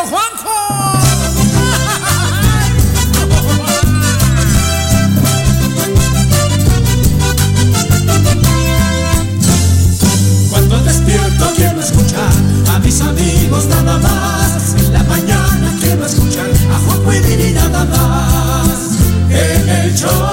Juanjo! Cuando despierto quiero escuchar a mis amigos nada más. En la mañana quiero escuchar a Juanjo y Viri nada más. En el choro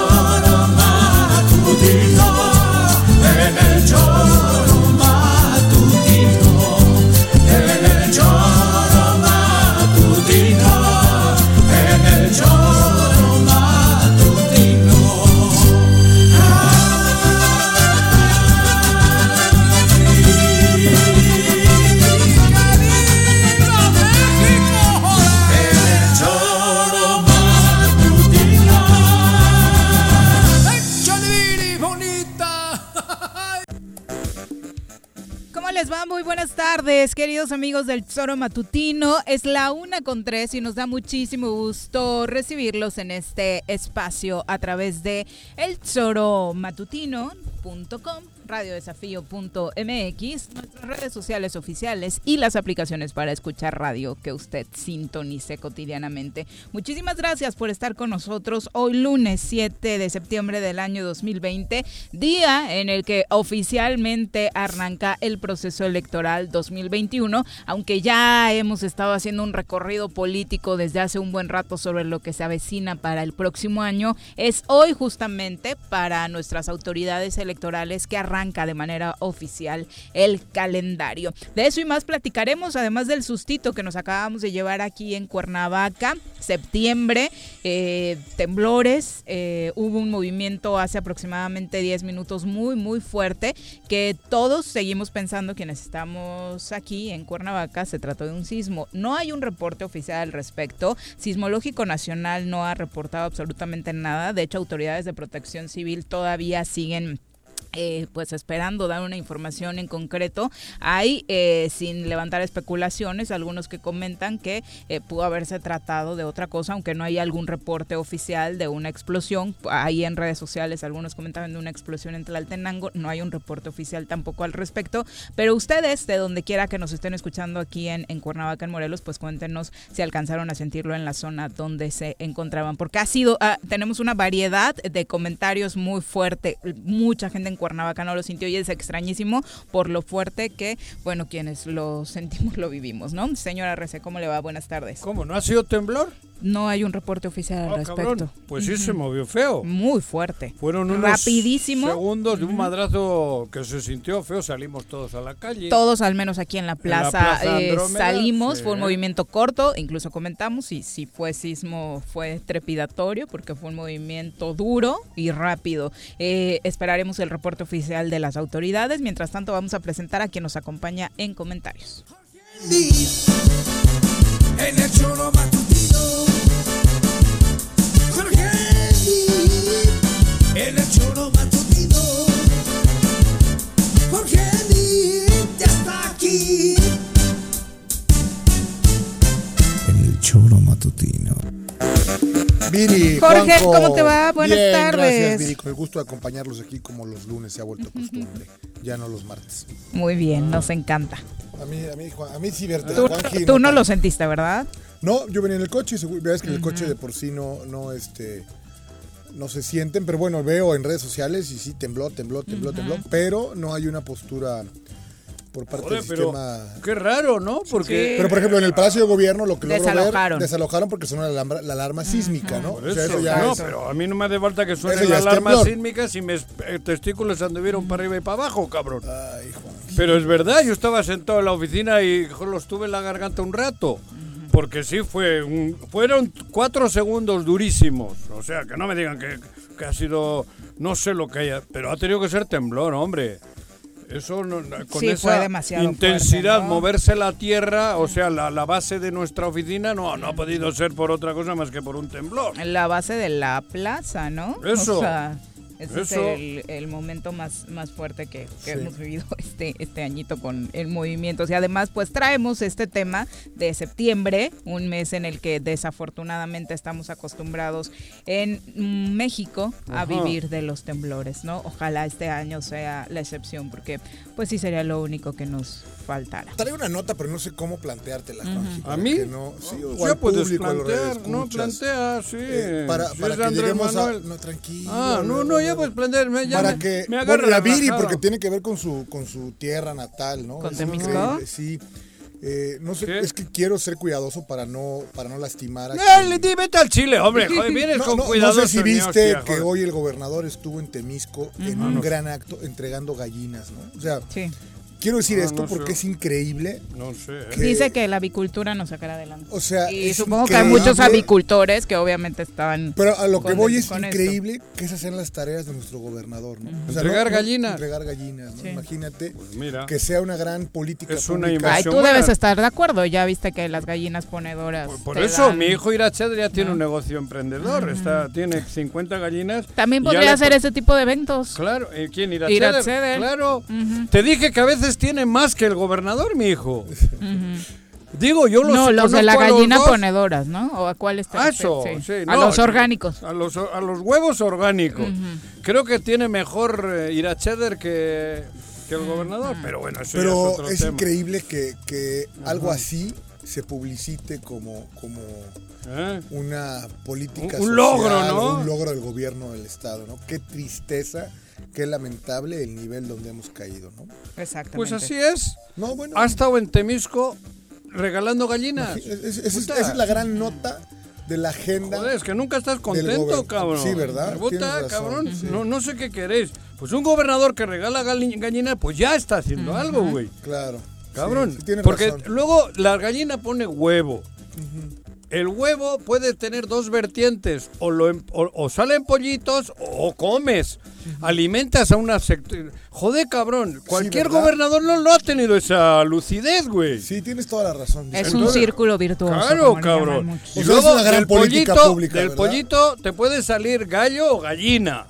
tardes, queridos amigos del Tesoro Matutino. Es la una con tres y nos da muchísimo gusto recibirlos en este espacio a través de eltesoromatutino.com radiodesafío.mx, nuestras redes sociales oficiales y las aplicaciones para escuchar radio que usted sintonice cotidianamente. Muchísimas gracias por estar con nosotros hoy lunes 7 de septiembre del año 2020, día en el que oficialmente arranca el proceso electoral 2021, aunque ya hemos estado haciendo un recorrido político desde hace un buen rato sobre lo que se avecina para el próximo año, es hoy justamente para nuestras autoridades electorales que de manera oficial el calendario. De eso y más platicaremos, además del sustito que nos acabamos de llevar aquí en Cuernavaca, septiembre, eh, temblores, eh, hubo un movimiento hace aproximadamente 10 minutos muy, muy fuerte, que todos seguimos pensando quienes estamos aquí en Cuernavaca, se trató de un sismo. No hay un reporte oficial al respecto, Sismológico Nacional no ha reportado absolutamente nada, de hecho autoridades de protección civil todavía siguen eh, pues esperando dar una información en concreto. Hay, eh, sin levantar especulaciones, algunos que comentan que eh, pudo haberse tratado de otra cosa, aunque no hay algún reporte oficial de una explosión. Ahí en redes sociales algunos comentaban de una explosión en Tlaltenango, no hay un reporte oficial tampoco al respecto. Pero ustedes, de donde quiera que nos estén escuchando aquí en, Cuernavaca, en Morelos, pues cuéntenos si alcanzaron a sentirlo en la zona donde se encontraban, porque ha sido, ah, tenemos una variedad de comentarios muy fuerte, mucha gente en Cuernavaca no lo sintió y es extrañísimo por lo fuerte que, bueno, quienes lo sentimos lo vivimos, ¿no? Señora Rece, ¿cómo le va? Buenas tardes. ¿Cómo? ¿No ha sido temblor? No hay un reporte oficial al Ah, respecto. cabrón. Pues sí se movió feo. Muy fuerte. Fueron unos Rapidísimo. segundos de un madrazo que se sintió feo. Salimos todos a la calle. Todos, al menos aquí en la plaza, Plaza eh, salimos, sí. fue un movimiento corto, incluso comentamos, y si fue sismo, fue trepidatorio, porque fue un movimiento duro y rápido. Eh, esperaremos el reporte oficial de las autoridades. Mientras tanto, vamos a presentar a quien nos acompaña en comentarios. En el Viri, Jorge, Juanjo, ¿cómo te va? Buenas bien, tardes. Gracias, Viri, con el gusto de acompañarlos aquí como los lunes se ha vuelto costumbre, ya no los martes. Muy bien, nos encanta. A mí, a mí, Juan- a mí sí verte. Tú, Juanji, tú no tanto. lo sentiste, ¿verdad? No, yo venía en el coche y seguro- ves que el coche de por sí no, no, este, no se sienten, pero bueno, veo en redes sociales y sí tembló, tembló, tembló, tembló, pero no hay una postura por parte del pero sistema. qué raro, ¿no? Porque Pero por ejemplo en el Palacio de Gobierno lo que logro Desalojaron. ver, desalojaron porque sonó la alarma, la alarma sísmica, ¿no? Por O sea, eso, eso ya no, es- pero a mí no me hace falta que suene la alarma temblor. sísmica si mis eh, testículos anduvieron para arriba y para abajo, cabrón. Ay, Juan. Pero es verdad, yo estaba sentado en la oficina y jo, los tuve en la garganta un rato. Porque sí, fue un- fueron cuatro segundos durísimos. O sea, que no me digan que, que ha sido, no sé lo que haya, pero ha tenido que ser temblor, hombre. Eso no- con Sí, esa intensidad, fuerte, ¿no? moverse la tierra, o sea, la, la base de nuestra oficina no, no ha podido ser por otra cosa más que por un temblor. La base de la plaza, ¿no? Eso. O sea, ese Eso. es el, el momento más, más fuerte que, que Sí. hemos vivido este, este añito con el movimiento. Y además, pues traemos este tema de septiembre, un mes en el que desafortunadamente estamos acostumbrados en México a Ajá. vivir de los temblores, ¿no? Ojalá este año sea la excepción, porque pues sí sería lo único que nos faltara. Traigo una nota, pero no sé cómo planteártela, Juanji, ¿A mí? no- sí, o ya al puedes público, plantear, no plantea, sí. Eh, para para es que Andrés lleguemos Manuel. a... No, tranquilo. Ah, no, luego, no, ya luego. puedes plantearme. Ya para me, que me bueno, la Viri porque tiene que ver con su con su tierra natal no ¿Con Temisco? sí Eh, no sé ¿Qué? es que quiero ser cuidadoso para no para no lastimar a Dale, quien- di, vete al Chile, hombre. Joder, vienes no, con no- cuidado. no sé si viste que hoy hoy el gobernador estuvo en Temisco en un gran acto entregando gallinas, ¿no? O sea, Sí. Quiero decir Ah, esto no porque sé. es increíble. No sé. ¿eh? Que- Dice que la avicultura nos sacará adelante. O sea, Y es supongo que hay muchos avicultores que obviamente están... Pero a lo que voy es esto. increíble que esas sean las tareas de nuestro gobernador, ¿no? O sea, Entregar gallinas. Entregar gallinas, ¿no? Sí. Imagínate Pues mira. que sea una gran política Es una pública. Ay, tú buena. debes estar de acuerdo. Ya viste que las gallinas ponedoras. Por, por eso, dan- mi hijo Irached ya tiene un negocio emprendedor. Está, tiene 50 gallinas. También podría hacer ese tipo de eventos. Claro, ¿eh, ¿quién? Irached? Iracheder. Claro. Te dije que a veces tiene más que el gobernador, mi hijo. Digo, yo los no, los de la gallina ponedoras, ¿no? ¿O a cuál está? Ah, eso, sí, a no, los orgánicos. A los, a los huevos orgánicos. Creo que tiene mejor eh, Iracheder que, que el gobernador, pero bueno, eso ya es Pero otro es tema. increíble que, que algo así se publicite como, como ¿Eh? una política Un- un social logro, ¿no? un logro del gobierno del Estado, ¿no? Qué tristeza, qué lamentable el nivel donde hemos caído, ¿no? Exactamente. Pues así es. No, bueno. Ha estado en Temisco regalando gallinas. es- es- es- Puta. esa es la gran nota de la agenda. Joder, es que nunca estás contento, cabrón. Sí, ¿verdad? Razón, cabrón. sí. No, no sé qué queréis. Pues un gobernador que regala galli- gallinas, pues ya está haciendo algo, güey. Claro. Cabrón. Sí, sí, tienes Porque razón. luego la gallina pone huevo. El huevo puede tener dos vertientes, o, lo em- o, o salen pollitos o comes. Alimentas a una sector. Joder, cabrón. Cualquier gobernador no, no ha tenido esa lucidez, güey. Sí, tienes toda la razón. Es Entonces- un círculo virtuoso. Claro, cabrón. Y luego es una gran del pollito, pública, del ¿verdad? pollito te puede salir gallo o gallina.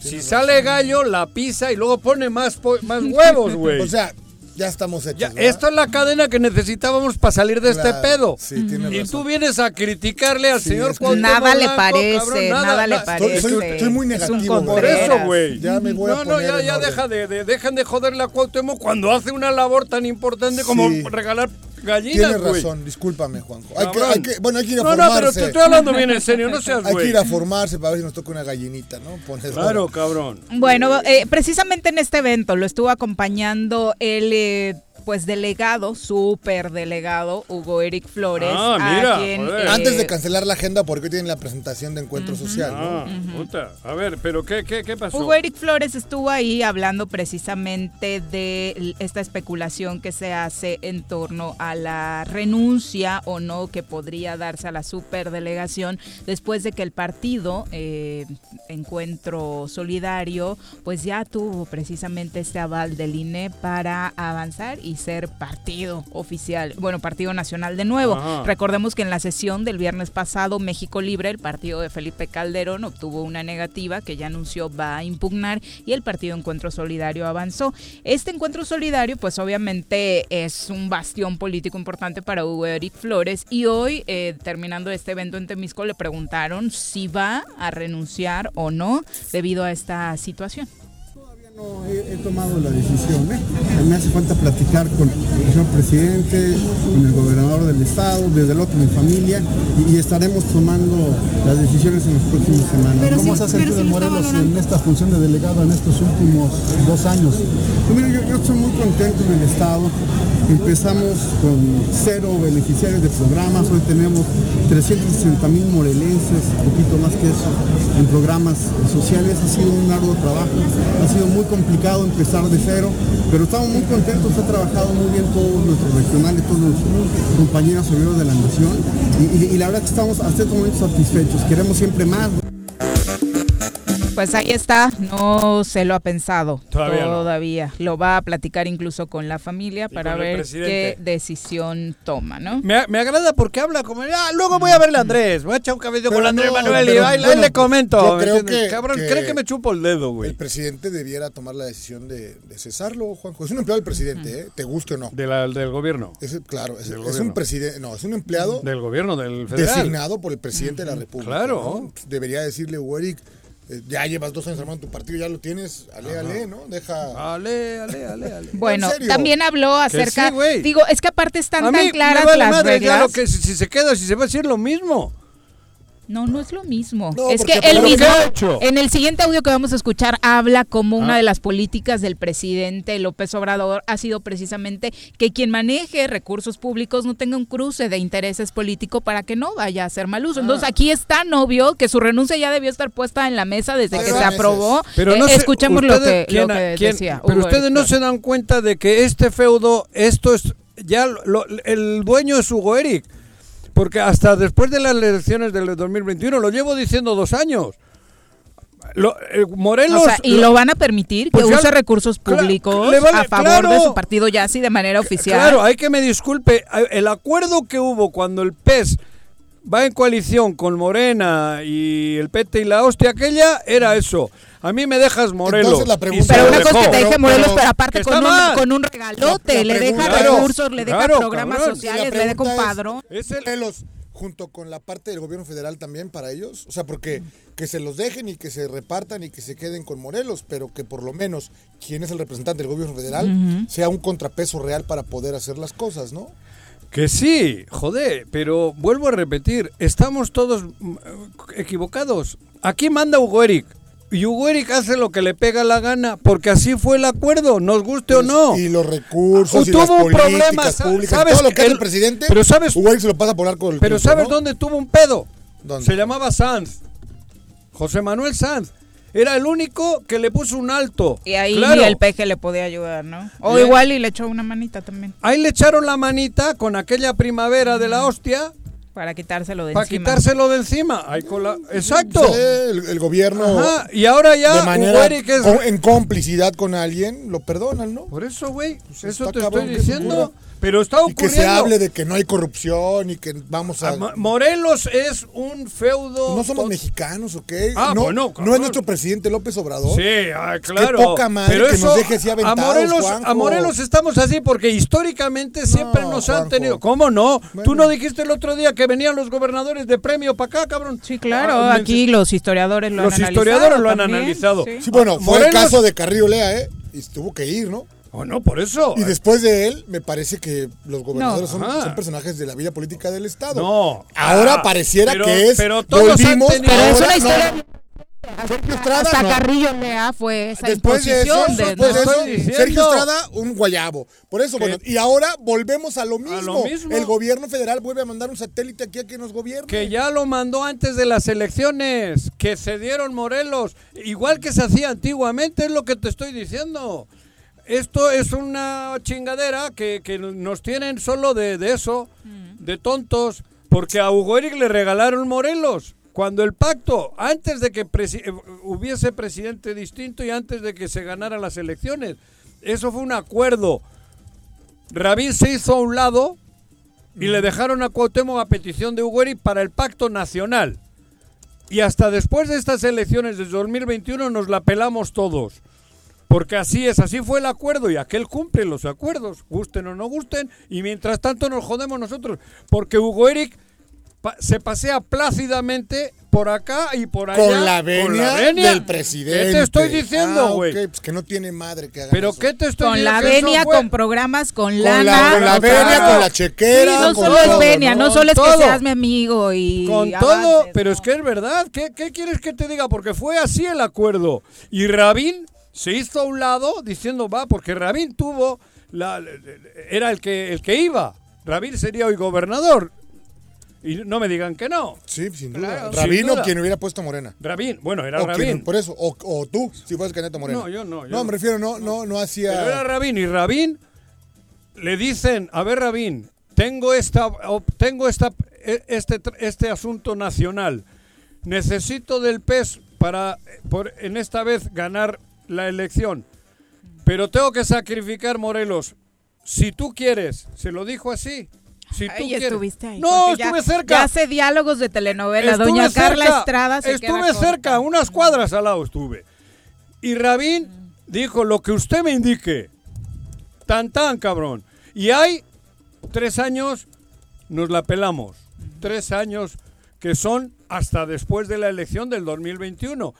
Si sale gallo, la pisa y luego pone más, po- más huevos, güey. O sea, ya estamos hechos. Ya, esta es la cadena que necesitábamos para salir de este pedo. sí, tienes y razón. tú vienes a criticarle al Sí, señor es que- Cuauhtémoc Nada le Blanco, parece, cabrón, nada le parece. Soy- soy- soy muy negativo, Por eso, güey. Ya me voy a no, no, ya, ya deja de, de- dejan de joderle a Cuauhtémoc cuando hace una labor tan importante como Sí. regalar gallinas, Tienes güey. razón, discúlpame, Juanjo. Hay que, Cabrón. hay que- bueno, hay que ir a No, no, pero formarse. te estoy hablando bien en serio, no seas hay que güey. ir a formarse para ver si nos toca una gallinita, ¿no? Poner- Claro, cabrón. Bueno, eh, precisamente en este evento lo estuvo acompañando el eh, pues delegado, súper delegado, Hugo Eric Flores. Ah, a mira, quien, eh, Antes de cancelar la agenda, porque hoy tienen la presentación de encuentro social, ¿no? Ah, puta. A ver, pero ¿qué, qué, qué pasó? Hugo Eric Flores estuvo ahí hablando precisamente de esta especulación que se hace en torno a la renuncia o no que podría darse a la superdelegación después de que el partido eh, Encuentro Solidario pues ya tuvo precisamente este aval del INE para avanzar y ser partido oficial, bueno, partido nacional de nuevo. Ajá. Recordemos que en la sesión del viernes pasado, México Libre, el partido de Felipe Calderón, obtuvo una negativa que ya anunció va a impugnar y el partido Encuentro Solidario avanzó. Este Encuentro Solidario, pues obviamente es un bastión político importante para Hugo Eric Flores y hoy, eh, terminando este evento en Temisco, le preguntaron si va a renunciar o no debido a esta situación. No he, he tomado la decisión. ¿eh? Me hace falta platicar con el señor presidente, con el gobernador del estado, desde luego con mi familia y, y estaremos tomando las decisiones en las próximas semanas. ¿Cómo se ha sentido en Morelos en esta función de delegado en estos últimos dos años? Pues mire, yo, yo estoy muy contento en el estado. Empezamos con cero beneficiarios de programas, hoy tenemos 360 mil morelenses, un poquito más que eso, en programas sociales. Ha sido un arduo trabajo, ha sido muy complicado empezar de cero, pero estamos muy contentos, ha trabajado muy bien todos nuestros regionales, todos nuestros compañeros de la nación y, la verdad que estamos hasta este momento satisfechos, queremos siempre más. Pues ahí está, no se lo ha pensado Todavía no. todavía. Lo va a platicar incluso con la familia para ver qué decisión toma, ¿no? Me, me agrada porque habla como, ah, luego voy a verle a Andrés, voy a echar un cabello con Andrés no, Manuel y pero, ahí, ahí bueno, le comento. yo ¿me creo que- Cabrón, que- cree que me chupo el dedo, güey. El presidente debiera tomar la decisión de, de cesarlo, Juanjo. Es un empleado del presidente, ¿eh? te guste o no. De la- del gobierno. Es, claro, es, Del es gobierno. un presidente, no, es un empleado Del gobierno, del federal. designado por el presidente de la República. Claro. ¿no? Debería decirle, Eric, eh, ya llevas dos años armando tu partido, ya lo tienes, ale, ale, ¿no? Deja. Ale, ale, ale, ale. Bueno, también habló acerca, sí, güey. digo, es que aparte están a mí tan me claras vale las madre, reglas. claro que si, si se queda, si se va a decir lo mismo. No, no es lo mismo. No, es que él ¿pero mismo, en el siguiente audio que vamos a escuchar, habla como una Ah. de las políticas del presidente López Obrador ha sido precisamente que quien maneje recursos públicos no tenga un cruce de intereses político para que no vaya a hacer mal uso. Entonces Ah. aquí es tan obvio que su renuncia ya debió estar puesta en la mesa desde que Hace se meses. aprobó. Pero Eh, no se- escuchemos lo que, ustedes- lo ¿quién- que quién- decía. Pero Hugo ustedes no se dan cuenta de que este feudo, esto es ya lo- el dueño es Hugo Eric. Porque hasta después de las elecciones del 2021, lo llevo diciendo dos años. Lo- eh, Morelos. O sea, y lo van a permitir Pues que ya- use recursos públicos vale- a favor claro. de su partido ya así de manera oficial. Claro, hay que me disculpe. El acuerdo que hubo cuando el PES va en coalición con Morena y el PT y la hostia aquella, era eso. A mí me dejas Morelos. Entonces la y pregunta- se Pero una cosa que te deje Morelos, pero- pero aparte con un, mal. con un regalote, La- la le deja recursos, le deja Claro, programas cabrón. sociales, le deja un es- padrón. Es el- Morelos, junto con la parte del gobierno federal también para ellos. O sea, porque que se los dejen y que se repartan y que se queden con Morelos, pero que por lo menos quien es el representante del gobierno federal sea un contrapeso real para poder hacer las cosas, ¿no? Que sí, joder, pero vuelvo a repetir, estamos todos mm, equivocados. Aquí manda Hugo Eric. Y Hugo Eric hace lo que le pega la gana, porque así fue el acuerdo, nos guste o no. Y los recursos y Tuvo las un políticas problema, públicas, ¿sabes todo lo que hace el- el presidente, pero sabes- Hugo Eric se lo pasa por arco del Pero triunfo, ¿sabes ¿no? dónde tuvo un pedo? ¿Dónde? Se llamaba Sanz. José Manuel Sanz. Era el único que le puso un alto. Y ahí Claro. el peje le podía ayudar, ¿no? O Bien. igual y le echó una manita también Ahí le echaron la manita con aquella primavera de la hostia para quitárselo de para encima. quitárselo de encima. Exacto. Sí, el, el gobierno Ajá, Y ahora ya de Hugo manera Eric es- con- en complicidad con alguien lo perdonan, ¿no? Por eso, güey, Pues eso te estoy diciendo. Pero está Y ocurriendo. que se hable de que no hay corrupción y que vamos a Ah, Mo- Morelos es un feudo. no somos mexicanos, ¿ok? Ah, no, bueno, no es nuestro presidente López Obrador. Sí, ah, claro. poca madre Pero que eso, nos deje así aventados, a Morelos, Juanjo. a Morelos estamos así porque históricamente siempre nos han tenido. ¿Cómo no? Tú no dijiste el otro día que venían los gobernadores de premio para acá, cabrón. Sí, claro, Ah, aquí los historiadores lo los han analizado. historiadores lo han también, analizado. sí. Sí, bueno, fue Morelos- el caso de Carrillo Lea, ¿eh? Y tuvo que ir, ¿no? Oh, no, por eso. Y después de él, me parece que los gobernadores son, personajes de la vida política del Estado. No. Ahora Ah, pareciera pero- que es. pero todos han volvimos, tenido- Pero es una no. Sergio Estrada, Hasta no. Carrillo Lea fue esa Después de eso, de, después de ¿no? eso, Estoy diciendo. Sergio Estrada, un guayabo. Por eso, bueno, y ahora volvemos a lo mismo. lo mismo. El gobierno federal vuelve a mandar un satélite aquí a que nos gobierne. Que ya lo mandó antes de las elecciones, que se dieron Morelos, igual que se hacía antiguamente, es lo que te estoy diciendo. Esto es una chingadera que, que nos tienen solo de, de eso, de tontos, porque a Hugo Eric le regalaron Morelos. Cuando el pacto, antes de que presi- eh, hubiese presidente distinto y antes de que se ganaran las elecciones, eso fue un acuerdo. Rabín se hizo a un lado y le dejaron a Cuauhtémoc a petición de Hugo Eric para el pacto nacional. Y hasta después de estas elecciones de 2021 nos la pelamos todos. Porque así es, así fue el acuerdo y aquel cumple los acuerdos, gusten o no gusten, y mientras tanto nos jodemos nosotros. Porque Hugo Eric pa- se pasea plácidamente por acá y por allá. con la venia, venia. del presidente. ¿Qué te estoy diciendo, Ah, güey? ok, pues que no tiene madre que haga ¿Pero eso. qué te estoy Con la diciendo? Que eso venia, fue- con programas, con, Con lana. la, con la venia, con la chequera. Sí, no con solo es venia, no, Con solo es que todo. seas mi amigo y Con avances, todo, pero no. es que es verdad. ¿Qué, qué quieres que te diga? Porque fue así el acuerdo. Y Rabín se hizo a un lado diciendo, va, porque Rabín tuvo, la, era el que, el que iba. Rabín sería hoy gobernador. Y no me digan que no. Sí, sin duda. Claro. Rabino, Sin duda. quien hubiera puesto Morena. Rabín, bueno, era O quien- Rabín. por eso, o, o tú, si fueras candidato Morena. No, yo no, yo no, no. me refiero, no, no, no hacía. Pero era Rabín y Rabín le dicen, a ver Rabín, tengo esta, tengo esta, e- este, este asunto nacional, necesito del PES para por, en esta vez ganar la elección. Pero tengo que sacrificar Morelos. Si tú quieres, se lo dijo así. Si tú Ahí quieres. estuviste ahí. No, porque ya- estuve cerca. Ya hace diálogos de telenovela. Estuve Doña Carla cerca, Estrada se Estuve cerca, unas cuadras al lado estuve. Y Rabín dijo lo que usted me indique. Tan tan, cabrón. Y hay tres años, nos la pelamos. Tres años que son hasta después de la elección del 2021.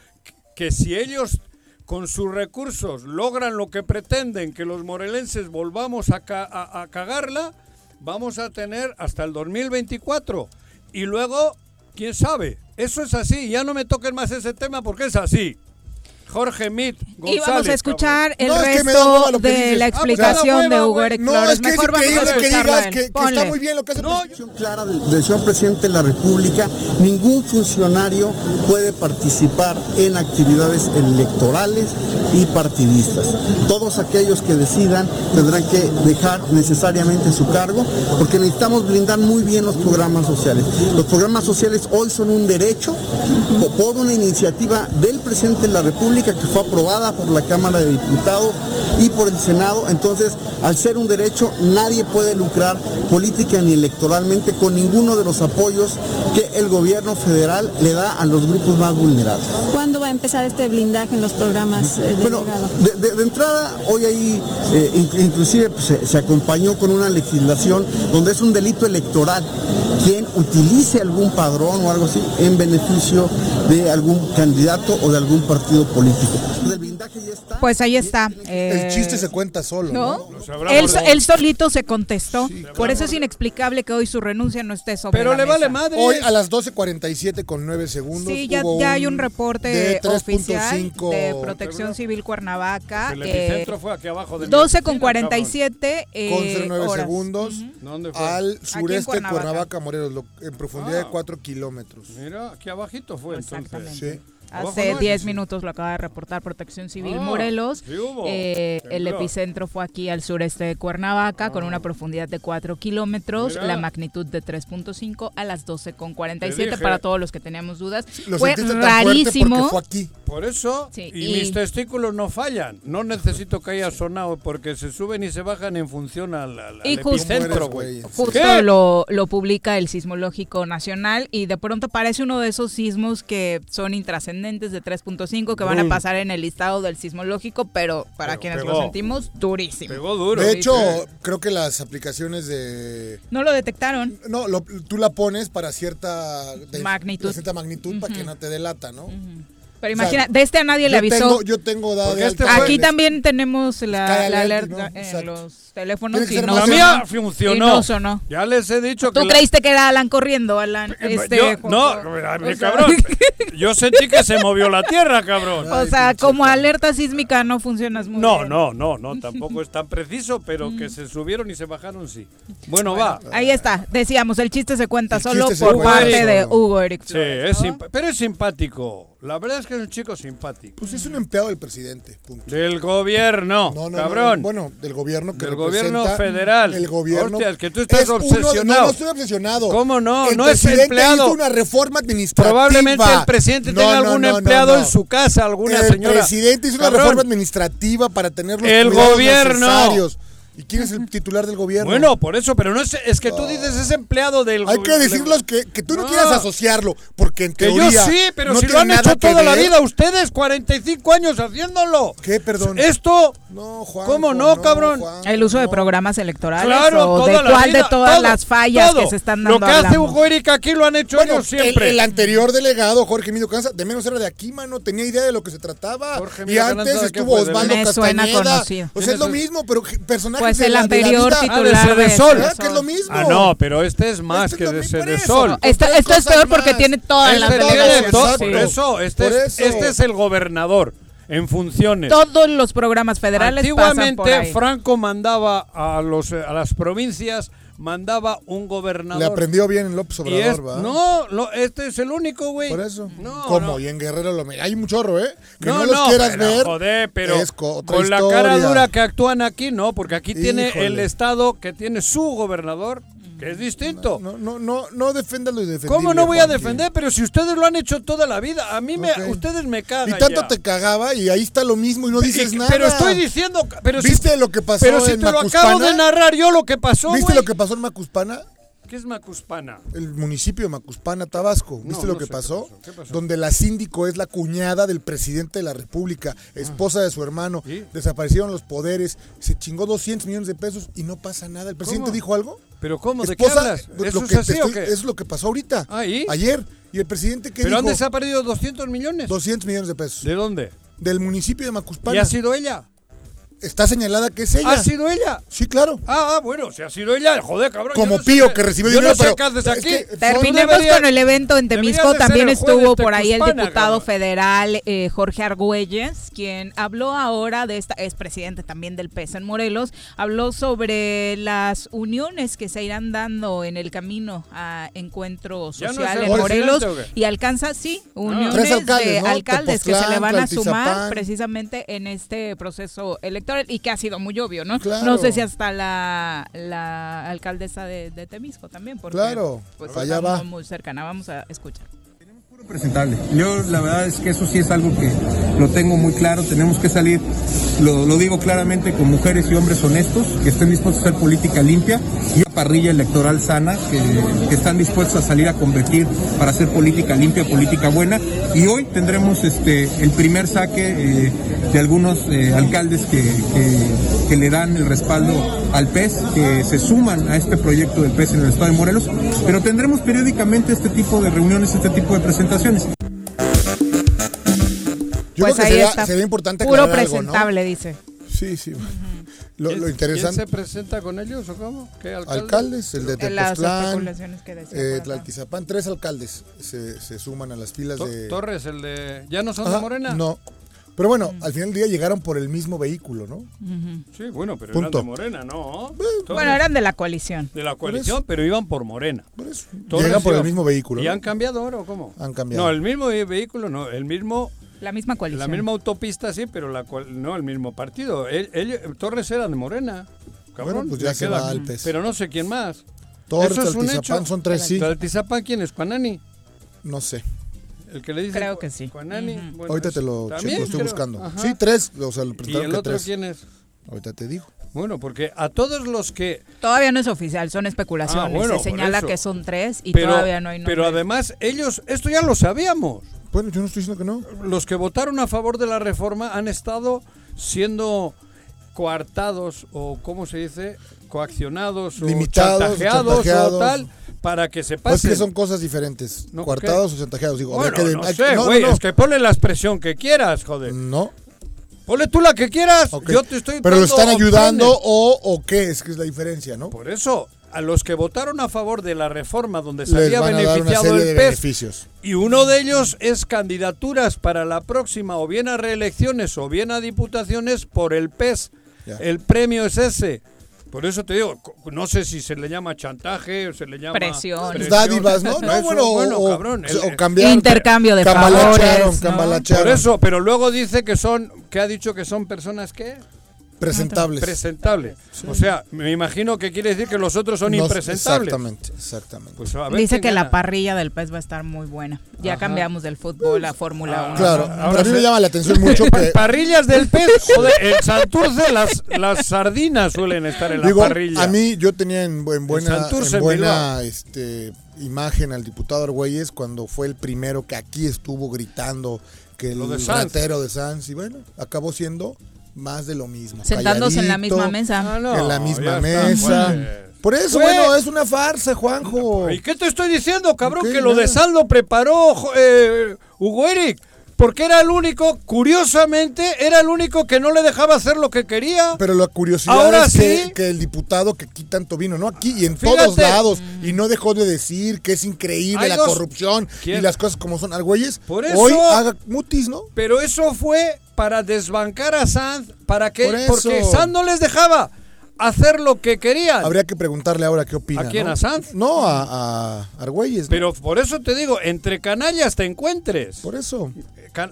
Que si ellos con sus recursos logran lo que pretenden, que los morelenses volvamos a, ca- a- a cagarla, vamos a tener hasta el 2024. Y luego, quién sabe, eso es así. Ya no me toquen más ese tema porque es así. Jorge Mit, Y vamos a escuchar el No, es que me da resto de dices. la Ah, pues, explicación de Hugo. Eric No, Flores. es que es Mejor vamos a increíble que digas que, que Ponle. está muy bien lo que hace el No, presidente. clara del, del señor presidente de la República, ningún funcionario puede participar en actividades electorales y partidistas. Todos aquellos que decidan tendrán que dejar necesariamente su cargo porque necesitamos blindar muy bien los programas sociales. Los programas sociales hoy son un derecho po- por una iniciativa del presidente de la República que fue aprobada por la Cámara de Diputados y por el Senado. Entonces, al ser un derecho, nadie puede lucrar política ni electoralmente con ninguno de los apoyos que el gobierno federal le da a los grupos más vulnerables. ¿Cuándo va a empezar este blindaje en los programas eh, Bueno, de, de- de entrada, hoy ahí eh, in- inclusive pues, se, se acompañó con una legislación donde es un delito electoral quien utilice algún padrón o algo así en beneficio de algún candidato o de algún partido político. El está. Pues ahí está. El eh, chiste se cuenta solo, ¿no? ¿No? Él, él solito se contestó. Por eso es inexplicable que hoy su renuncia no esté sobre Pero la le vale mesa. madre. Hoy a las 12.47 con 9 segundos. Sí, ya, hubo ya hay un reporte de oficial 3.5 de Protección Civil Cuernavaca. El eh, epicentro fue aquí abajo de mi 12 con oficina, 47 eh, con 09 horas. segundos cabrón. ¿Dónde fue? al sureste Cuernavaca. Cuernavaca, Morelos, lo- en profundidad Ah. de 4 kilómetros. Mira, aquí abajito fue entonces. Exactamente. Sí. Hace no hay, 10 sí. minutos lo acaba de reportar Protección Civil Ah, Morelos. sí hubo. Eh, el epicentro fue aquí al sureste de Cuernavaca con una profundidad de 4 kilómetros, Mira. la magnitud de 3.5 a las 12 con Te 47 dije. para todos los que teníamos dudas. Lo fue rarísimo. porque fue aquí. Por eso, Sí, y, y- mis testículos no fallan. No necesito que haya sonado porque se suben y se bajan en función al, al- al Y justo- epicentro, ¿Cómo eres, güey. Justo lo, lo publica el Sismológico Nacional y de pronto parece uno de esos sismos que son intrascendentes de 3.5 que van a pasar en el listado del sismológico, pero para Pero quienes pegó. lo sentimos, durísimo. Pegó duro. De hecho, sí. creo que las aplicaciones de... No lo detectaron. No, lo- tú la pones para cierta de- Magnitud. de cierta magnitud para que no te delata, ¿no? Pero O sea, imagina, de este a nadie le avisó. tengo, yo tengo Porque de este Aquí también tenemos la, alerta ¿no? en Exacto. los teléfonos y no La mía Y funcionó. no. Ya les he dicho que. Tú la- creíste que era Alan corriendo, Alan. Este, Yo- Juanjo. no, O mi sea, cabrón. Yo sentí que se movió la tierra, cabrón. O sea, como alerta sísmica no funcionas muy No, bien. no, no, no, tampoco es tan preciso, pero que se subieron y se bajaron, sí. Bueno, va. Ahí está, decíamos, el chiste se cuenta El solo por parte de Hugo Eric Sí, pero es simpático. La verdad es que es un chico simpático. Pues es un empleado del presidente, punto. Del gobierno, No, no, cabrón. no, bueno, del gobierno que Del gobierno federal. El gobierno. Que tú estás Es uno de- obsesionado. no, no estoy obsesionado. ¿Cómo no? El No es empleado. hizo una reforma administrativa. Probablemente el presidente tenga algún empleado en su casa, alguna el señora. presidente hizo una reforma administrativa para tener los El gobierno. necesarios. ¿Y quién es el titular del gobierno? Bueno, por eso, pero no es, es que tú dices es empleado del Hay que decirlos que, que tú no, No. quieras asociarlo, porque en Que teoría yo sí, pero no si lo han hecho que toda la vida ustedes, 45 años haciéndolo. ¿Qué, perdón? Esto, No, Juan. ¿Cómo no, cabrón? El uso de programas electorales claro, o toda de la cuál de vida, todas todo, las fallas todo. que se están dando Lo que hace? Hugo Eric aquí lo han hecho Bueno, ellos siempre. El, el anterior delegado, Jorge Mido Canza, de menos era de aquí, mano, tenía idea de lo que se trataba. Jorge y Mido antes Canza, ¿qué estuvo? ¿De Osvaldo Castañeda. O sea, es lo ¿Quién es mismo, pero je- personajes Pues de el la, de la anterior vida- titular Ah, de de Cedesol. ¿verdad? Que es lo mismo. Ah, no, pero este es más Este que es de. Esto, Otras esto es peor porque más. tiene toda la Este todo, tiene todo, por eso, este, Por es, eso. este es el gobernador en funciones. Todos los programas federales pasan por Antiguamente ahí. Franco mandaba a los a las provincias mandaba un gobernador. Le aprendió bien en López Obrador, es- no, no, este es el único, güey. Por eso. No, ¿Cómo? no. Y en Guerrero lo Hay un chorro, ¿eh? Que no, No, los no, quieras pero, ver. Joder, pero es co- otra con la cara dura que actúan aquí, no, porque aquí tiene el estado que tiene su gobernador que es distinto. No, no, no, no defiendas lo indefendible. ¿Cómo no voy a defender? Pero si ustedes lo han hecho toda la vida, a mí me, ustedes me cagan. Y tanto ya. te cagaba y ahí está lo mismo y no dices Y- nada. Pero estoy diciendo, pero si- ¿Viste lo que pasó pero si en te lo acabo de narrar yo lo que pasó, ¿Viste lo que pasó en Macuspana? ¿Qué es Macuspana? El municipio de Macuspana, Tabasco. ¿Viste No, lo no que qué pasó? ¿Qué pasó? Donde la síndico es la cuñada del presidente de la República, esposa de su hermano. ¿Y? Desaparecieron los poderes, se chingó 200 millones de pesos y no pasa nada. ¿El presidente ¿Cómo? dijo algo? ¿Pero cómo? ¿De qué Esposa, hablas? lo ¿Eso que es te así o estoy- qué? Es lo que pasó ahorita. Ah, ¿y? Ayer. ¿Y el presidente qué ¿Pero dijo? dónde se ha perdido 200 millones? 200 millones de pesos. ¿De dónde? Del municipio de Macuspana. ¿Y ha sido ella? Está señalada que es ella. ¿Ha sido ella? Sí, claro. Ah, ah, bueno, si ha sido ella, joder, cabrón. Como no Pío que recibió yo dinero, no sé pero qué haces es aquí. que Terminemos con el evento en Temisco. También estuvo por ahí el diputado cabrón. federal eh, Jorge Argüelles, quien habló ahora de esta, es presidente también del PES en Morelos, habló sobre las uniones que se irán dando en el camino a encuentro ¿Ya no es social en Morelos y alcanza, sí, uniones Tres alcaldes, de ¿no? alcaldes que se le van a sumar precisamente en este proceso electoral y que ha sido muy obvio, ¿no? Claro. No sé si hasta la, la alcaldesa de, de Temisco también, porque Claro, pues, allá va. muy cercana. Vamos a escuchar. Presentable. Yo la verdad es que eso sí es algo que lo tengo muy claro. Tenemos que salir, lo, digo claramente, con mujeres y hombres honestos que estén dispuestos a hacer política limpia y una parrilla electoral sana que, están dispuestos a salir a competir para hacer política limpia, política buena. Y hoy tendremos este el primer saque eh, de algunos eh, alcaldes que- que le dan el respaldo al PES, que se suman a este proyecto del PES en el estado de Morelos. Pero tendremos periódicamente este tipo de reuniones, este tipo de presentaciones. Yo pues creo que ahí sería, está. sería importante Puro aclarar algo, ¿no? presentable, dice. Sí, sí. Lo, ¿Quién- lo ¿Quién interesante, se presenta con ellos o cómo? Alcaldes, el de Tepoztlán, eh. Tlaltizapán, tres alcaldes se, se suman a las filas To- de... Torres, el de... ¿Ya no son de Morena? No. Pero bueno, al final del día llegaron por el mismo vehículo, ¿no? Sí, bueno, pero Punto. eran de Morena, ¿no? Bueno, Torres, eran de la coalición. de la coalición, pero iban por Morena. Por eso. Torres Llegan por el mismo vehículo. ¿Y ¿no? han cambiado ahora o cómo? Han cambiado. No, el mismo ve- vehículo, no, el mismo, La misma coalición. la misma autopista sí, pero la cual, no el mismo partido. Torres era de Morena. Cabrón, Bueno, pues ya se va al PES. Pero no sé quién más. Torres, Eso es un Tlaltizapán, hecho. son tres, sí. ¿Tlaltizapán quién es? ¿Juanani? No sé. El que le dice Creo que sí. Juanani. Bueno, Ahorita te lo, checo, estoy creo. buscando. Ajá. Sí, tres. O sea, le ¿Y el que otro tres. quién es? Ahorita te digo. Bueno, porque a todos los que Todavía no es oficial, son especulaciones. Ah, bueno, Se señala que son tres y pero, todavía no hay pero nombres. además ellos esto ya lo sabíamos. Bueno, yo no estoy diciendo que no. Los que votaron a favor de la reforma han estado siendo coartados o cómo se dice, coaccionados o Limitados, chantajeados, chantajeados. o tal para que se Pues pasen. que son cosas diferentes. No, Coartados o chantajeados. Digo, Bueno, que de- no sé, no, güey, no, es que ponle la expresión que quieras, joder. No. Ponle tú la que quieras. ok. Yo te estoy Pero lo están ayudando o, o qué, es que es la diferencia, ¿no? Por eso, a los que votaron a favor de la reforma donde se había beneficiado el PES. Y uno de ellos es candidaturas para la próxima, o bien a reelecciones, o bien a diputaciones por el PES. Ya. El premio es ese. Por eso te digo, no sé si se le llama chantaje o se le llama... Presión. Dádivas, ¿no? No, bueno, bueno, o, cabrón, o- el- o cambiar. Intercambio de cambalacharon, favores, ¿no? cambalacharon. Por eso, pero luego dice que son, que ha dicho que son personas que Presentables. presentables. O sea, me imagino que quiere decir que los otros son No, impresentables. Exactamente, exactamente. Pues a ver Dice que gana. la parrilla del pez va a estar muy buena. Ya Ajá. cambiamos del fútbol a Fórmula 1. claro, ahora pero a mí me llama la atención mucho que. Parrillas del pez, joder, en Santurce las, las sardinas suelen estar en la Digo, parrilla. a mí yo tenía en, en buena, Santurce, en en buena este, imagen al diputado Argüelles cuando fue el primero que aquí estuvo gritando que el Lo de ratero de Sanz y bueno, acabó siendo más de lo mismo. Sentándose en la misma mesa. Ah, no, en la misma está, mesa. pues. Por eso, Pues- bueno, es una farsa, Juanjo. ¿Y qué te estoy diciendo, cabrón? Que lo de nada. Sal lo preparó eh, Hugo Eric. Porque era el único, curiosamente, era el único que no le dejaba hacer lo que quería. Pero la curiosidad Ahora es que, sí. que el diputado que aquí tanto vino, ¿no? Aquí y en Fíjate. todos lados. Y no dejó de decir que es increíble Hay la dos- corrupción ¿Quién? y las cosas como son. Argüelles, Por eso- hoy haga mutis, ¿no? Pero eso fue para desbancar a Sanz, para que Por porque Sanz no les dejaba. Hacer lo que querían. Habría que preguntarle ahora qué opina. ¿A quién, ¿no? a Sanz? No, a, a Argüelles. ¿no? Pero por eso te digo, entre canallas te encuentres. Por eso.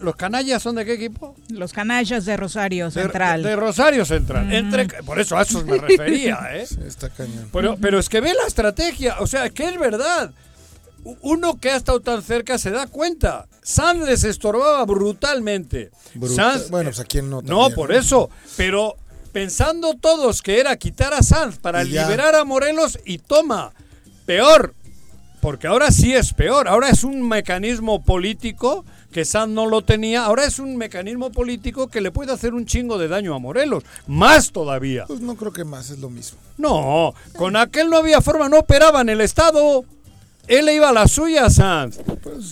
¿Los canallas son de qué equipo? Los canallas de Rosario Central. De, de Rosario Central. Entre, por eso a esos me refería, ¿eh? Sí, está cañón. Pero, pero es que ve la estrategia, o sea, que es verdad. Uno que ha estado tan cerca se da cuenta. Sanz les estorbaba brutalmente. Brutal. Sanz- Bueno, pues a quién no. no, por eso. Pero pensando todos que era quitar a Sanz para Y ya. liberar a Morelos y toma, peor. Porque ahora sí es peor. Ahora es un mecanismo político que Sanz no lo tenía. Ahora es un mecanismo político que le puede hacer un chingo de daño a Morelos. Más todavía. Pues no creo que más, es lo mismo. No, con aquel no había forma, no operaba en el Estado. Él le iba a la suya, Sanz.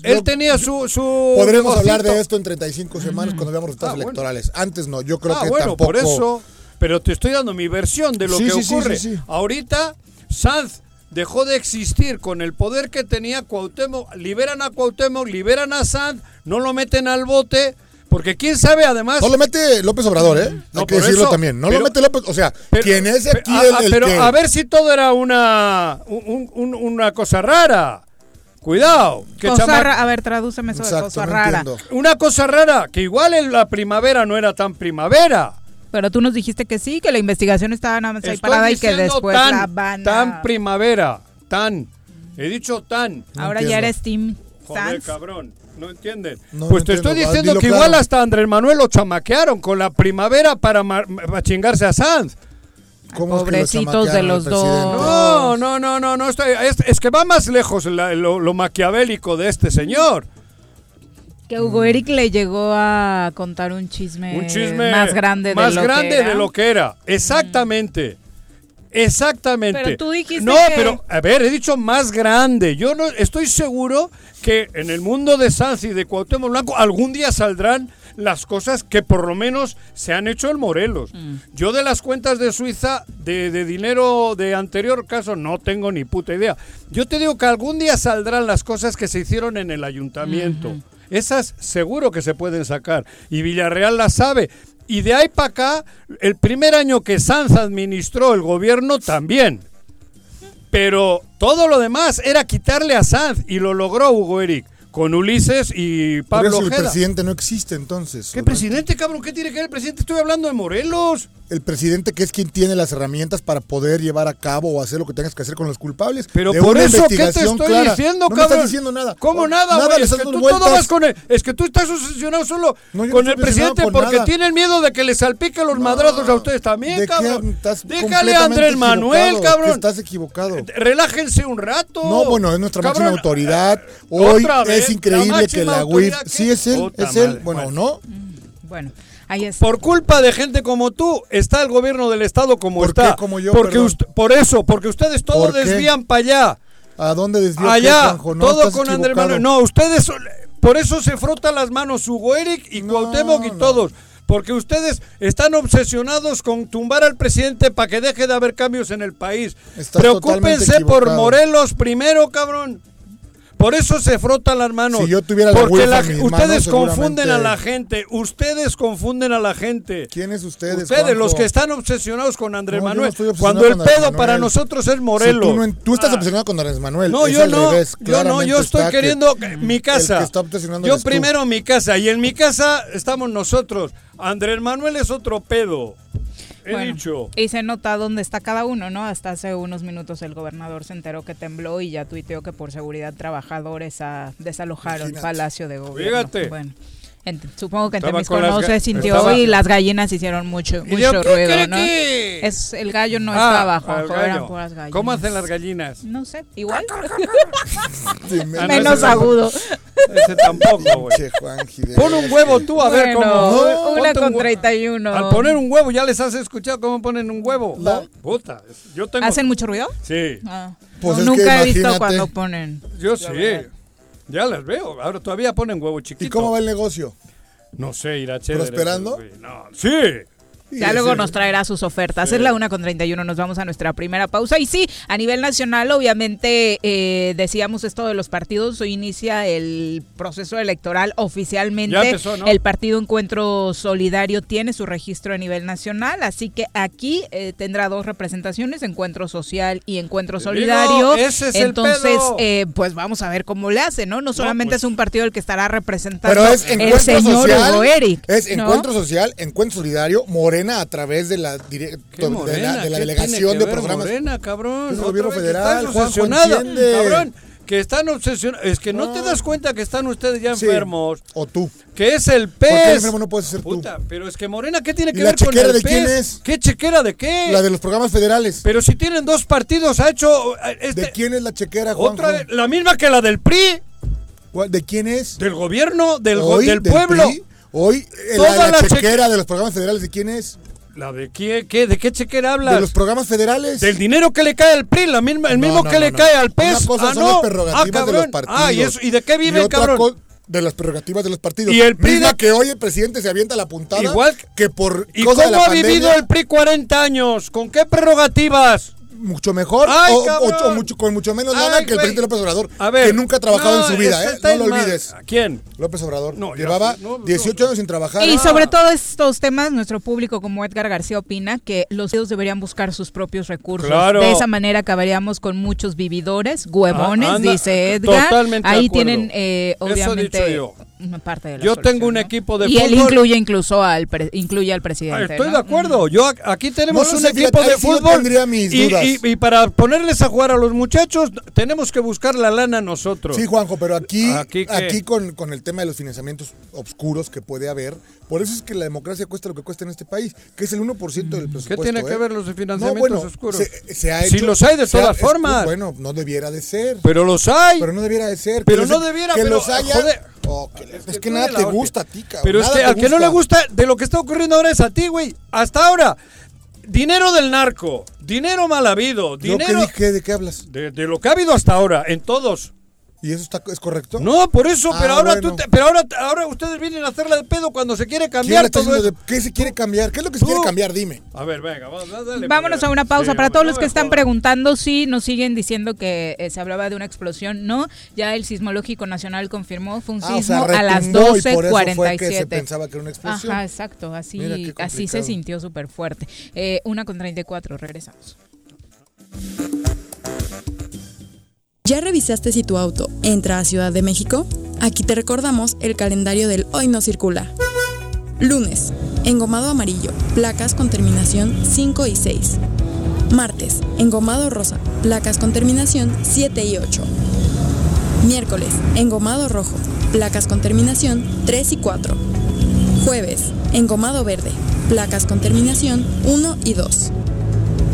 Él yo- tenía su... su Podremos hablar de esto en 35 semanas cuando veamos resultados Ah, bueno. electorales. Antes no, yo creo ah, que bueno, tampoco. por eso. Pero te estoy dando mi versión de lo Sí, que sí, sí, ocurre. sí, sí. Ahorita, Sanz dejó de existir con el poder que tenía Cuauhtémoc. Liberan a Cuauhtémoc, liberan a Sanz, no lo meten al bote. Porque quién sabe, además... No lo mete López Obrador, ¿eh? No, Hay que decirlo eso, también. No pero- lo mete López. O sea, Pero- quien es pero- aquí el, el pero que- a ver si todo era una un- un- una cosa rara. Cuidado. Que Cosa chama- ra- a ver, tradúceme eso de Exacto, cosa no rara. entiendo. Una cosa rara, que igual en la primavera no era tan primavera. Pero tú nos dijiste que sí, que la investigación estaba nada más ahí Estoy parada y que después tan, la van a... Tan primavera, tan. He dicho tan. Ahora ya eres Team Joder, cabrón. No entienden. No, pues te estoy diciendo que claro. igual hasta Andrés Manuel lo chamaquearon con la primavera para, para chingarse a Sanz. ¿Cómo es que lo Pobrecitos de los dos. No, no, no, no, no estoy, es, es que va más lejos la- lo, lo maquiavélico de este señor. Que Hugo Eric le llegó a contar un chisme, Un chisme más grande de más lo grande que era. de lo que era. Exactamente. Exactamente. Pero tú dijiste No, que- pero a ver, he dicho más grande. Yo no estoy seguro que en el mundo de Sanz y de Cuauhtémoc Blanco algún día saldrán las cosas que por lo menos se han hecho en Morelos. Mm. Yo de las cuentas de Suiza de, de dinero de anterior caso no tengo ni puta idea. Yo te digo que algún día saldrán las cosas que se hicieron en el ayuntamiento. Esas seguro que se pueden sacar. Y Villarreal las sabe. Y de ahí para acá, el primer año que Sanz administró el gobierno también. Pero todo lo demás era quitarle a Sanz y lo logró Hugo Eric con Ulises y Por Pablo el presidente no existe entonces. ¿Qué ¿o no? presidente, cabrón? ¿Qué tiene que ver el presidente? Estoy hablando de Morelos. El presidente que es quien tiene las herramientas para poder llevar a cabo o hacer lo que tengas que hacer con los culpables. Pero de por una eso, ¿qué te estoy clara. diciendo, no cabrón? me estás diciendo nada. ¿Cómo Oh, nada, güey? Es que tú todo vas con el- Es que tú estás obsesionado solo No, no con el presidente con porque nada. tienen miedo de que le salpique los madrazos a ustedes también, ¿De qué cabrón. estás Déjale a Andrés Manuel, cabrón. Estás equivocado. Relájense un rato. No, bueno, es nuestra máxima autoridad. Hoy otra vez, es increíble la que la que- Sí, es él, Puta es él. madre, Bueno, bueno. no. Bueno, ahí está. Por culpa de gente como tú, está el gobierno del Estado como ¿Por está. qué como yo, Porque perdón? ust- por eso, porque ustedes todo desvían para allá. ¿A dónde qué, Allá, Juanjo? No, todo con Andrés. Manuel. No, ustedes, son- por eso se frotan las manos Hugo Eric y No, Cuauhtémoc y no. todos. Porque ustedes están obsesionados con tumbar al presidente para que deje de haber cambios en el país. Estás Preocúpense por. Morelos primero, cabrón. Por eso se frotan las manos. Si yo tuviera la Porque la- ustedes manos, confunden a la gente. Ustedes confunden a la gente. ¿Quiénes ustedes? Ustedes, Juanjo? los que están obsesionados con Andrés No, yo no Manuel. cuando el pedo para nosotros es Si Morelos. tú, no en- tú estás Ah. obsesionado con Andrés Manuel. No, es yo no, revés. yo no, yo estoy queriendo que- mi casa. Yo tú. primero mi casa y en mi casa estamos nosotros. Andrés Manuel es otro pedo. He Bueno, dicho. Y se nota dónde está cada uno, ¿no? Hasta hace unos minutos el gobernador se enteró que tembló y ya tuiteó que por seguridad trabajadores ah, desalojaron Imagínate. Palacio de Gobierno. Fíjate. Bueno, ent- supongo que en Estaba Temisco no se sintió estaba- y las gallinas hicieron mucho, mucho yo, ¿qué ruido, ¿no? que? Es, el gallo no Ah, Juanjo, gallo. eran puras gallinas. ¿Cómo hacen las gallinas? No sé, igual. Sí, me- no, Menos ese- agudo. Ese tampoco, güey. Pon un huevo tú a ver cómo. una un con hue- 31. Al poner un huevo, ¿ya les has escuchado cómo ponen un huevo? No. Puta, yo tengo. ¿Hacen mucho ruido? Sí, Ah. Pues No, nunca que he visto cuando ponen. yo sí. Ya las veo. Ahora todavía ponen huevo chiquito. ¿Y cómo va el negocio? No sé, ir a ¿Prosperando? No, sí. Ya luego nos traerá sus ofertas. Es la una con 31, nos vamos a nuestra primera pausa. Y sí, a nivel nacional, obviamente, eh, decíamos esto de los partidos, hoy inicia el proceso electoral oficialmente. Ya empezó, ¿no? El partido Encuentro Solidario tiene su registro a nivel nacional, así que aquí eh, tendrá dos representaciones, Encuentro Social y Encuentro Te Solidario. digo, ese es el Entonces, pedo. eh, pues vamos a ver cómo le hace, ¿no? No solamente pues- es un partido el que estará representando Pero es el señor social. Hugo Eric. Es ¿no? encuentro social, encuentro solidario, Morena a través de la, dire- ¿Qué de Morena? la, de la ¿Qué delegación de programas. Morena, cabrón. El gobierno federal. Cabrón, que están obsesionados. Es que no, te No. das cuenta que están ustedes ya Sí. enfermos. O tú. Que es el ¿Por qué pez. enfermo no puedes ser tú? Puta, pero es que Morena, ¿qué tiene ¿Y que ver con el de pez? quién es? ¿Qué chequera de qué? La de los programas federales. Pero si tienen dos partidos, ha hecho eh, este, ¿De quién es la chequera, Juanjo? otra vez, la misma que la del PRI, ¿Cuál- ¿De quién es? del gobierno, del, Hoy, del del pueblo. PRI. Hoy, Toda la, la la cheque- chequera de los programas federales, ¿de quién es? ¿La de qué, qué? ¿De qué chequera hablas? De los programas federales. Del dinero que le cae al PRI, la misma, el No, mismo no, que no, le cae al PES. Una cosa ah, son no. las prerrogativas ah, de los partidos. Ah, ¿y, eso, ¿y de qué viven, otra cabrón? de las prerrogativas de los partidos. Y el PRI Misma de- que hoy el presidente se avienta la puntada. Igual- que por ¿Y cosa de cómo la ha vivido pandemia, el PRI 40 años? ¿Con qué prerrogativas? Mucho mejor Ay, o, cabrón. o- o mucho- con mucho menos lana Ay, que el presidente López Obrador, A ver. que nunca ha trabajado no, en su vida, ¿eh? No lo olvides. ¿Quién? López Obrador No, llevaba no, no. 18 años sin trabajar. Y sobre todo estos temas, nuestro público como Edgar García opina que los partidos deberían buscar sus propios recursos. Claro. De esa manera acabaríamos con muchos vividores, huevones, Ah, anda, dice Edgar. totalmente Ahí tienen, eh, Eso he obviamente, dicho yo. Una parte de la Yo solución, tengo un ¿no? equipo de Y él fútbol. incluye incluso al, pre- incluye al Ah, presidente. Estoy ¿no? de acuerdo. Yo aquí tenemos No un equipo de ahí sí yo fútbol. y, dudas. y- y para ponerles a jugar a los muchachos, tenemos que buscar la lana nosotros. Sí, Juanjo, pero aquí, ¿Aquí aquí, qué? con, con el tema de los financiamientos obscuros que puede haber, por eso es que la democracia cuesta lo que cuesta en este país, que es el 1% del ¿Qué presupuesto. tiene ¿eh? que ver los No, financiamientos bueno, oscuros? Se, se ha Sí hecho, los hay de ha- todas es- formas. Bueno, no debiera de ser. Pero los hay. Pero no debiera de ser. Pero que no debiera, que pero, los haya. joder. Oh, que- es, que nada te gusta a ti, cabrón. Pero es que al que no le gusta de lo que está ocurriendo ahora es a ti, güey. Hasta ahora, dinero del narco, dinero mal habido, ¿Yo qué dinero dije? ¿De qué hablas? de, de lo que ha habido hasta ahora, en todos. ¿Y eso está, es correcto? No, por eso, Ah, pero ahora bueno. tú te- pero ahora, ahora ustedes vienen a hacerla de pedo cuando se quiere ¿Quién cambiar todo diciendo eso. de- ¿Qué se quiere cambiar? ¿Qué es lo que se quiere cambiar? Dime. A ver, venga, vamos, dale, Vámonos a una pausa. sí, Para todos no los que están preguntando, sí, nos siguen diciendo que eh, se hablaba de una explosión. No, ya el Sismológico Nacional confirmó, fue un Ah, o sismo sea, a las retumbó y por eso fue que se 12.47. pensaba que era una explosión. Ajá, exacto, así, Mira así se sintió súper fuerte. Eh, una con 34, regresamos. ¿Ya revisaste si tu auto entra a Ciudad de México? Aquí te recordamos el calendario del Hoy no circula. Lunes, engomado amarillo, placas con terminación 5 y 6. Martes, engomado rosa, placas con terminación 7 y 8. Miércoles, engomado rojo, placas con terminación 3 y 4. Jueves, engomado verde, placas con terminación 1 y 2.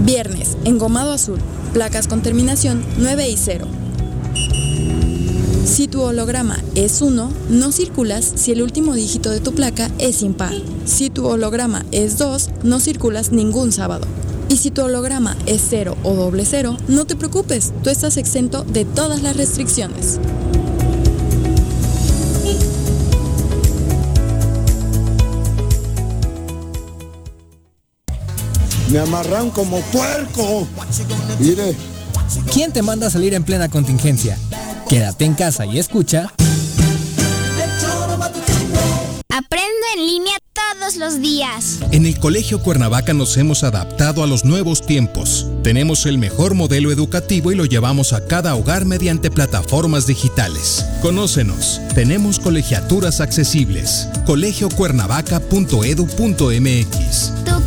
Viernes, engomado azul, placas con terminación 9 y 0. Si tu holograma es 1, no circulas si el último dígito de tu placa es impar. Si tu holograma es 2, no circulas ningún sábado. Y si tu holograma es 0 o doble 0, no te preocupes, tú estás exento de todas las restricciones. Me amarran como puerco. Mire. ¿Quién te manda a salir en plena contingencia? Quédate en casa y escucha. Aprendo en línea todos los días. En el Colegio Cuernavaca nos hemos adaptado a los nuevos tiempos. Tenemos el mejor modelo educativo y lo llevamos a cada hogar mediante plataformas digitales. Conócenos. Tenemos colegiaturas accesibles. colegiocuernavaca.edu.mx. Tu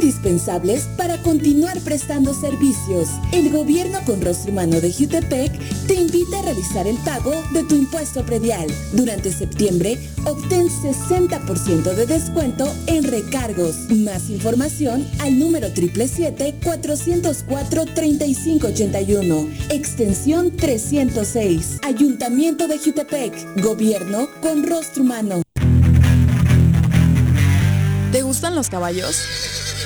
indispensables para continuar prestando servicios. El gobierno con rostro humano de Jutepec te invita a realizar el pago de tu impuesto predial. Durante septiembre, obtén 60% de descuento en recargos. Más información al número 777-404-3581, extensión 306. Ayuntamiento de Jutepec, gobierno con rostro humano. ¿Te gustan los caballos?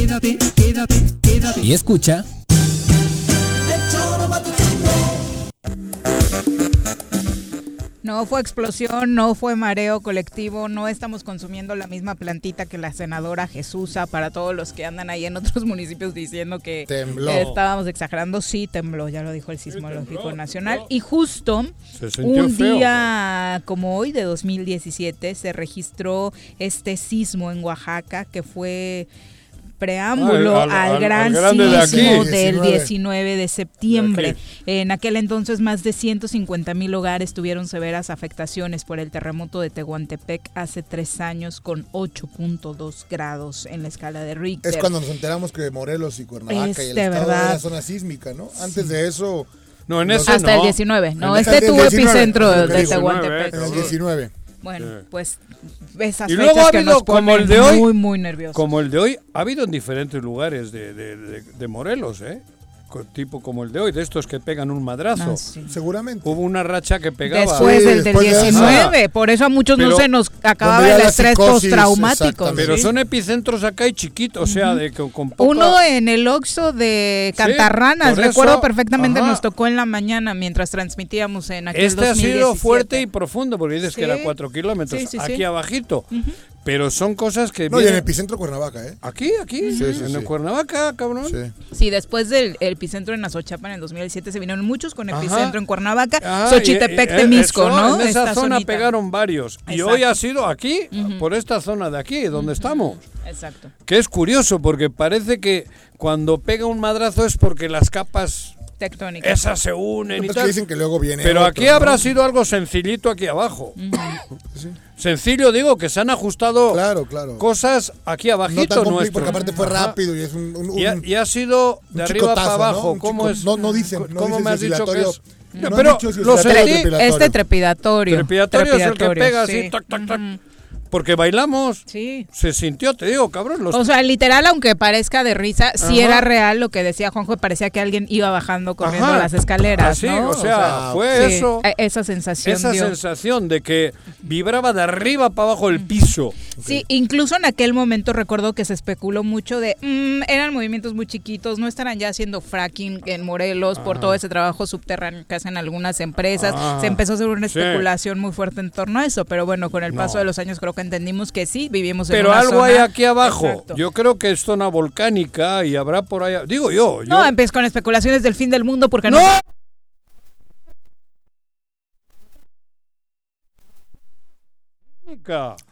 Quédate, quédate, quédate. Y escucha... No fue explosión, no fue mareo colectivo, no estamos consumiendo la misma plantita que la senadora Jesusa para todos los que andan ahí en otros municipios diciendo que Tembló. estábamos exagerando. Sí, tembló, ya lo dijo el Sismológico Nacional. Y justo un feo. día como hoy de 2017 se registró este sismo en Oaxaca que fue preámbulo Al- al- al, gran al de aquí. del 19. 19 de septiembre. De. En aquel entonces más de 150 mil hogares tuvieron severas afectaciones por el terremoto de Tehuantepec hace tres años con 8.2 grados en la escala de Richter. Es cuando nos enteramos que Morelos y Cuernavaca Es y el de estado verdad. era zona sísmica, ¿no? Antes de eso... No, en ese Hasta no. el 19, no, En- este tuvo 19, epicentro de 19, Tehuantepec. En el cabrón. 19. Bueno, Sí. pues esas Y fechas luego ha que habido, nos como el de hoy, muy, muy nerviosos. como el de hoy, ha habido en diferentes lugares de, de- de- de Morelos, ¿eh? Tipo como el de hoy, de estos que pegan un madrazo. Ah, sí. Seguramente. Hubo una racha que pegaba. Después Sí, del, del después de eso. 19, por eso a muchos no se nos acababa el estrés postraumático. Pero ¿sí? son epicentros acá y chiquitos, o sea, de que con poca... Uno en el Oxxo de Sí, Cantarranas, por recuerdo eso, perfectamente, ajá. nos tocó en la mañana mientras transmitíamos en aquel Este ha sido 2017. fuerte y profundo, porque dices que Sí. era cuatro kilómetros. Sí, sí, sí. aquí abajito. Pero son cosas que... No, y en vienen- epicentro Cuernavaca, ¿eh? Aquí, aquí, Sí, sí, en sí. el Cuernavaca, cabrón. Sí. Sí, después del el epicentro en Azochapa en el 2007 se vinieron muchos con Ajá. epicentro en Cuernavaca, Ah, Xochitepec, y- y- Temisco, eso, ¿no? En esa Esta zona zonita. pegaron varios. Y Exacto. hoy ha sido aquí, por esta zona de aquí, donde estamos. Exacto. Que es curioso, porque parece que cuando pega un madrazo es porque las capas Tectónica. esas se unen y tal. que dicen que luego viene Pero otro, aquí ¿no? habrá sido algo sencillito aquí abajo. Sencillo, digo, que se han ajustado Claro, claro. cosas aquí No abajito tan compli- nuestro. porque aparte fue rápido y es un... un- Y ha, y ha sido de arriba para chicotazo, ¿no? abajo. Un ¿Cómo chico- es? no- no dicen, no ¿Cómo dicen me has dicho que es? no pero dicho si lo sentí. o trepidatorio. Este trepidatorio. Trepidatorio es el que pega sí. así, tac, tac, tac. Porque bailamos. Sí. Se sintió, te digo, cabrón. Los O sea, literal, aunque parezca de risa, sí Ajá. era real lo que decía Juanjo, parecía que alguien iba bajando corriendo Ajá. las escaleras, Así, ¿no? o sea, fue sí, eso. e- Esa sensación esa dio. sensación de que vibraba de arriba para abajo el piso. Sí, incluso en aquel momento recuerdo que se especuló mucho de, mm, eran movimientos muy chiquitos, no estarán ya haciendo fracking en Morelos por todo ese trabajo subterráneo que hacen algunas empresas. Ah, se empezó a hacer una sí. especulación muy fuerte en torno a eso, pero bueno, con el paso No. de los años creo que entendimos que sí, vivimos en Pero una algo zona- hay aquí abajo. Exacto. Yo creo que es zona volcánica y habrá por ahí. Digo yo. yo No, empiezas con especulaciones del fin del mundo porque no. ¡No!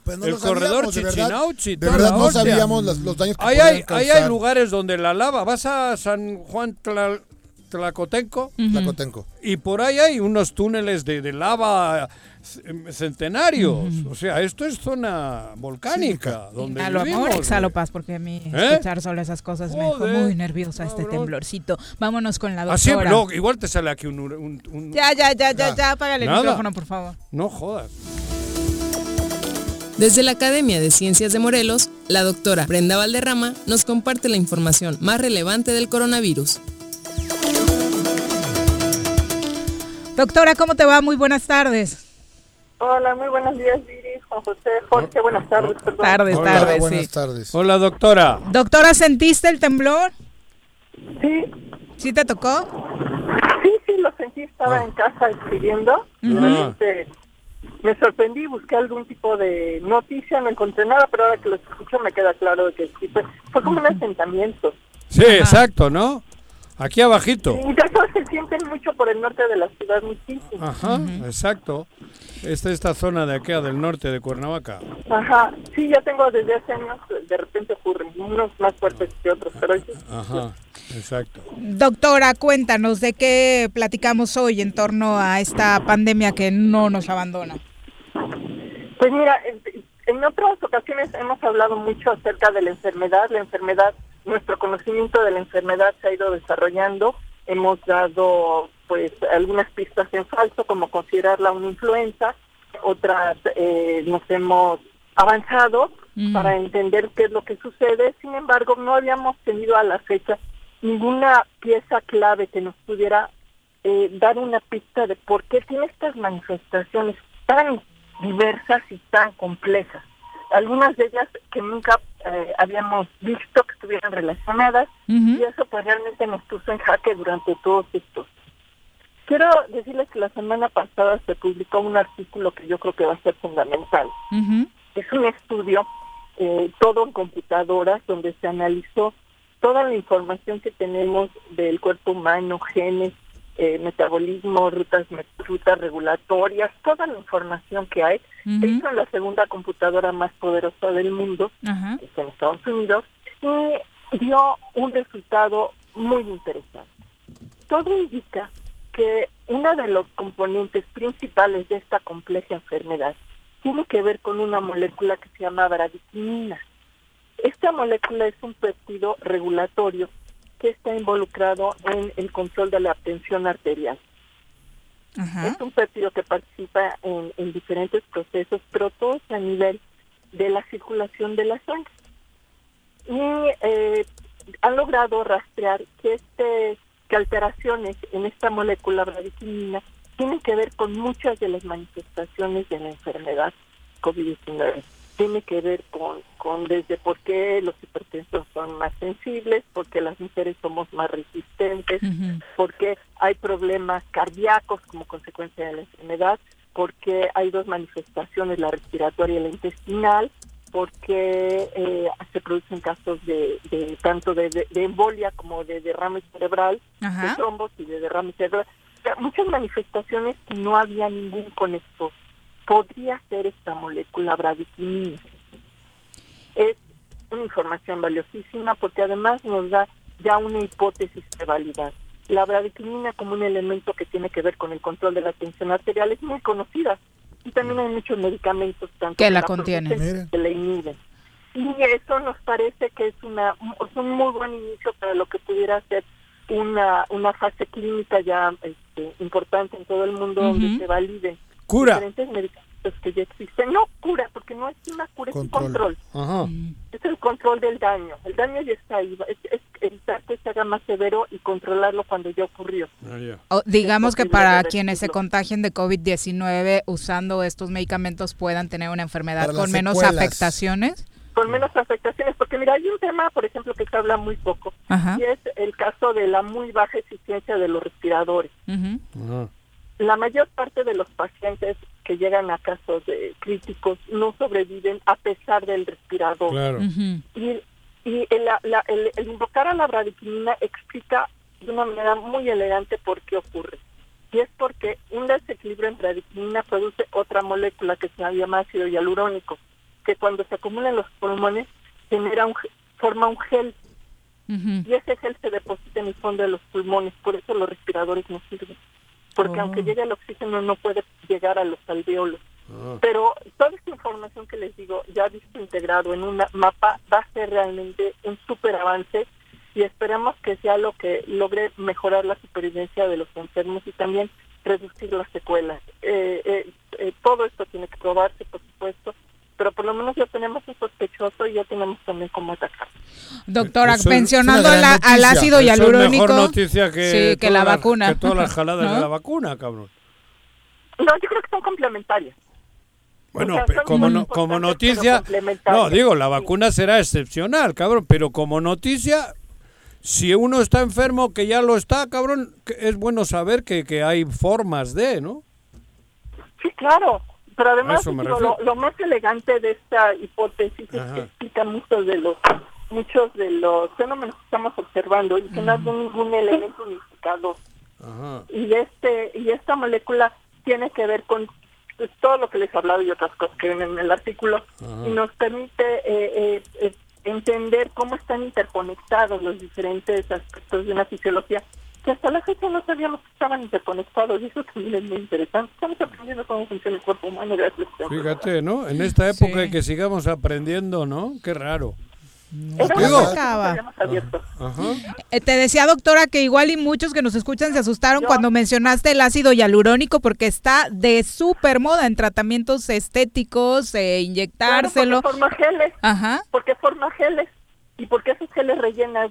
Pues no el corredor sabíamos, de verdad. Chichinauchi. De verdad no sabíamos las- los daños que ahí hay, ahí hay lugares donde la lava. Vas a San Juan Tlal- Tlacotenco. Tlacotenco. Y por ahí hay unos túneles de, de lava eh, centenarios. O sea, esto es zona volcánica. donde amor, vivimos, exhalo güey. paz, porque a mí ¿Eh? escuchar solo esas cosas me dejó muy nerviosa este temblorcito. Vámonos con la Así, doctora. luego, igual te sale aquí un... un- un- Ya, ya, ya, ya, ya, apágale el micrófono, por favor. No jodas. Desde la Academia de Ciencias de Morelos, la doctora Brenda Valderrama nos comparte la información más relevante del coronavirus. Doctora, ¿cómo te va? Muy buenas tardes. Hola, muy buenos días, Viri, Juan José, Jorge, buenas tardes. perdón. Tardes, Hola, tardes, buenas sí. tardes. Hola, doctora. Doctora, ¿sentiste el temblor? Sí. ¿Sí te tocó? Sí, sí, lo sentí, estaba en casa escribiendo. Este, me sorprendí, busqué algún tipo de noticia, no encontré nada, pero ahora que lo escucho me queda claro de que sí, fue, fue como un asentamiento. Sí, exacto, ¿no? Aquí abajito. Y eso se sienten mucho por el norte de la ciudad, muchísimo. Ajá, exacto. Esta esta zona de aquí del norte de Cuernavaca. Ajá, sí, ya tengo desde hace años, de repente ocurren, unos más fuertes que otros, pero sí. Ajá, exacto. Doctora, cuéntanos de qué platicamos hoy en torno a esta pandemia que no nos abandona. Pues mira, en otras ocasiones hemos hablado mucho acerca de la enfermedad. La enfermedad, nuestro conocimiento de la enfermedad se ha ido desarrollando. Hemos dado pues algunas pistas en falso, como considerarla una influenza. Otras eh, nos hemos avanzado Mm. para entender qué es lo que sucede. Sin embargo, no habíamos tenido a la fecha ninguna pieza clave que nos pudiera eh, dar una pista de por qué tiene estas manifestaciones tan diversas y tan complejas. Algunas de ellas que nunca eh, habíamos visto que estuvieran relacionadas y eso pues realmente nos puso en jaque durante todos estos. Quiero decirles que la semana pasada se publicó un artículo que yo creo que va a ser fundamental. Es un estudio, eh, todo en computadoras, donde se analizó toda la información que tenemos del cuerpo humano, genes, eh, metabolismo, rutas, rutas regulatorias, toda la información que hay. Se hizo en la segunda computadora más poderosa del mundo, Ajá. que es en Estados Unidos, y dio un resultado muy interesante. Todo indica que uno de los componentes principales de esta compleja enfermedad tiene que ver con una molécula que se llama bradicimina. Esta molécula es un péptido regulatorio que está involucrado en el control de la tensión arterial. Es un péptido que participa en, en diferentes procesos, pero todos a nivel de la circulación de la sangre. Y eh, han logrado rastrear que, este, que alteraciones en esta molécula bradicimina tienen que ver con muchas de las manifestaciones de la enfermedad COVID-19. Tiene que ver con, con desde por qué los hipertensos son más sensibles, porque las mujeres somos más resistentes, porque hay problemas cardíacos como consecuencia de la enfermedad, porque hay dos manifestaciones, la respiratoria y la intestinal, porque eh, se producen casos de, de tanto de, de- de embolia como de derrame cerebral, de trombos y de derrame cerebral. O sea, muchas manifestaciones que no había ningún conector. Podría ser esta molécula bradicimina. Es una información valiosísima porque además nos da ya una hipótesis de validar. La bradicimina como un elemento que tiene que ver con el control de la tensión arterial es muy conocida y también hay muchos medicamentos tanto Que la producen contienen. que la inhiben. Y eso nos parece que es una es un muy buen inicio para lo que pudiera ser una una fase clínica ya este, importante en todo el mundo donde Ujú. se validen Cura. diferentes medicamentos que ya existen. No cura, porque no es una cura, es un control. Ajá. Es el control del daño. El daño ya está ahí. Es, es evitar que se haga más severo y controlarlo cuando ya ocurrió. O digamos que para quienes se contagien de COVID-19 usando estos medicamentos puedan tener una enfermedad Para con menos secuelas. afectaciones. Con menos afectaciones, porque mira, hay un tema, por ejemplo, que se habla muy poco, Ajá. y es el caso de la muy baja eficiencia de los respiradores. La mayor parte de los pacientes que llegan a casos de críticos no sobreviven a pesar del respirador. Claro. Y, y el, la- la- el- el invocar a la bradicimina explica de una manera muy elegante por qué ocurre. Y es porque un desequilibrio en bradicimina produce otra molécula que se llama ácido hialurónico, que cuando se acumula en los pulmones genera un, forma un gel. Y ese gel se deposita en el fondo de los pulmones, por eso los respiradores no sirven. Porque Oh. aunque llegue el oxígeno no puede llegar a los alveolos. Ah. Pero toda esta información que les digo, ya visto integrado en un mapa, va a ser realmente un súper avance y esperemos que sea lo que logre mejorar la supervivencia de los enfermos y también reducir las secuelas. Eh, eh, eh, todo esto tiene que probarse, por supuesto, pero por lo menos ya tenemos un sospechoso y ya tenemos también cómo atacar. Doctora, Eso es mencionando la- al ácido Eso es hialurónico. mejor noticia que, sí, que todas la las- vacuna. Que todas las jaladas ¿No? de la vacuna, cabrón. No, yo creo que son complementarias. Bueno, O sea, como, no- como noticia, no, digo, la vacuna será excepcional, cabrón, pero como noticia, si uno está enfermo, que ya lo está, cabrón, que es bueno saber que, que hay formas de, ¿no? Sí, claro. Pero además, digo, lo, lo más elegante de esta hipótesis es que explica muchos de los muchos de los fenómenos que estamos observando y que no hay ningún elemento unificador. Ajá. Y este y esta molécula tiene que ver con pues, todo lo que les he hablado y otras cosas que ven en el artículo Ajá. y nos permite eh, eh, eh, entender cómo están interconectados los diferentes aspectos de una fisiología que hasta la fecha no sabíamos que estaban interconectados y eso también es muy interesante. Estamos aprendiendo cómo funciona el cuerpo humano gracias a. Fíjate, ¿no? En esta época Sí. que sigamos aprendiendo, ¿no? Qué raro. Abierto. Ajá. Eh, te decía, doctora, que igual y muchos que nos escuchan se asustaron cuando mencionaste el ácido hialurónico porque está de súper moda en tratamientos estéticos, eh, Claro, inyectárselo. porque forma geles. Ajá. Porque forma geles. Y porque esos geles rellenan el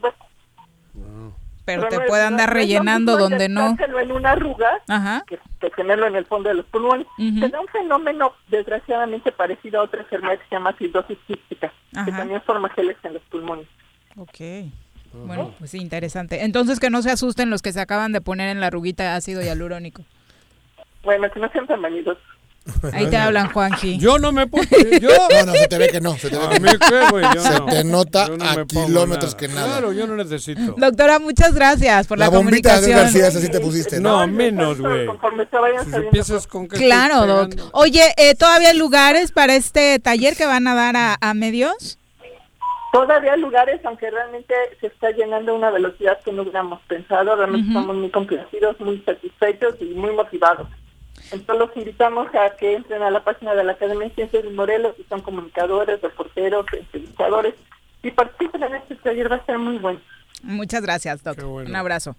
Pero no te es- puede no- andar no rellenando donde no. en una arruga Ajá. que, que tenerlo en el fondo de los pulmones. Se da un fenómeno desgraciadamente parecido a otra enfermedad que se llama acidosis quística, que también forma geles en los pulmones. Ok. Bueno, pues sí, interesante. Entonces que no se asusten los que se acaban de poner en la ruguita ácido hialurónico. Bueno, que no sean tan vanidosos. Ahí te hablan, Juanji. Yo no me puse, yo... No, no, se te ve que no. Se te ve A que mí no. qué, güey, yo Se no. te nota Yo no a me pongo kilómetros nada. que nada. Claro, yo no necesito. Doctora, muchas gracias por la, La bombita de. García, esa sí te pusiste, ¿no? No, menos, güey. Conforme se vayan Si con que Claro, doc. Oye, eh, ¿todavía hay lugares para este taller que van a dar a, a medios? Todavía hay lugares, aunque realmente se está llenando a una velocidad que no hubiéramos pensado. Realmente Ujú. estamos muy complacidos, muy satisfechos y muy motivados. Entonces los invitamos a que entren a la página de la Academia de Ciencias de Morelos, y son comunicadores, reporteros, entrevistadores, y participen en este taller, va a ser muy bueno. Muchas gracias, doc. Un abrazo.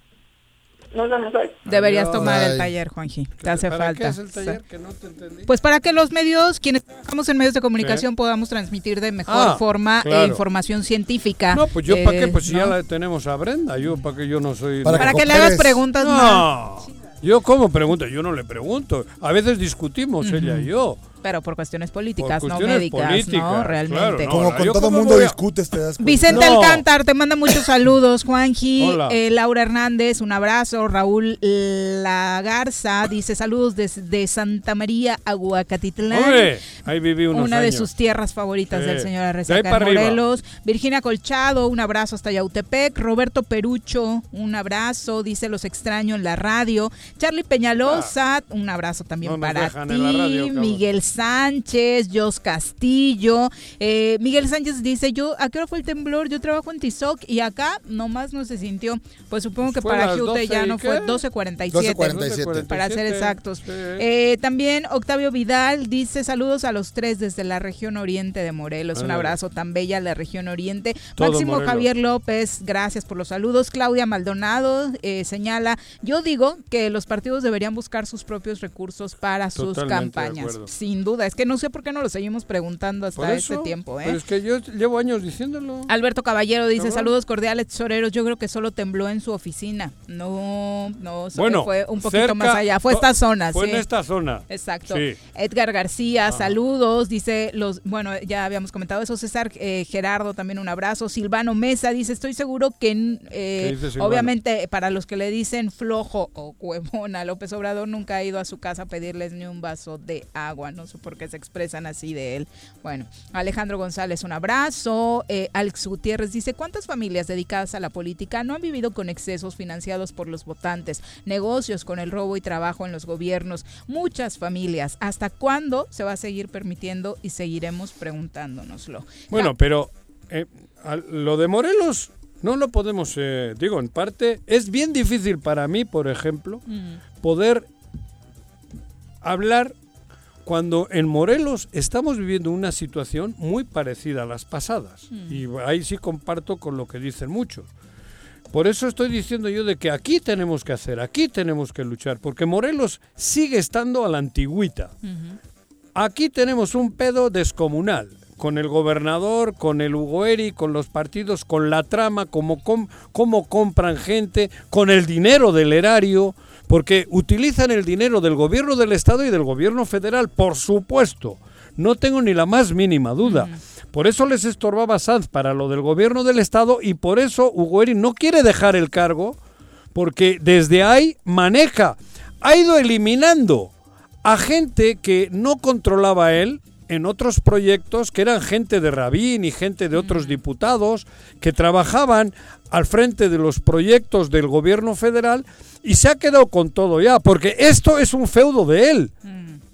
Nos vemos hoy. Deberías Adiós. tomar el taller, Juanji. Te hace ¿Para falta. qué es el taller? Que no te entendí. Pues para que los medios, quienes estamos en medios de comunicación, podamos transmitir de mejor Ah, forma eh, claro. información científica. No, pues yo para eh, qué, pues si ¿no? ya la tenemos a Brenda, yo para qué yo no soy... Para Para que que le hagas preguntas más. Yo como pregunto, yo no le pregunto. A veces discutimos ella y yo. Pero por cuestiones políticas, Por no médicas, políticas, ¿no? claro, Realmente. no. Como con ¿yo todo mundo a- discutes, te das cuenta. Vicente No. Alcántar te manda muchos saludos, Juanji, eh, Laura Hernández, un abrazo, Raúl Lagarza dice saludos desde Santa María, Aguacatitlán. Hombre, ahí viví unos Una de sus tierras favoritas Sí. del señor De Arrezaca arriba. Morelos. Virginia Colchado, un abrazo hasta Yautepec. Roberto Perucho, un abrazo, dice los extraño en la radio. Charlie Peñalosa, un abrazo también Ah. No para ti. la radio. Miguel Sánchez, Jos Castillo. Eh, Miguel Sánchez dice, yo, ¿a qué hora fue el temblor? Yo trabajo en Tizoc y acá nomás no se sintió. Pues supongo que para Jute 12 ya no fue 12.47. 12:47. Para ser exactos. Sí. Eh, también Octavio Vidal dice saludos a los tres desde la región oriente de Morelos. Un abrazo tan bella la región oriente. Todo Máximo Morelos. Javier López, gracias por los saludos. Claudia Maldonado eh, señala, yo digo que los partidos deberían buscar sus propios recursos para sus Totalmente campañas. acuerdo. Sin duda, es que no sé por qué no lo seguimos preguntando hasta este tiempo. ¿eh? Pero es que yo llevo años diciéndolo. Alberto Caballero dice saludos cordiales tesoreros. Yo creo que solo tembló en su oficina. No, no, Bueno, fue un poquito cerca- más allá. Fue esta zona, Fue sí. en esta zona. Exacto. Sí. Edgar García, saludos, dice los, bueno, ya habíamos comentado eso, César eh, Gerardo también un abrazo, Silvano Mesa dice, estoy seguro que eh, obviamente para los que le dicen flojo o cuevón a López Obrador nunca ha ido a su casa a pedirles ni un vaso de agua, no sé por qué se expresan así de él. Bueno, Alejandro González un abrazo, eh, Alex Gutiérrez dice, ¿cuántas familias dedicadas a la política no han vivido con excesos financiados por los votantes, negocios con el robo y trabajo en los gobiernos? Muchas familias. ¿Hasta cuándo se va a seguir permitiendo y seguiremos preguntándonoslo? Bueno, pero eh, lo de Morelos No lo podemos, eh, digo, en parte, es bien difícil para mí, por ejemplo, poder hablar cuando en Morelos estamos viviendo una situación muy parecida a las pasadas. Y ahí sí comparto con lo que dicen muchos. Por eso estoy diciendo yo de que aquí tenemos que hacer, aquí tenemos que luchar, porque Morelos sigue estando a la antigüita. Aquí tenemos un pedo descomunal con el gobernador, con el Hugo Eri, con los partidos, con la trama, cómo, com- cómo compran gente, con el dinero del erario, porque utilizan el dinero del gobierno del Estado y del gobierno federal, por supuesto. No tengo ni la más mínima duda. Por eso les estorbaba Sanz para lo del gobierno del Estado y por eso Hugo Eri no quiere dejar el cargo, porque desde ahí maneja, ha ido eliminando a gente que no controlaba él en otros proyectos, que eran gente de Rabín y gente de otros diputados, que trabajaban al frente de los proyectos del gobierno federal y se ha quedado con todo ya, porque esto es un feudo de él.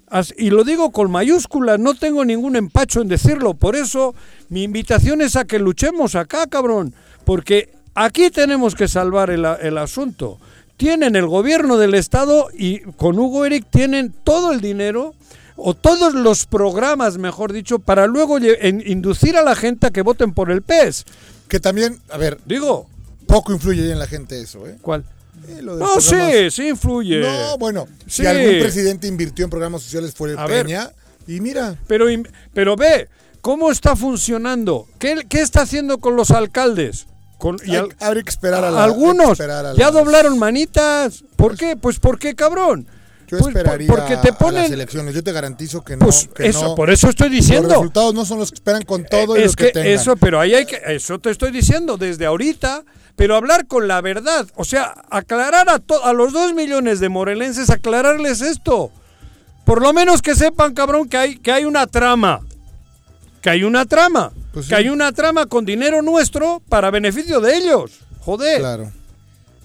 As- Y lo digo con mayúsculas, no tengo ningún empacho en decirlo. Por eso mi invitación es a que luchemos acá, cabrón. Porque aquí tenemos que salvar el, a- el asunto. Tienen el gobierno del Estado y con Hugo Eric tienen todo el dinero o todos los programas, mejor dicho, para luego inducir a la gente a que voten por el PES. Que también, a ver, digo, poco influye en la gente eso, ¿eh? ¿Cuál? Eh, lo No, sí, sí influye. No, bueno, Sí. si algún presidente invirtió en programas sociales fue el A ver. Peña, y mira, Pero, pero ve, ¿cómo está funcionando? ¿Qué, qué está haciendo con los alcaldes? Con, y hay- que esperar a la- que algunos esperar a ya doblaron manitas. ¿Por qué? Pues ¿por qué, cabrón? yo Pues esperaría porque te a las ponen elecciones. Yo te garantizo que no. Pues que eso, no- por eso estoy diciendo. Los resultados no son los que esperan con todo y lo que, que tengan. eso, pero ahí hay que, eso te estoy diciendo desde ahorita, pero hablar con la verdad, o sea, aclarar a, to- a los dos millones de morelenses, aclararles esto. Por lo menos que sepan, cabrón, que hay, que hay una trama. Que hay una trama. Pues que hay una trama con dinero nuestro para beneficio de ellos. Joder. Claro.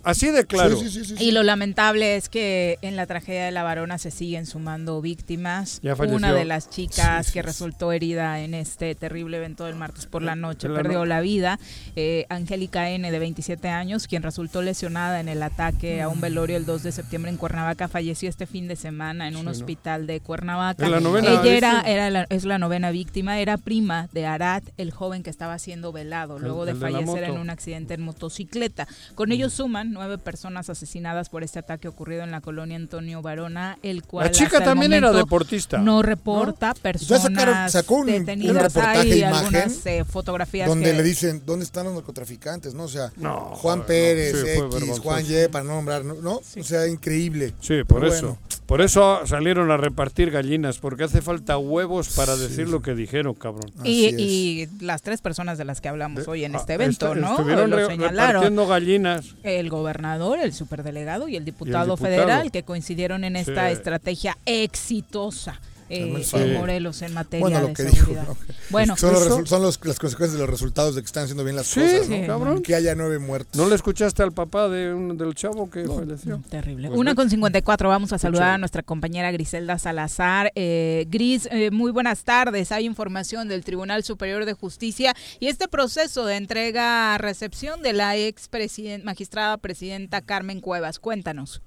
Así de claro. Sí, sí, sí, sí, Y lo lamentable es que en la tragedia de la varona se siguen sumando víctimas. Ya falleció. Una de las chicas Sí, sí, que resultó herida en este terrible evento del martes por la noche la perdió no- la vida. Eh, Angélica N, de 27 años, quien resultó lesionada en el ataque a un velorio el 2 de septiembre en Cuernavaca, falleció este fin de semana en un Sí, ¿no? hospital de Cuernavaca. La novena Ella era, era la- es la novena víctima, era prima de Arad, el joven que estaba siendo velado El- luego de el de la fallecer en un accidente en motocicleta. Con ellos suman nueve personas asesinadas por este ataque ocurrido en la colonia Antonio Varona, el cual La chica hasta el también era deportista. No reporta Ya personas sacaron- sacó un- un detenidas. reportaje Hay imagen algunas eh, fotografías donde que- le dicen dónde están los narcotraficantes, ¿no? O sea, No, Juan joder, Pérez, no. Sí, X. Juan Y, para no nombrar, ¿no? ¿no? O sea, increíble. Sí, por Pero eso. bueno. Por eso salieron a repartir gallinas, porque hace falta huevos para decir lo que dijeron, cabrón. y, y las tres personas de las que hablamos hoy en Ah, este evento, ¿no? Estuvieron Lo señalaron. repartiendo gallinas. El gobernador, el superdelegado y el diputado, diputado. federal que coincidieron en esta Sí. estrategia exitosa eh, en Morelos en materia Bueno, lo de que dijo, seguridad. ¿no? Bueno, son, los son los- las consecuencias de los resultados de que están haciendo bien las Sí, cosas, ¿no? sí, cabrón. Que haya nueve muertos. ¿No le escuchaste al papá de un- del chavo que falleció? Terrible. Pues Una con 54, vamos a saludar Escucha. a nuestra compañera Griselda Salazar. Eh, Gris, eh, muy buenas tardes. Hay información del Tribunal Superior de Justicia y este proceso de entrega-recepción de la ex president- magistrada presidenta Carmen Cuevas. Cuéntanos.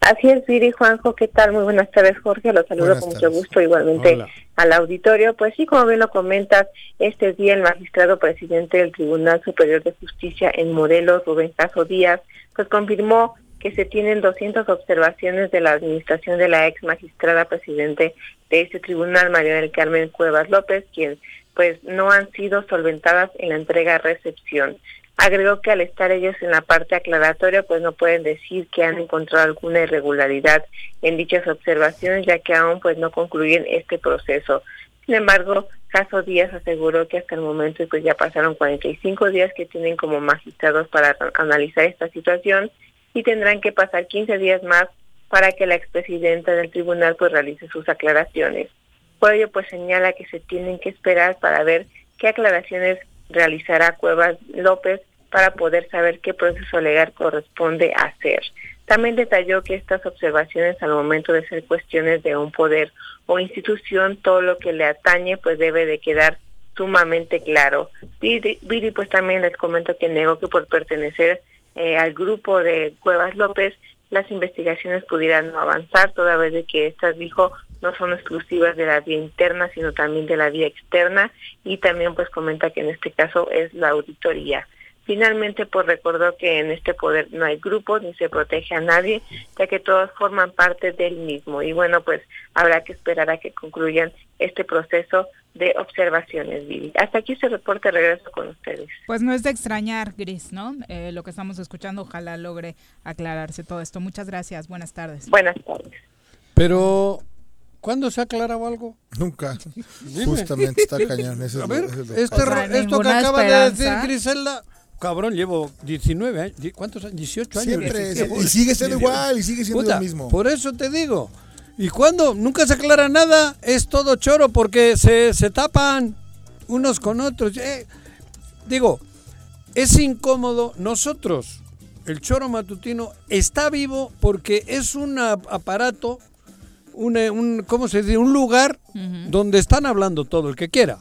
Así es, Viri Juanjo, ¿qué tal? Muy buenas tardes, Jorge. Los saludo Buenas con mucho gusto, igualmente Hola. al auditorio. Pues sí, como bien lo comentas, este día el magistrado presidente del Tribunal Superior de Justicia en Morelos, Rubén Caso Díaz, pues confirmó que se tienen 200 observaciones de la administración de la ex magistrada presidente de este tribunal, María del Carmen Cuevas López, quien pues no han sido solventadas en la entrega-recepción. Agregó que al estar ellos en la parte aclaratoria, pues no pueden decir que han encontrado alguna irregularidad en dichas observaciones, ya que aún pues no concluyen este proceso. Sin embargo, Caso Díaz aseguró que hasta el momento pues ya pasaron 45 días que tienen como magistrados para ra- analizar esta situación y tendrán que pasar 15 días más para que la expresidenta del tribunal pues realice sus aclaraciones. Por ello pues señala que se tienen que esperar para ver qué aclaraciones realizará Cuevas López para poder saber qué proceso legal corresponde hacer. También detalló que estas observaciones al momento de ser cuestiones de un poder o institución, todo lo que le atañe pues debe de quedar sumamente claro. Viri, pues también les comento que negó que por pertenecer eh, al grupo de Cuevas López las investigaciones pudieran no avanzar, toda vez de que estas dijo no son exclusivas de la vía interna, sino también de la vía externa y también pues comenta que en este caso es la auditoría. Finalmente, pues recordó que en este poder no hay grupos ni se protege a nadie, ya que todos forman parte del mismo. Y bueno, pues habrá que esperar a que concluyan este proceso de observaciones, Vivi. Hasta aquí se reporte, regreso con ustedes. Pues no es de extrañar, Gris, ¿no? Eh, lo que estamos escuchando, ojalá logre aclararse todo esto. Muchas gracias, buenas tardes. Buenas tardes. Pero, ¿cuándo se ha aclarado algo? Nunca. Justamente está cañón. Eso A es ver, lo- eso es lo este, esto que acaba de decir Griselda, cabrón, llevo 19 años, ¿cuántos años? 18 años. Siempre, y sigue siendo igual, y sigue siendo Puta, lo mismo. Por eso te digo. ¿Y cuando Nunca se aclara nada, es todo choro porque se, se tapan unos con otros. Eh, digo, es incómodo. Nosotros, el choro matutino, está vivo porque es un ap- aparato, un, un, ¿cómo se dice? Un lugar donde están hablando todo el que quiera.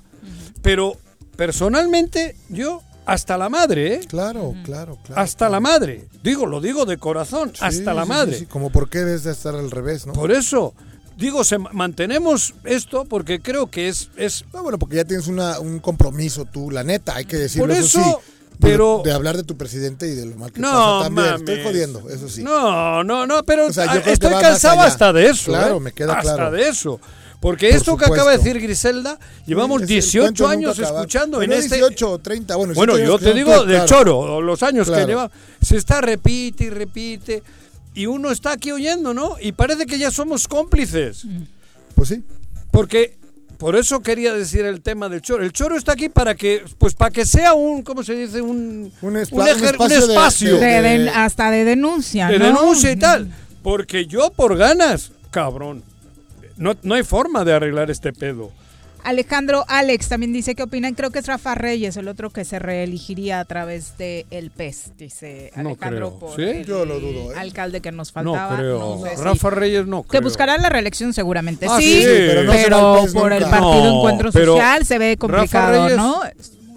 Pero personalmente, yo hasta la madre, ¿eh? Claro, claro, claro. Hasta la madre. Digo, lo digo de corazón, Sí, hasta la sí, sí, madre. sí, Como por qué debes de estar al revés, ¿no? Por eso, digo, se, mantenemos esto porque creo que es... es No, bueno, porque ya tienes una, un compromiso tú, la neta, hay que decirlo. Por eso, eso, sí. Pero- De, de hablar de tu presidente y de lo mal que No, pasa también. mames. Estoy jodiendo, eso sí. No, no, no, pero O sea, yo ah, estoy cansado hasta de eso. Claro, ¿eh? me queda hasta claro. de eso. Porque Por esto que acaba de decir Griselda, llevamos Es el 18 cuento nunca años escuchando en Bueno, este... 18 o 30, bueno, Bueno, 18 yo te digo del claro. choro, los años Claro. que lleva. Se está repite y repite. Y uno está aquí oyendo, ¿no? Y parece que ya somos cómplices. Pues sí. Porque por eso quería decir el tema del choro. El choro está aquí para que, pues para que sea un, ¿cómo se dice? Un, Un, un espa- un ejer- un espacio de- espacio De den- hasta de denuncia, de ¿no? denuncia y tal. Porque yo por ganas, cabrón, no, no hay forma de arreglar este pedo. Alejandro Alex también dice que opinan, creo que es Rafa Reyes, el otro que se reelegiría a través de el PES, dice No Alejandro creo. por ¿Sí? el Yo lo dudo, ¿eh? alcalde que nos No faltaba. creo. sé si- Rafa Reyes no Que creo. buscará la reelección seguramente Ah, sí, sí, pero, no el por el partido No, Encuentro Social se ve Rafa complicado, Reyes- ¿no?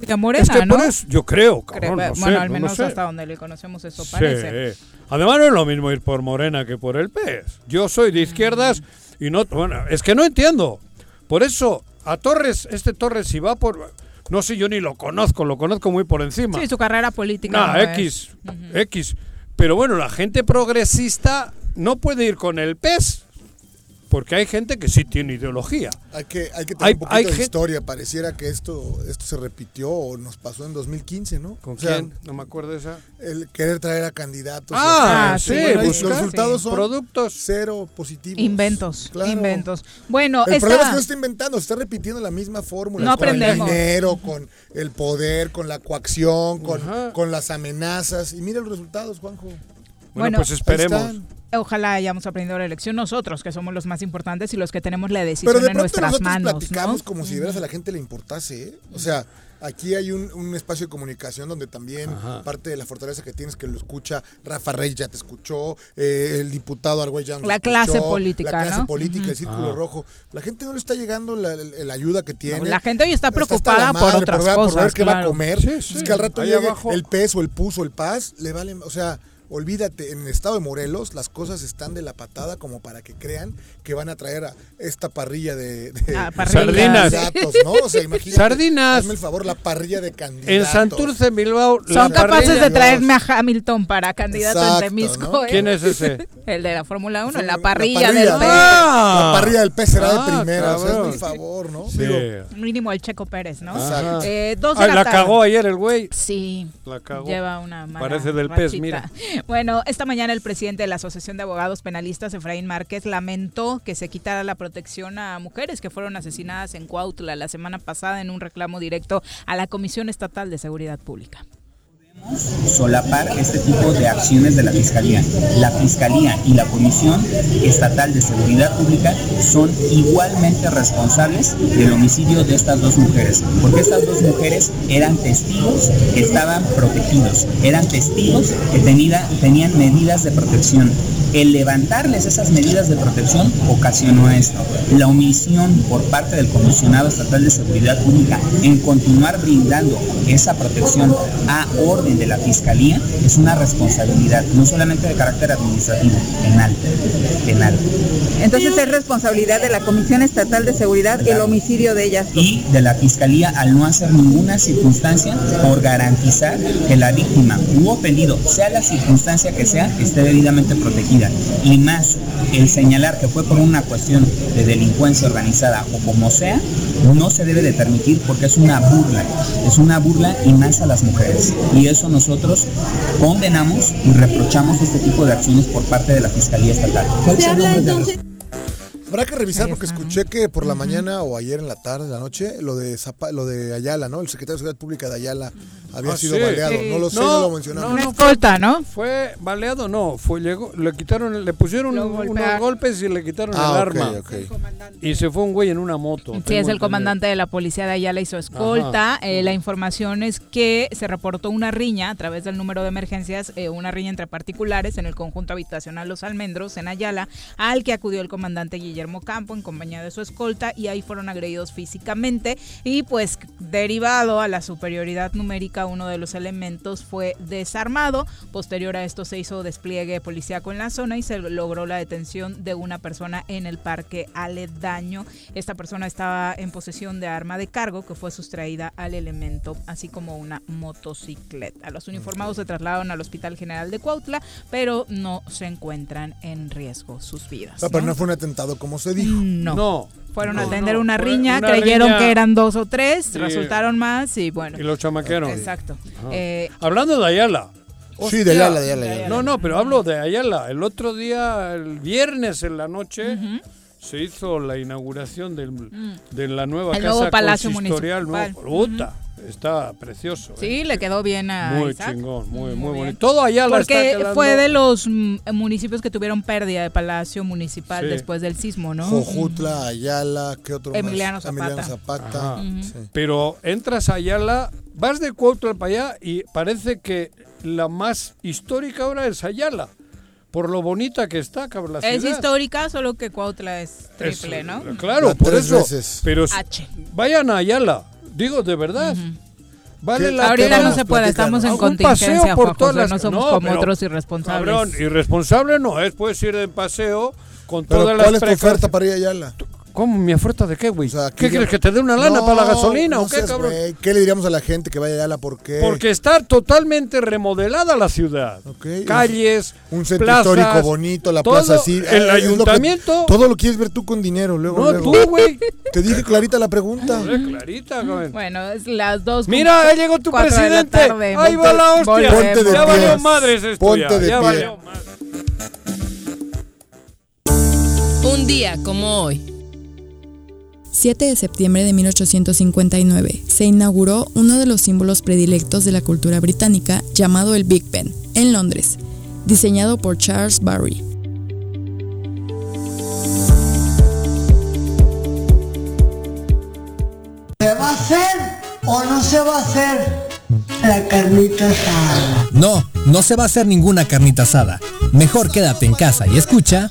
De Morena, es que ¿no? eso, yo creo, Creo- cabrón, no sé, bueno, al no menos sé. hasta donde le conocemos eso Sí. parece. Además no es lo mismo ir por Morena que por el PES. Yo soy de izquierdas y no, bueno, es que no entiendo. Por eso a Torres, este Torres si va por no sé, yo ni lo conozco, lo conozco muy por encima. Sí, su carrera política. Nah, no X, X. Pero bueno, la gente progresista no puede ir con el PES. Porque hay gente que sí tiene ideología. Hay que, hay que tener Hay- un poquito hay de historia. Pareciera que esto, esto se repitió o nos pasó en 2015, ¿no? ¿Con O sea, quién? No me acuerdo esa. El querer traer a candidatos. Ah, sí, Bueno, ahí buscar- los resultados sí. son Productos. cero positivos. Inventos, Claro. inventos. Bueno, el esta- problema es que no se está inventando, se está repitiendo la misma fórmula. No con el dinero, con el poder, con la coacción, con, Ajá. con las amenazas. Y mira los resultados, Juanjo. Bueno, Bueno, pues esperemos. Ojalá hayamos aprendido la lección nosotros, que somos los más importantes y los que tenemos la decisión Pero de en nuestras nosotros manos. platicamos ¿no? como si de veras a la gente le importase, ¿eh? O sea, aquí hay un, un espacio de comunicación donde también Ajá. parte de la fortaleza que tienes que lo escucha, Rafa Rey ya te escuchó, eh, el diputado nos La escuchó, clase política, La clase ¿no? política, el círculo Ah. rojo. La gente no le está llegando la, la- la ayuda que tiene. La gente hoy está preocupada por otras ver- cosas. Por ver qué va a claro. comer. Sí, sí. Es que al rato abajo. el PES o el PUS o el PAS, le vale, o sea... Olvídate, en el estado de Morelos las cosas están de la patada como para que crean que van a traer a esta parrilla de, de Ah, parrilla. Sardinas. candidatos, ¿no? O sea, imagínate. Sardinas. Hazme el favor, la parrilla de candidatos. En Santurce, en Bilbao, la Son capaces parrilla- de traerme a Hamilton para candidato Exacto, en Temisco. ¿no? ¿eh? ¿Quién es ese? El de la Fórmula 1, en la La parrilla, del ¿no? PES. Ah. La parrilla del pez será Ah, de primera, o sea, hazme el favor, ¿no? Sí. Digo, Mínimo el Checo Pérez, ¿no? Exacto. Eh, dos de Ah, la, cagó ayer el güey. Sí. La cagó. Lleva una mala Parece del pez, rachita. mira. Bueno, esta mañana el presidente de la Asociación de Abogados Penalistas, Efraín Márquez, lamentó que se quitara la protección a mujeres que fueron asesinadas en Cuautla la semana pasada en un reclamo directo a la Comisión Estatal de Seguridad Pública. Solapar este tipo de acciones de la Fiscalía. La Fiscalía y la Comisión Estatal de Seguridad Pública son igualmente responsables del homicidio de estas dos mujeres, porque estas dos mujeres eran testigos que estaban protegidos, eran testigos que tenida- tenían medidas de protección. El levantarles esas medidas de protección ocasionó esto. La omisión por parte del Comisionado Estatal de Seguridad Pública en continuar brindando esa protección a orden de la Fiscalía es una responsabilidad, no solamente de carácter administrativo, penal. Penal. Entonces es responsabilidad de la Comisión Estatal de Seguridad el homicidio de ellas. y de la Fiscalía al no hacer ninguna circunstancia por garantizar que la víctima u ofendido, sea la circunstancia que sea, esté debidamente protegida. Y más, el señalar que fue por una cuestión de delincuencia organizada o como sea, no se debe de permitir porque es una burla, es una burla y más a las mujeres. Y eso nosotros condenamos y reprochamos este tipo de acciones por parte de la Fiscalía Estatal. Habrá que revisar porque escuché que por la mañana o ayer en la tarde, en la noche, lo de Zapa- lo de Ayala, ¿no? El secretario de Seguridad Pública de Ayala había Ah, sido sí. baleado. No lo sé, no, lo mencionaron. Una escolta, ¿no? Fue baleado, no, fue llegó, le quitaron, le pusieron unos golpes y le quitaron Ah, el arma. Y se fue un güey en una moto. Sí, es el comandante de la policía de Ayala y su escolta. Eh, la información es que se reportó una riña a través del número de emergencias, eh, una riña entre particulares en el conjunto habitacional Los Almendros, en Ayala, al que acudió el comandante Guillermo Campo en compañía de su escolta y ahí fueron agredidos físicamente y pues derivado a la superioridad numérica uno de los elementos fue desarmado. Posterior a esto se hizo despliegue policíaco en la zona y se logró la detención de una persona en el parque aledaño. Esta persona estaba en posesión de arma de cargo que fue sustraída al elemento, así como una motocicleta. Los uniformados se trasladaron al Hospital General de Cuautla, pero no se encuentran en riesgo sus vidas. No, pero no fue un atentado como se dijo. No. No. Fueron No, a atender no, una riña, una creyeron riña- que eran dos o tres, Sí. resultaron más y bueno. Y lo chamaquearon. Exacto. Eh, Hablando de Ayala. Sí, de Ayala, de Ayala, de Ayala. No, no, pero hablo de Ayala. El otro día, el viernes en la noche, se hizo la inauguración del, de la nueva Mm. El casa nuevo Palacio consistorial. Municipal. nuevo. Está precioso. ¿eh? sí, le quedó bien a Muy Isaac. chingón, muy, muy, Muy bien. bonito. Todo Ayala Porque está quedando- fue de los municipios que tuvieron pérdida de Palacio Municipal Sí. después del sismo, ¿no? Jojutla, Ayala, ¿qué otro Emiliano más? Zapata. Emiliano Zapata. Sí. Pero entras a Ayala, vas de Cuautla para allá y parece que la más histórica ahora es Ayala. Por lo bonita que está, cabrón, la Es ciudad. histórica, solo que Cuautla es Es- triple, ¿no? Claro, La por tres eso. veces. Pero H. vayan a Ayala, digo de verdad. Vale la Ahorita no se puede, estamos en contingencia, por Juan todas José, las- no somos No, como pero, otros irresponsables. Cabrón, irresponsable no es, puedes ir de paseo con Pero todas ¿cuál las es tu oferta para ir a Ayala? ¿Cómo? ¿Mi oferta de qué, güey? ¿Qué ya- quieres? ¿Que te dé una lana No, para la gasolina no o qué, seas cabrón? güey. ¿Qué le diríamos a la gente que vaya a Ayala? ¿Por qué? Porque está totalmente remodelada la ciudad. Ok, Calles, Un centro plazas, histórico bonito, la todo, plaza así. El Ah, es lo que- ayuntamiento. todo lo quieres ver tú con dinero, luego. no, luego. tú, güey. Te dije clarita la pregunta. Clarita, güey. Bueno, es las dos. Mira, ahí llegó tu la presidente. tarde. Ahí va la hostia. Volvemos. Ponte de ya pie. valió madres esto Ponte ya. de ya pie. valió madres. Un día como hoy. 7 de septiembre de 1859 se inauguró uno de los símbolos predilectos de la cultura británica llamado el Big Ben, en Londres, diseñado por Charles Barry. ¿Se va a hacer o no se va a hacer la carnita asada? No, no se va a hacer ninguna carnita asada. Mejor quédate en casa y escucha.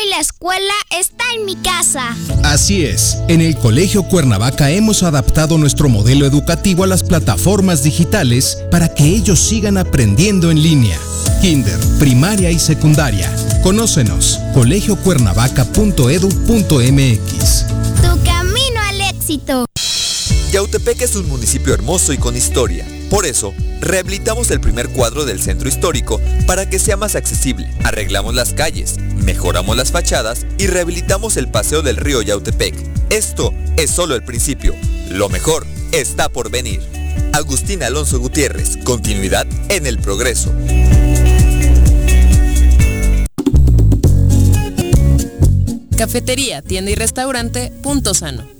Hoy la escuela está en mi casa. Así es, en el Colegio Cuernavaca hemos adaptado nuestro modelo educativo a las plataformas digitales para que ellos sigan aprendiendo en línea. Kinder, primaria y secundaria. Conócenos, colegiocuernavaca.edu.mx. Tu camino al éxito. Yautepec es un municipio hermoso y con historia. Por eso, rehabilitamos el primer cuadro del centro histórico para que sea más accesible. Arreglamos las calles, mejoramos las fachadas y rehabilitamos el paseo del río Yautepec. Esto es solo el principio. Lo mejor está por venir. Agustín Alonso Gutiérrez, continuidad en el progreso. Cafetería, tienda y restaurante, punto sano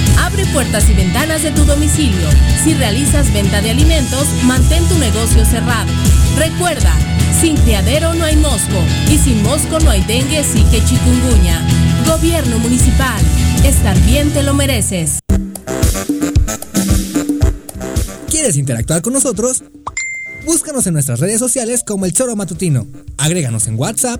Abre puertas y ventanas de tu domicilio. Si realizas venta de alimentos, mantén tu negocio cerrado. Recuerda, sin criadero no hay mosco y sin mosco no hay dengue, sí que chikungunya. Gobierno municipal, estar bien te lo mereces. ¿Quieres interactuar con nosotros? Búscanos en nuestras redes sociales como El Choro Matutino. Agréganos en WhatsApp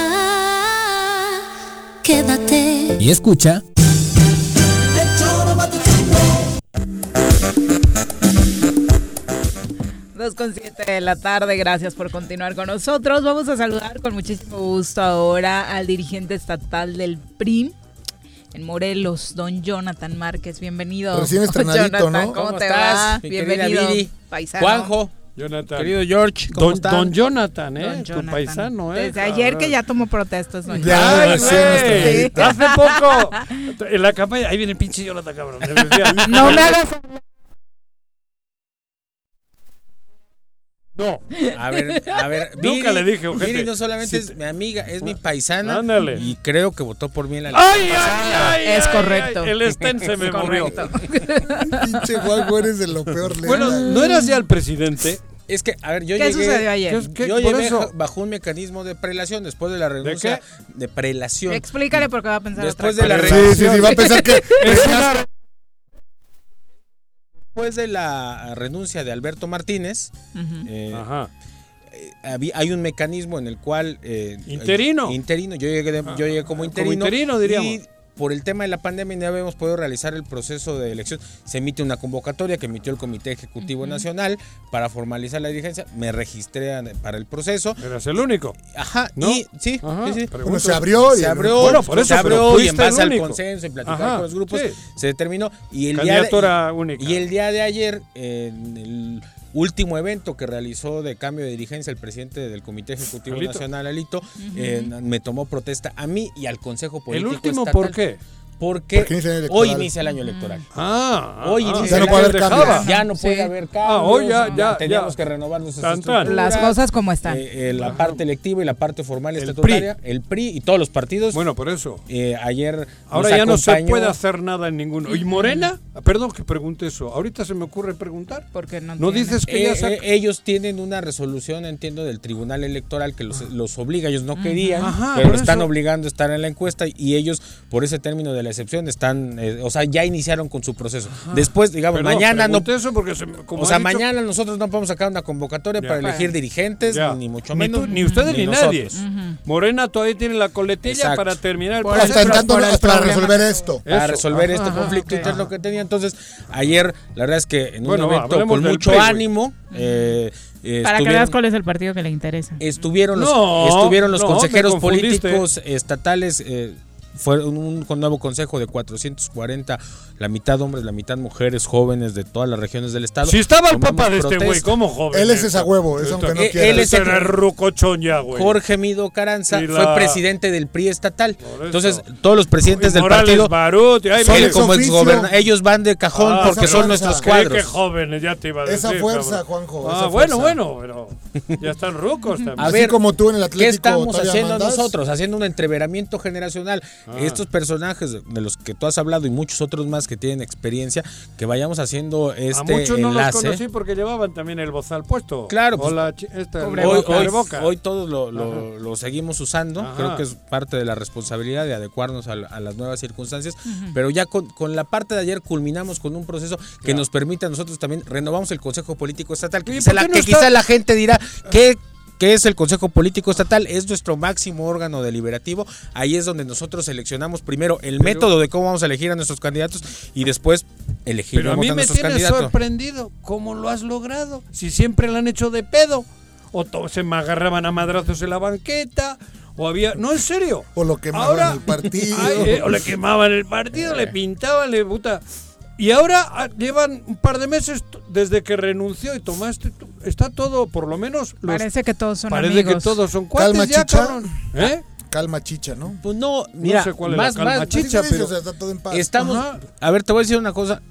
Quédate. Y escucha... Dos con siete de la tarde, gracias por continuar con nosotros. Vamos a saludar con muchísimo gusto ahora al dirigente estatal del PRI en Morelos, don Jonathan Márquez. Bienvenido. Recién estrenadito, Jonathan, ¿no? ¿Cómo, ¿Cómo te estás, va? Bienvenido. Viri? Paisano. Juanjo. Jonathan. Querido George, ¿cómo don, están? don Jonathan, ¿eh? Don Tu Jonathan. paisano, ¿eh? Desde ayer que ya tomó protestas, don Ya, güey. Hace poco, en la campaña, ahí viene el pinche Jonathan, cabrón. No me hagas No. A ver, a ver. Nunca Viri- le dije, ojete. Viri no solamente Sí. es mi amiga, es mi paisana. Ándale. Y creo que votó por mí en la ¡Ay, ay, ay, Es correcto. ay, el Sten se me correcto. Pinche Juanjo, eres de lo peor. Bueno, ¿no eras ya el presidente? Es que, a ver, yo ¿Qué llegué. sucedió ayer? ¿Qué- qué- yo llegué eso? bajo un mecanismo de prelación después de la renuncia. ¿De prelación. Explícale por qué va a pensar Después otra de la cosa. Sí, sí, sí, va a pensar que... Es una- Después de la renuncia de Alberto Martínez, eh, Ajá. eh, había- hay un mecanismo en el cual... eh, Interino. interino, yo llegué, de- yo llegué como interino. interino, diríamos. Y por el tema de la pandemia no habíamos podido realizar el proceso de elección. Se emite una convocatoria que emitió el Comité Ejecutivo Nacional para formalizar la dirigencia. Me registré para el proceso. Eras el único. Ajá, ¿No? y sí, Ajá, sí, sí. Bueno, se abrió y... Se abrió, Bueno, por eso, se abrió y en base al consenso y platicar Ajá, con los grupos sí. se determinó y el Candidatura día de, única. y el día de ayer en el último evento que realizó de cambio de dirigencia el presidente del Comité Ejecutivo Alito. Nacional Alito eh, me tomó protesta a mí y al Consejo Político último Estatal. por qué? Porque hoy electoral. inicia el año electoral. Ah, Hoy ah, inicia Ya el no puede año haber electoral. cambios. Ya no puede Sí. haber cambios. Ah, hoy ya, ya, Teníamos ya. que renovar nuestras Tan, tan. estructuras. Las cosas como están. Eh, eh, la parte electiva y la parte formal El estatutaria, el PRI y todos los partidos. Bueno, por eso. eh, ayer Ahora nos ya no se puede hacer nada en ninguno. ¿Y Morena? Ah, Perdón que pregunte eso. Ahorita se me ocurre preguntar. Porque no, ¿No tiene. dices que Eh, ya saca- eh, ellos tienen una resolución, entiendo, del Tribunal Electoral que los, los obliga. Ellos no querían, Ajá, pero están obligando a estar en la encuesta y ellos, por ese término de la excepción, están, eh, o sea, ya iniciaron con su proceso. Después, digamos, mañana no. eso porque se como O sea, dicho- mañana nosotros no podemos sacar una convocatoria Ya. para elegir dirigentes, Ya. ni mucho Ni menos. tú- ni ustedes ni, nadie. Morena todavía tiene la coletilla Exacto. para terminar el proceso. Para resolver esto. para Eso. resolver Ajá, este ajá, conflicto interno que tenía. Entonces, ayer, la verdad es que en un Bueno, evento con mucho ánimo, eh, eh, Para que veas cuál es el partido que le interesa. estuvieron los, No, estuvieron los no, consejeros políticos estatales eh, fue un, un nuevo consejo de 440, la mitad hombres, la mitad mujeres, jóvenes de todas las regiones del estado. Si estaba el papá de este güey, protesta. ¿cómo joven? Él es esa huevo, es aunque no quiera. él es el- rucochón ya, güey. Jorge Mido Caranza fue presidente del PRI estatal. Entonces, todos los presidentes del partido Barut, y ahí son como ellos van de cajón Ah, porque son fuerza. nuestros cuadros. que jóvenes, ya te iba a decir. Esa fuerza, cabrón. Juanjo, Ah, esa bueno, fuerza. bueno, pero ya están rucos también. A Así ver, como tú en el ¿Qué Atlético estamos todavía haciendo mandas? nosotros? Haciendo un entreveramiento generacional. Ah. Estos personajes de los que tú has hablado y muchos otros más que tienen experiencia, que vayamos haciendo a este muchos no los enlace. conocí porque llevaban también el bozal puesto. Claro, pues, O la chi- esta, Hoy, hoy- todos lo, lo- lo seguimos usando, Ajá. creo que es parte de la responsabilidad de adecuarnos a, la- a las nuevas circunstancias, pero ya con, con la parte de ayer culminamos con un proceso que nos permite a nosotros también, renovamos el Consejo Político Estatal, que, quizá ¿por la, no que está- quizá la gente dirá, ¿qué, ¿qué es el Consejo Político Estatal? Es nuestro máximo órgano deliberativo, ahí es donde nosotros seleccionamos primero el Pero- método de cómo vamos a elegir a nuestros candidatos y después elegiremos Pero a mí a me tiene sorprendido cómo lo has logrado. Si siempre lo han hecho de pedo. O to- se me agarraban a madrazos en la banqueta. O había. No, en serio. O lo quemaban Ahora- el partido. Ay, eh, o le quemaban el partido, le pintaban, le puta. Y ahora ah, llevan un par de meses desde que renunció y tomaste. Está todo, por lo menos. los- Parece que todos son parece amigos. que todos son cuates Calma, ya, chicha. cabrón. ¿Eh? Calma chicha, ¿no? Pues no, mira, sé cuál es más, la calma más- chicha, pero- o sea, está todo en paz. Estamos. Ajá. A ver, te voy a decir una cosa.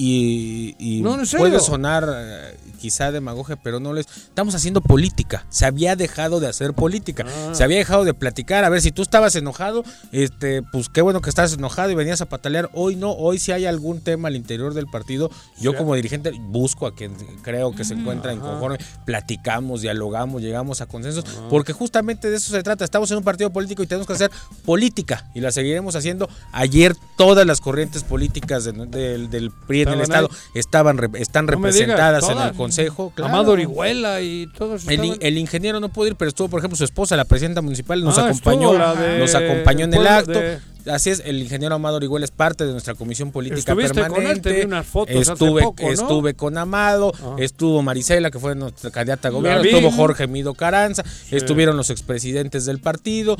Y, No, puede sonar eh, quizá demagogia, pero no les. Estamos haciendo política. Se había dejado de hacer política. Ah. Se había dejado de platicar. A ver, si tú estabas enojado, este, pues qué bueno que estás enojado y venías a patalear. Hoy no, hoy si hay algún tema al interior del partido, yo Sí. como dirigente busco a quien creo que se encuentra Ajá. inconforme, platicamos, dialogamos, llegamos a consensos, porque justamente de eso se trata. Estamos en un partido político y tenemos que hacer política y la seguiremos haciendo. Ayer todas las corrientes políticas de- del- del PRI en el Estaban estado estaban re- están No me digas, representadas en el consejo. claro. Amado Orihuela y todos. El, estaban- el ingeniero no pudo ir, pero estuvo, por ejemplo, su esposa, la presidenta municipal, nos Ah, acompañó, de- nos acompañó en el acto. de- Así es, el ingeniero Amado Orihuela es parte de nuestra comisión política Estuviste con él, permanente. hace estuve, poco, ¿no? estuve con Amado, Ah. estuvo Marisela, que fue nuestra candidata a gobierno, estuvo Jorge Mido Caranza, estuvieron los expresidentes del partido.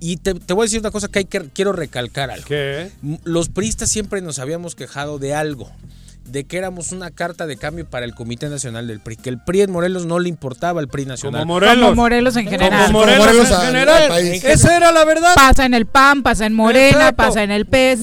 Y te, te voy a decir una cosa que, hay que quiero recalcar algo. ¿Qué? Los priistas siempre nos habíamos quejado de algo, de que éramos una carta de cambio para el Comité Nacional del PRI, que el PRI en Morelos no le importaba al PRI nacional. Como Morelos. Como Morelos en general. Como Morelos, Morelos en al- general. Esa era la verdad. Pasa en el PAN, pasa en Morena, Exacto. pasa en el PES.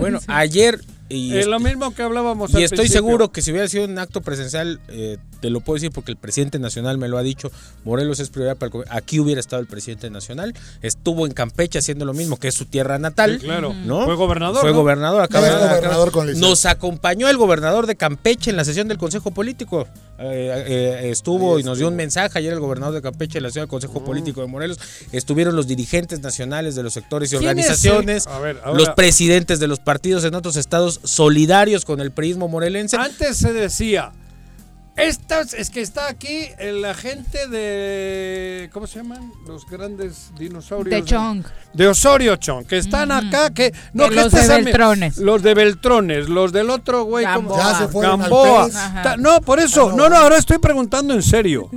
Bueno, ayer y, Es lo mismo que hablábamos y al estoy principio. seguro que si hubiera sido un acto presencial, eh, te lo puedo decir porque el presidente nacional me lo ha dicho, Morelos es prioridad para el gobierno. Aquí hubiera estado el presidente nacional, estuvo en Campeche haciendo lo mismo, que es su tierra natal. Sí, claro. ¿no? Fue gobernador, Fue ¿no? gobernador. acaba de- gobernador con licencia. Nos acompañó el gobernador de Campeche en la sesión del Consejo Político. Eh, eh, estuvo y nos dio un mensaje ayer el gobernador de Campeche en la sesión del Consejo Político de Morelos. Estuvieron los dirigentes nacionales de los sectores y ¿Quién es el- organizaciones, A ver, ahora- los presidentes de los partidos en otros estados solidarios con el prismo morelense. Antes se decía, estas, es que está aquí la gente de, ¿cómo se llaman? Los grandes dinosaurios. De Chong. De Osorio Chong, que están acá, que... No, De que los este de Beltrones. Los de Beltrones, los del otro güey. Gamboa. Ya se fueron al Gamboa. No, por eso, Ah, no. no, no, ahora estoy preguntando en serio.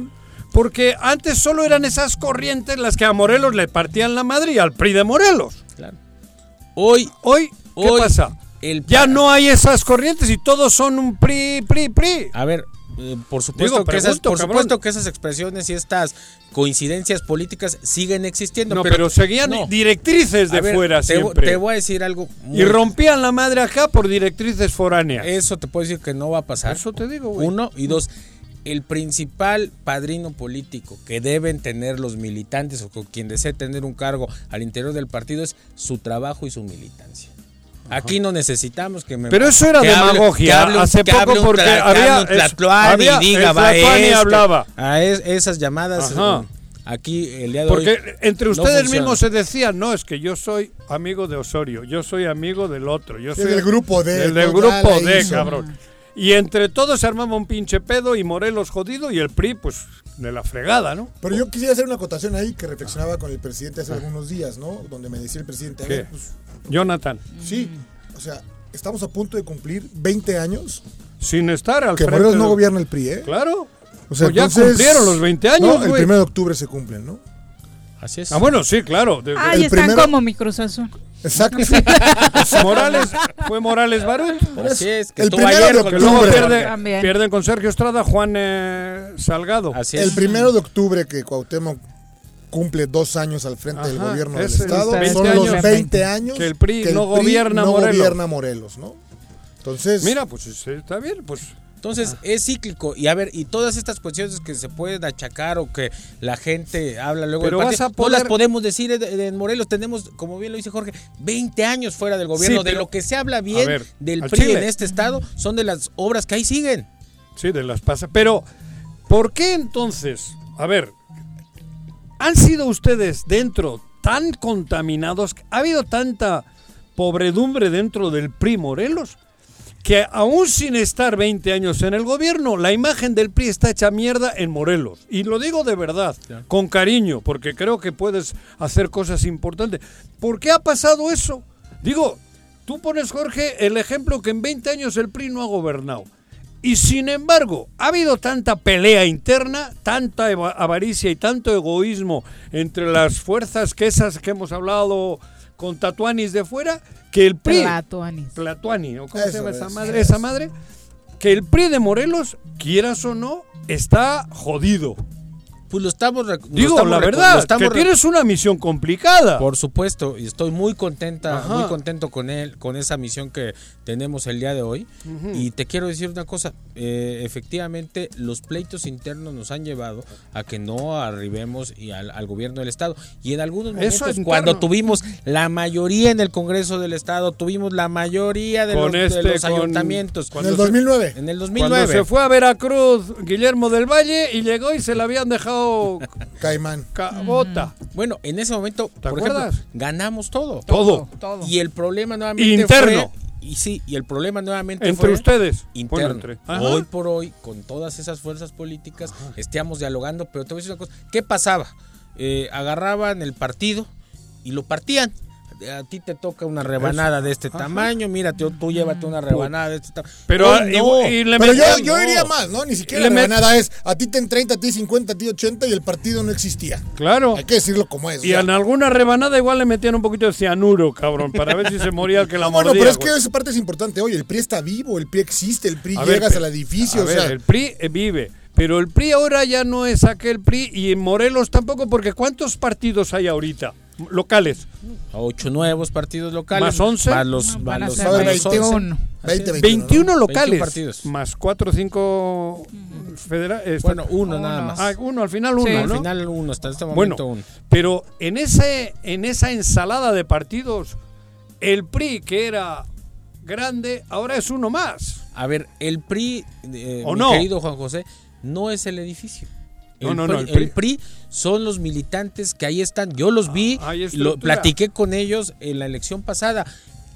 Porque antes solo eran esas corrientes las que a Morelos le partían la madre y al PRI de Morelos. Claro. Hoy, Hoy, ¿qué Hoy, pasa? El Ya no hay esas corrientes y todos son un PRI, PRI, PRI. A ver, eh, por supuesto, Digo, que, esas, por supuesto que esas expresiones y estas coincidencias políticas siguen existiendo. No, pero, pero, seguían no. directrices de A ver, fuera te, siempre. te voy a decir algo. muy- y rompían la madre acá por directrices foráneas. Eso te puedo decir que no va a pasar. Eso te digo, güey. Uno y dos. El principal padrino político que deben tener los militantes o con quien desee tener un cargo al interior del partido es su trabajo y su militancia. Aquí no necesitamos que me. Pero eso era que hable- demagogia que hable un- hace que poco porque había- hable un es- había- y diga, va este, hablaba. A es- esas llamadas. Ajá. Aquí el día de hoy. Porque entre no ustedes mismos se decía, no, es que yo soy amigo de Osorio, yo soy amigo del otro, yo soy del grupo D, del, del grupo D, cabrón. Y entre todos se armaba un pinche pedo y Morelos jodido y el PRI, pues, de la fregada, ¿no? Pero yo quisiera hacer una acotación ahí que reflexionaba con el presidente hace algunos días, ¿no? Donde me decía el presidente, a ¿Qué? ver, pues, Jonathan, sí, o sea, estamos a punto de cumplir 20 años sin estar al que frente Morelos no de- gobierna el PRI, ¿eh? Claro. O sea, Pues ya entonces- cumplieron los 20 años, No, el güey. 1 de octubre se cumplen, ¿no? Así es. Ah, bueno, sí, claro. de- Ay, El están primero- como mi Cruz Azul. Exacto. Morales, fue Morales Barut. Así es, que El estuvo primero ayer de luego octubre. pierde, pierden con Sergio Estrada, Juan eh, Salgado. Así es. El primero de octubre que Cuauhtémoc cumple dos años al frente del gobierno del es el Estado, 20 son los años 20 años que el PRI no gobierna no Morelos. gobierna Morelos, ¿no? Entonces, Mira, pues está bien, pues. Entonces es cíclico y a ver, y todas estas cuestiones que se pueden achacar o que la gente habla luego Pero del vas partido, no las podemos decir en, Morelos. Tenemos, como bien lo dice Jorge, 20 años fuera del gobierno. Sí, de lo que se habla bien ver, del PRI Chile. en este estado son de las obras que ahí siguen. Sí, de las pasa. Pero, ¿por qué entonces? A ver, ¿han sido ustedes dentro tan contaminados? ¿Ha habido tanta pobredumbre dentro del PRI Morelos? Que aún sin estar 20 años en el gobierno, la imagen del PRI está hecha mierda en Morelos. Y lo digo de verdad, con cariño, porque creo que puedes hacer cosas importantes. ¿Por qué ha pasado eso? Digo, tú pones, Jorge, el ejemplo que en 20 años el PRI no ha gobernado. Y sin embargo, ha habido tanta pelea interna, tanta avaricia y tanto egoísmo entre las fuerzas que esas que hemos hablado con Tatuanis de fuera, que el PRI... Platuanis. Platuani, ¿o cómo se llama esa es, madre? eso. Esa madre, que el PRI de Morelos, quieras o no, está jodido. Pues lo estamos. lo Digo, estamos la lo verdad, estamos que tienes una misión complicada. Por supuesto, y estoy muy contenta, Ajá. muy contento con él, con esa misión que tenemos el día de hoy. Y te quiero decir una cosa, eh, efectivamente los pleitos internos nos han llevado a que no arribemos y al, al gobierno del estado. Y en algunos momentos, es cuando tuvimos la mayoría en el Congreso del estado, tuvimos la mayoría de, Con los, de este, los con- ayuntamientos. en el 2009. En el Cuando 2009. se fue a Veracruz Guillermo del Valle y llegó y se le habían dejado Caimán. ca- bota. Bueno, en ese momento, por acuerdas? ejemplo, ganamos todo. Todo. Todo. Y el problema nuevamente Interno. fue- y sí, y el problema nuevamente Entre fue ustedes. interno. Bueno, entre- Ajá. Hoy por hoy, con todas esas fuerzas políticas, estamos dialogando, pero te voy a decir una cosa. ¿Qué pasaba? Eh, agarraban el partido y lo partían. A ti te toca una rebanada de este tamaño, mira, tú, tú llévate una rebanada de este tamaño. Pero, Hoy y- no. y le Pero yo, metían- yo no. iría más, ¿no? Ni siquiera Le la met- ganada es a ti te en 30, a ti 50, a ti 80 y el partido no existía. Claro. Hay que decirlo como es. Y ya. en alguna rebanada igual le metían un poquito de cianuro, cabrón, para ver si se moría el que la No, bueno, pero es güey. que esa parte es importante. Oye, el PRI está vivo, el PRI existe, el PRI A ver, llegas pero- al edificio. a o ver, sea, el PRI eh, vive. Pero el PRI ahora ya no es aquel PRI y en Morelos tampoco, porque ¿cuántos partidos hay ahorita? Locales. Ocho nuevos partidos locales. Más 11. Más los, Van más a los- ser más los 21. 11. 20, 21. 21 ¿no? locales. 21 partidos. Más 4 o 5 federales. Bueno, uno nada más. Ah, uno, al final uno, Sí. ¿no? Al final uno, hasta este Bueno, momento uno. pero en, ese, en esa ensalada de partidos, el PRI, que era grande, ahora es uno más. A ver, el PRI, eh, ¿O mi no? querido Juan José, no es el edificio. No, el, no, PRI, no, el PRI. el PRI son los militantes que ahí están. Yo los vi, Ah, lo platiqué con ellos en la elección pasada.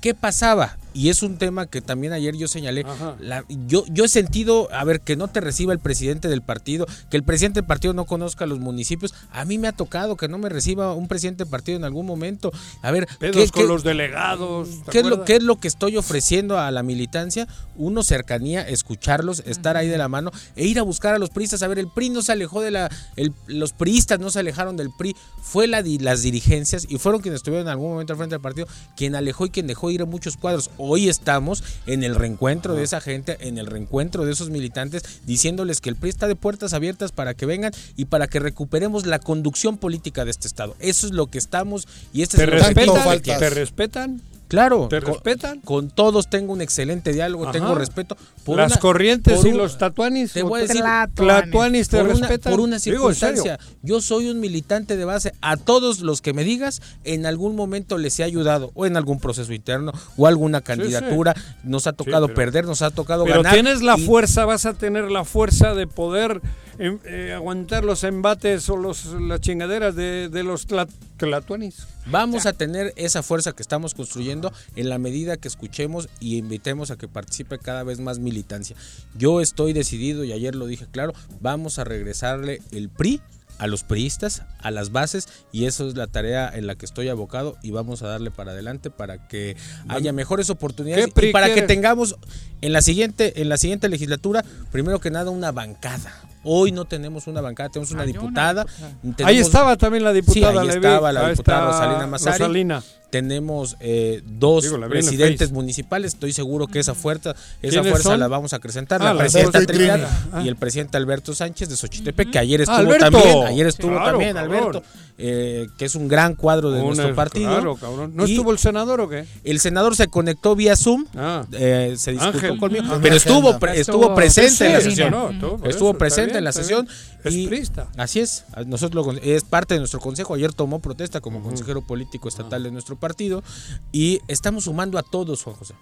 ¿Qué pasaba? Y es un tema que también ayer yo señalé. La- yo, yo he sentido, a ver, que no te reciba el presidente del partido, que el presidente del partido no conozca los municipios. A mí me ha tocado que no me reciba un presidente del partido en algún momento. A ver, Pedos ¿qué- con qué- los delegados. ¿te ¿Qué es, lo, qué es lo que estoy ofreciendo a la militancia? Uno, cercanía, escucharlos, estar ahí de la mano e ir a buscar a los priistas. A ver, el PRI no se alejó de la... el- los priistas no se alejaron del PRI. Fue la, las dirigencias y fueron quienes estuvieron en algún momento al frente del partido quien alejó y quien dejó ir a muchos cuadros. Hoy estamos en el reencuentro de esa gente, en el reencuentro de esos militantes, diciéndoles que el PRI está de puertas abiertas para que vengan y para que recuperemos la conducción política de este Estado. Eso es lo que estamos y este ¿Te es el respetan? que ¿Te respetan? Claro. ¿Te con- respetan? Con todos tengo un excelente diálogo, Ajá. tengo respeto. Por Las una- corrientes por y un- los tatuanis. Te voy a decir, Tlatuanis te por una, respetan. por una Digo, circunstancia. Yo soy un militante de base. A todos los que me digas, en algún momento les he ayudado, o en algún proceso interno, o alguna candidatura. Nos ha tocado pero- perder, nos ha tocado Pero ganar. tienes la y- fuerza, vas a tener la fuerza de poder eh, aguantar los embates o los, las chingaderas de, de los tla- tlatuanis. Vamos a tener esa fuerza que estamos construyendo en la medida que escuchemos y invitemos a que participe cada vez más militancia. Yo estoy decidido, y ayer lo dije claro, vamos a regresarle el PRI a los priistas, a las bases, y eso es la tarea en la que estoy abocado y vamos a darle para adelante para que haya mejores oportunidades ¿Qué PRI y para que tengamos en la siguiente en la siguiente legislatura, primero que nada una bancada. Hoy no tenemos una bancada, tenemos una diputada. Ahí tenemos- estaba también la diputada. Sí, ahí vi. estaba la Ahí diputada Rosalina Massari. Rosalina. Tenemos eh, dos Digo, presidentes municipales. Estoy seguro que esa fuerza, esa ¿Quiénes fuerza son? la vamos a acrecentar. Ah, la la presidenta Trinidad Trini. Ah. y el presidente Alberto Sánchez de Xochitepec, que ayer estuvo Alberto. también. Ayer estuvo Claro, también, cabrón. Alberto, eh, que es un gran cuadro de nuestro partido. claro, cabrón. ¿No Y estuvo el senador o qué? El senador se conectó vía Zoom, Ah. eh, se disculpó Ángel. conmigo, Ah, pero estuvo, pre- Estuvo- estuvo presente en la sesión. no, estuvo estuvo eso, presente bien, en la sesión. Es y. Así es, nosotros lo, es parte de nuestro consejo. Ayer tomó protesta como consejero político estatal de nuestro partido y estamos sumando a todos, Juan José.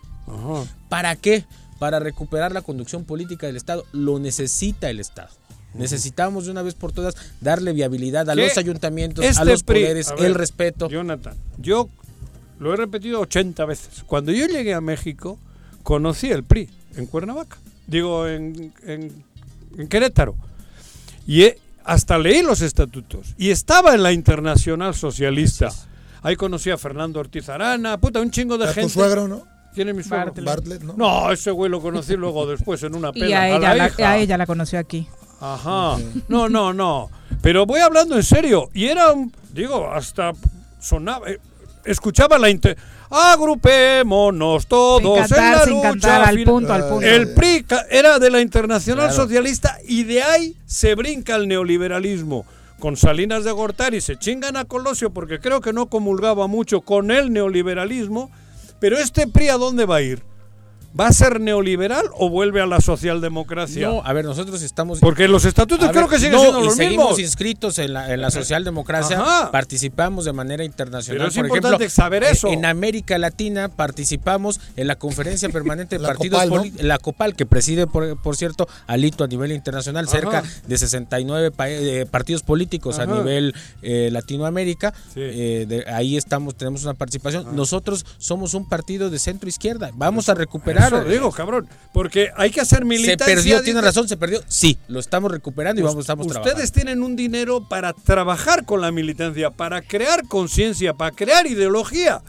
¿Para qué? Para recuperar la conducción política del Estado. Lo necesita el Estado. Necesitamos de una vez por todas darle viabilidad a ¿Qué? los ayuntamientos, a Este los poderes, a ver, el respeto. Jonathan, yo lo he repetido 80 veces. Cuando yo llegué a México, conocí el PRI en Cuernavaca. Digo, en, en- en Querétaro. Y he- hasta leí los estatutos. Y estaba en la Internacional Socialista. Ahí conocí a Fernando Ortiz Arana, puta, un chingo de ¿A tu gente. suegro, no? ¿Quién es mi suegro? Bartlett. Bartlett, ¿no? No, ese güey lo conocí luego después en una pela. Y a ella, la la, hija. a ella la conoció aquí. Ajá. No, no, no. Pero voy hablando en serio. Y era un. Digo, hasta sonaba. eh, Escuchaba la. Inter Agrupémonos todos Sin cantar, en la sin lucha cantar, al final". punto, al punto. El PRI era de la Internacional Claro. Socialista y de ahí se brinca el neoliberalismo. Con Salinas de Gortari se chingan a Colosio porque creo que no comulgaba mucho con el neoliberalismo. Pero este PRI, ¿a dónde va a ir? ¿Va a ser neoliberal o vuelve a la socialdemocracia? No, a ver, nosotros estamos. Porque los estatutos A creo ver, que siguen no, siendo los seguimos mismos. inscritos en la, en la socialdemocracia, Ajá. participamos de manera internacional. Pero es Por importante ejemplo, saber eso. En América Latina participamos en la conferencia permanente de La partidos Copal, ¿no? poli- la COPAL, que preside, por, por cierto, Alito a nivel internacional, Ajá. cerca de 69 pa- eh, partidos políticos a nivel eh, Latinoamérica. Sí. Eh, de- ahí estamos, tenemos una participación. Nosotros somos un partido de centro izquierda. Vamos a recuperar. Eso digo, cabrón. Porque hay que hacer se militancia. perdió, tiene razón, se perdió. Sí, lo estamos recuperando y vamos, estamos trabajando. Ustedes tienen un dinero para trabajar con la militancia, para crear conciencia, para crear ideología.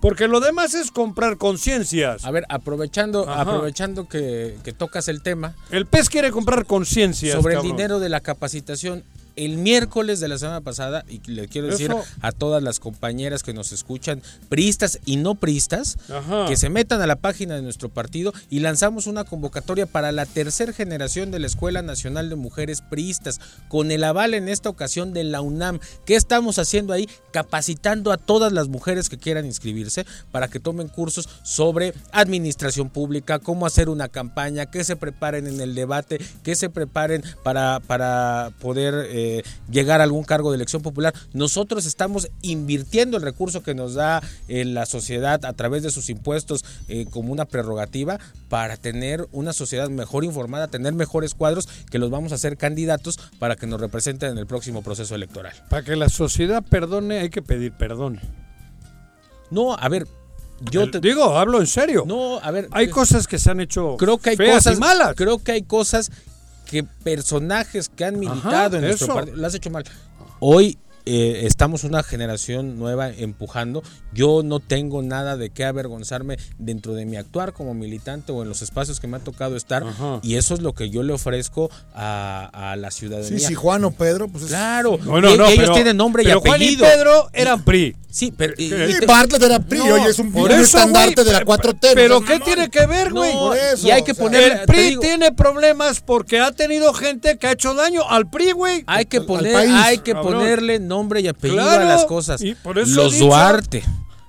Porque lo demás es comprar conciencias. A ver, aprovechando, Ajá. aprovechando que, que tocas el tema, El PES quiere comprar conciencias. sobre el dinero de la capacitación, el miércoles de la semana pasada, y le quiero decir Eso. a todas las compañeras que nos escuchan, priistas y no priistas, Ajá. que se metan a la página de nuestro partido y lanzamos una convocatoria para la tercera generación de la Escuela Nacional de Mujeres Priistas, con el aval en esta ocasión de la UNAM. ¿Qué estamos haciendo ahí? Capacitando a todas las mujeres que quieran inscribirse para que tomen cursos sobre administración pública, cómo hacer una campaña, que se preparen en el debate, que se preparen para, para poder eh, llegar a algún cargo de elección popular. Nosotros estamos invirtiendo el recurso que nos da eh, la sociedad a través de sus impuestos eh, como una prerrogativa para tener una sociedad mejor informada, tener mejores cuadros que los vamos a hacer candidatos para que nos representen en el próximo proceso electoral. Para que la sociedad perdone, hay que pedir perdón. No, a ver, yo El- te digo, hablo en serio. No, a ver, Hay eh, cosas que se han hecho creo que hay feas cosas y malas. Creo que hay cosas que personajes que han militado en nuestro eso. partido lo has hecho mal. Hoy eh, estamos una generación nueva empujando. Yo no tengo nada de qué avergonzarme dentro de mi actuar como militante o en los espacios que me ha tocado estar. Ajá. Y eso es lo que yo le ofrezco a, a la ciudadanía. Sí, si Juan o Pedro, pues es- Claro, No, no, y- no, ellos pero- tienen nombre y pero Juan apellido. y Pedro eran PRI. Sí, pero y- y Bartlett era PRI, No, oye, es un, por un eso, estandarte de la pe- 4T. Pero ¿qué tiene que ver, güey? No, Por eso, y hay que o sea, poner El PRI digo- tiene problemas porque ha tenido gente que ha hecho daño al PRI, güey. Hay que al poner, país, hay que ponerle nombre y apellido Claro, a las cosas. y por eso los Duarte,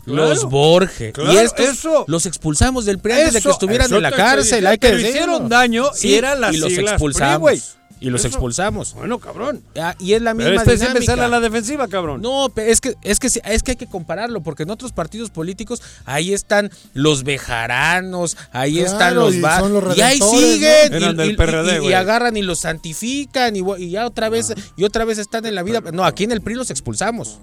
Claro. los Borges, Claro, y estos eso. los expulsamos del PRI antes de que estuvieran en la cárcel. Hay que pero decirlo. hicieron daño y eran las y los siglas expulsamos. PRI. Y los Eso. expulsamos. Bueno, cabrón. Ah, y es la misma Pero este siempre dinámica. sale a la defensiva, cabrón. No, es que, es que es que hay que compararlo, porque en otros partidos políticos ahí están los bejaranos, ahí Claro, están los y va- son los y ahí siguen ¿no? y, Eran del y- PRD, y- y agarran y los santifican y, y ya otra vez y otra vez están en la vida. No, aquí en el PRI los expulsamos.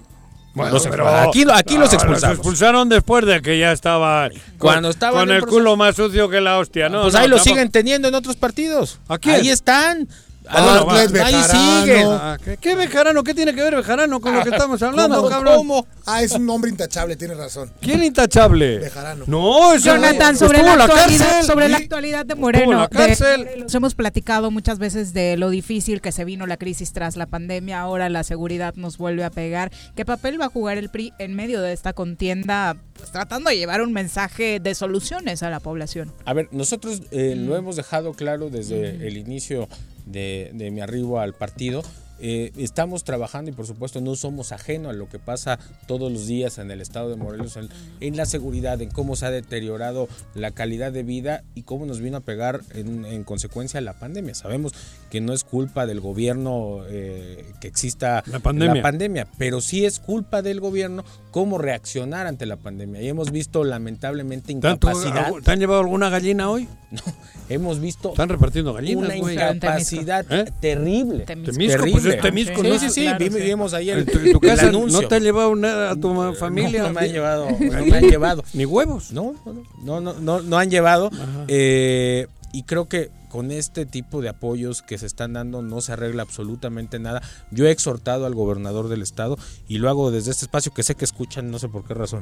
Los pero- aquí, aquí los Ah, expulsamos. expulsaron después de que ya estaba con, Cuando estaban con el proceso. culo más sucio que la hostia, ¿no? pues no, ahí lo tampoco. siguen teniendo en otros partidos. ¿A quién? Ahí están. Ah, Bartlett. Ahí sigue. Ah, ¿qué, ¿Qué Bejarano? ¿Qué tiene que ver Bejarano con lo que estamos hablando, ¿Cómo? cabrón? ¿Cómo? Ah, es un hombre intachable, tienes razón. ¿Quién intachable? Bejarano. No, eso Jonathan, sobre, la la actualidad, sobre la actualidad de Moreno. la de hemos platicado muchas veces de lo difícil que se vino la crisis tras la pandemia. Ahora la seguridad nos vuelve a pegar. ¿Qué papel va a jugar el PRI en medio de esta contienda, pues, tratando de llevar un mensaje de soluciones a la población? A ver, nosotros eh, lo hemos dejado claro desde el inicio de, mi arribo al partido. Eh, estamos trabajando y por supuesto no somos ajeno a lo que pasa todos los días en el estado de Morelos, en, en la seguridad, en cómo se ha deteriorado la calidad de vida y cómo nos vino a pegar en, en consecuencia la pandemia. Sabemos que no es culpa del gobierno eh, que exista La pandemia. la pandemia, pero sí es culpa del gobierno cómo reaccionar ante la pandemia. Y hemos visto lamentablemente ¿Tanto- incapacidad. ¿Te han llevado alguna gallina hoy? Hemos visto Están repartiendo gallinas, una incapacidad ¿Eh? terrible. Temisco, pues es Temisco, Sí, ¿no? sí, sí, Claro, sí. vimos ayer En tu, en tu casa anuncio. no te han llevado nada a tu familia. No, no me han llevado, no me han llevado. Ni huevos. No, no, no, no, no, no han llevado. Eh, y creo que con este tipo de apoyos que se están dando no se arregla absolutamente nada. Yo he exhortado al gobernador del estado y lo hago desde este espacio que sé que escuchan, no sé por qué razón,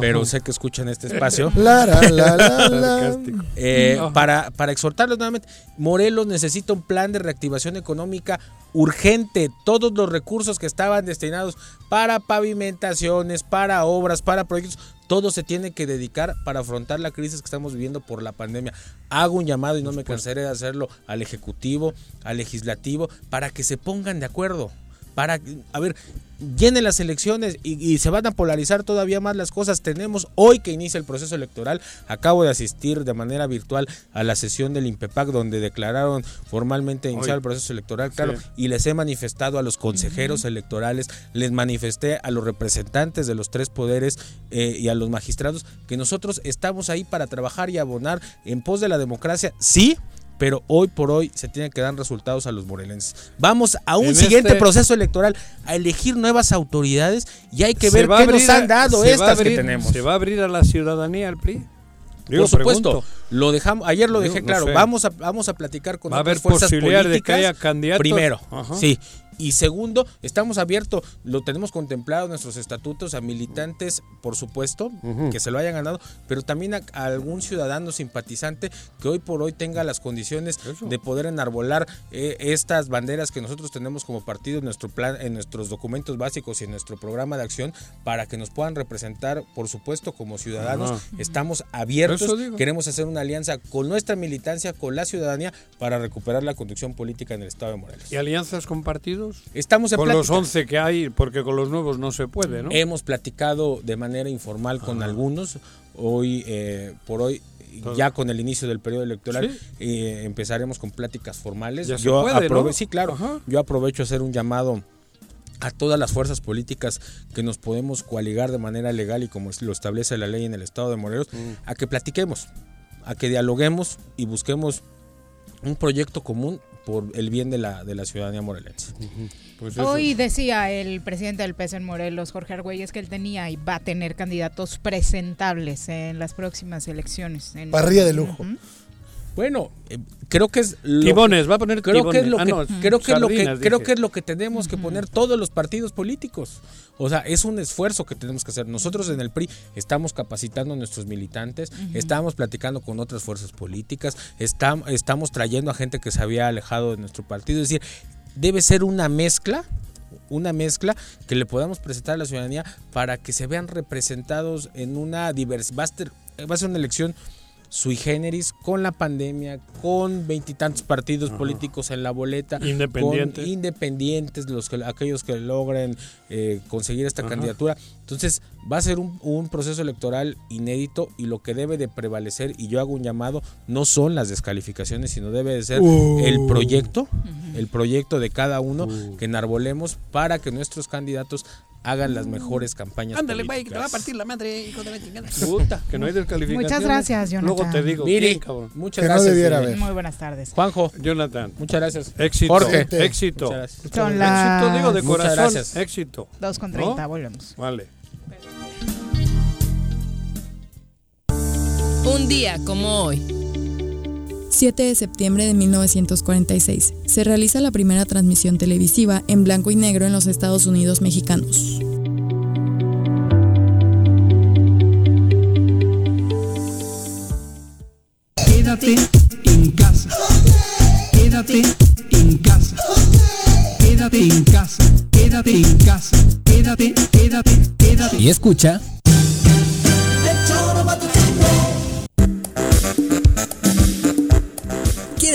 pero sé que escuchan este espacio. La, la, la, la, la. Sarcástico. Eh, para, para exhortarlos nuevamente, Morelos necesita un plan de reactivación económica urgente. Todos los recursos que estaban destinados para pavimentaciones, para obras, para proyectos, todo se tiene que dedicar para afrontar la crisis que estamos viviendo por la pandemia. Hago un llamado y no me cansaré de hacerlo al Ejecutivo, al Legislativo, para que se pongan de acuerdo. Para, a ver, llenen las elecciones y, y se van a polarizar todavía más las cosas. Tenemos hoy que inicia el proceso electoral. Acabo de asistir de manera virtual a la sesión del INPEPAC donde declararon formalmente iniciar Hoy. el proceso electoral, claro, Sí. y les he manifestado a los consejeros electorales, les manifesté a los representantes de los tres poderes eh, y a los magistrados que nosotros estamos ahí para trabajar y abonar en pos de la democracia, sí. Pero hoy por hoy se tienen que dar resultados a los morelenses. Vamos a un En siguiente este- proceso electoral a elegir nuevas autoridades y hay que ver qué nos a- han dado estas que abrir- tenemos. ¿Se va a abrir a la ciudadanía el PRI? Digo, Por supuesto, pregunto. lo dejamos, ayer lo Digo, dejé no claro, sé. vamos a vamos a platicar con ¿Va a haber fuerzas posibilidad de que políticas. haya candidatos? Primero, Ajá. sí. Y segundo, estamos abiertos, lo tenemos contemplado en nuestros estatutos a militantes, por supuesto, que se lo hayan ganado, pero también a, a algún ciudadano simpatizante que hoy por hoy tenga las condiciones de poder enarbolar eh, estas banderas que nosotros tenemos como partido en nuestro plan, en nuestros documentos básicos y en nuestro programa de acción para que nos puedan representar, por supuesto, como ciudadanos. Estamos abiertos, queremos hacer una alianza con nuestra militancia, con la ciudadanía, para recuperar la conducción política en el estado de Morelos. ¿Y alianzas con partidos? Estamos en Con los plática. 11 que hay, porque con los nuevos no se puede, ¿no? Hemos platicado de manera informal con algunos. Hoy, eh, por hoy, ya con el inicio del periodo electoral, Sí. eh, empezaremos con pláticas formales. Ya se Yo puede, ¿no? Sí, claro. Ajá. Yo aprovecho a hacer un llamado a todas las fuerzas políticas que nos podemos coaligar de manera legal y como lo establece la ley en el estado de Morelos, Mm. a que platiquemos, a que dialoguemos y busquemos un proyecto común por el bien de la, de la ciudadanía morelense. Pues Hoy decía el presidente del PES en Morelos, Jorge Argüelles, que él tenía y va a tener candidatos presentables en las próximas elecciones. En- Parrilla de lujo. Bueno, eh, creo que es lo Timones, va a poner creo que es lo Ah, que no, creo que es lo que creo que es lo que tenemos que poner todos los partidos políticos. O sea, es un esfuerzo que tenemos que hacer. Nosotros en el PRI estamos capacitando a nuestros militantes, estamos platicando con otras fuerzas políticas, estam- estamos trayendo a gente que se había alejado de nuestro partido, es decir, debe ser una mezcla una mezcla que le podamos presentar a la ciudadanía para que se vean representados en una diversidad. Va, a ser- va a ser una elección sui generis con la pandemia, con veintitantos partidos políticos en la boleta, Independientes. con independientes, los que, aquellos que logren eh, conseguir esta Ajá. candidatura. Entonces va a ser un, un proceso electoral inédito y lo que debe de prevalecer, y yo hago un llamado, no son las descalificaciones, sino debe de ser Uh. el proyecto, el proyecto de cada uno que enarbolemos para que nuestros candidatos hagan las mejores campañas. Ándale, güey, que te va a partir la madre, hijo de la chingada. Puta, que no hay descalificaciones. Muchas gracias, Jonathan. Luego te digo, Miri, ¿quién, cabrón? muchas Que no gracias. debiera Miri. haber. Muy buenas tardes. Juanjo, Jonathan. muchas gracias. Éxito. Jorge, Éxito. Muchas gracias. Son Éxito, las digo, de Muchas corazón. gracias. Éxito. 2 con 30, ¿No? volvemos. Vale. Un día como hoy. 7 de septiembre de 1946. Se realiza la primera transmisión televisiva en blanco y negro en los Estados Unidos mexicanos. Quédate en casa. Quédate en casa. Quédate en casa. Quédate en casa. Quédate, quédate, quédate. Y escucha.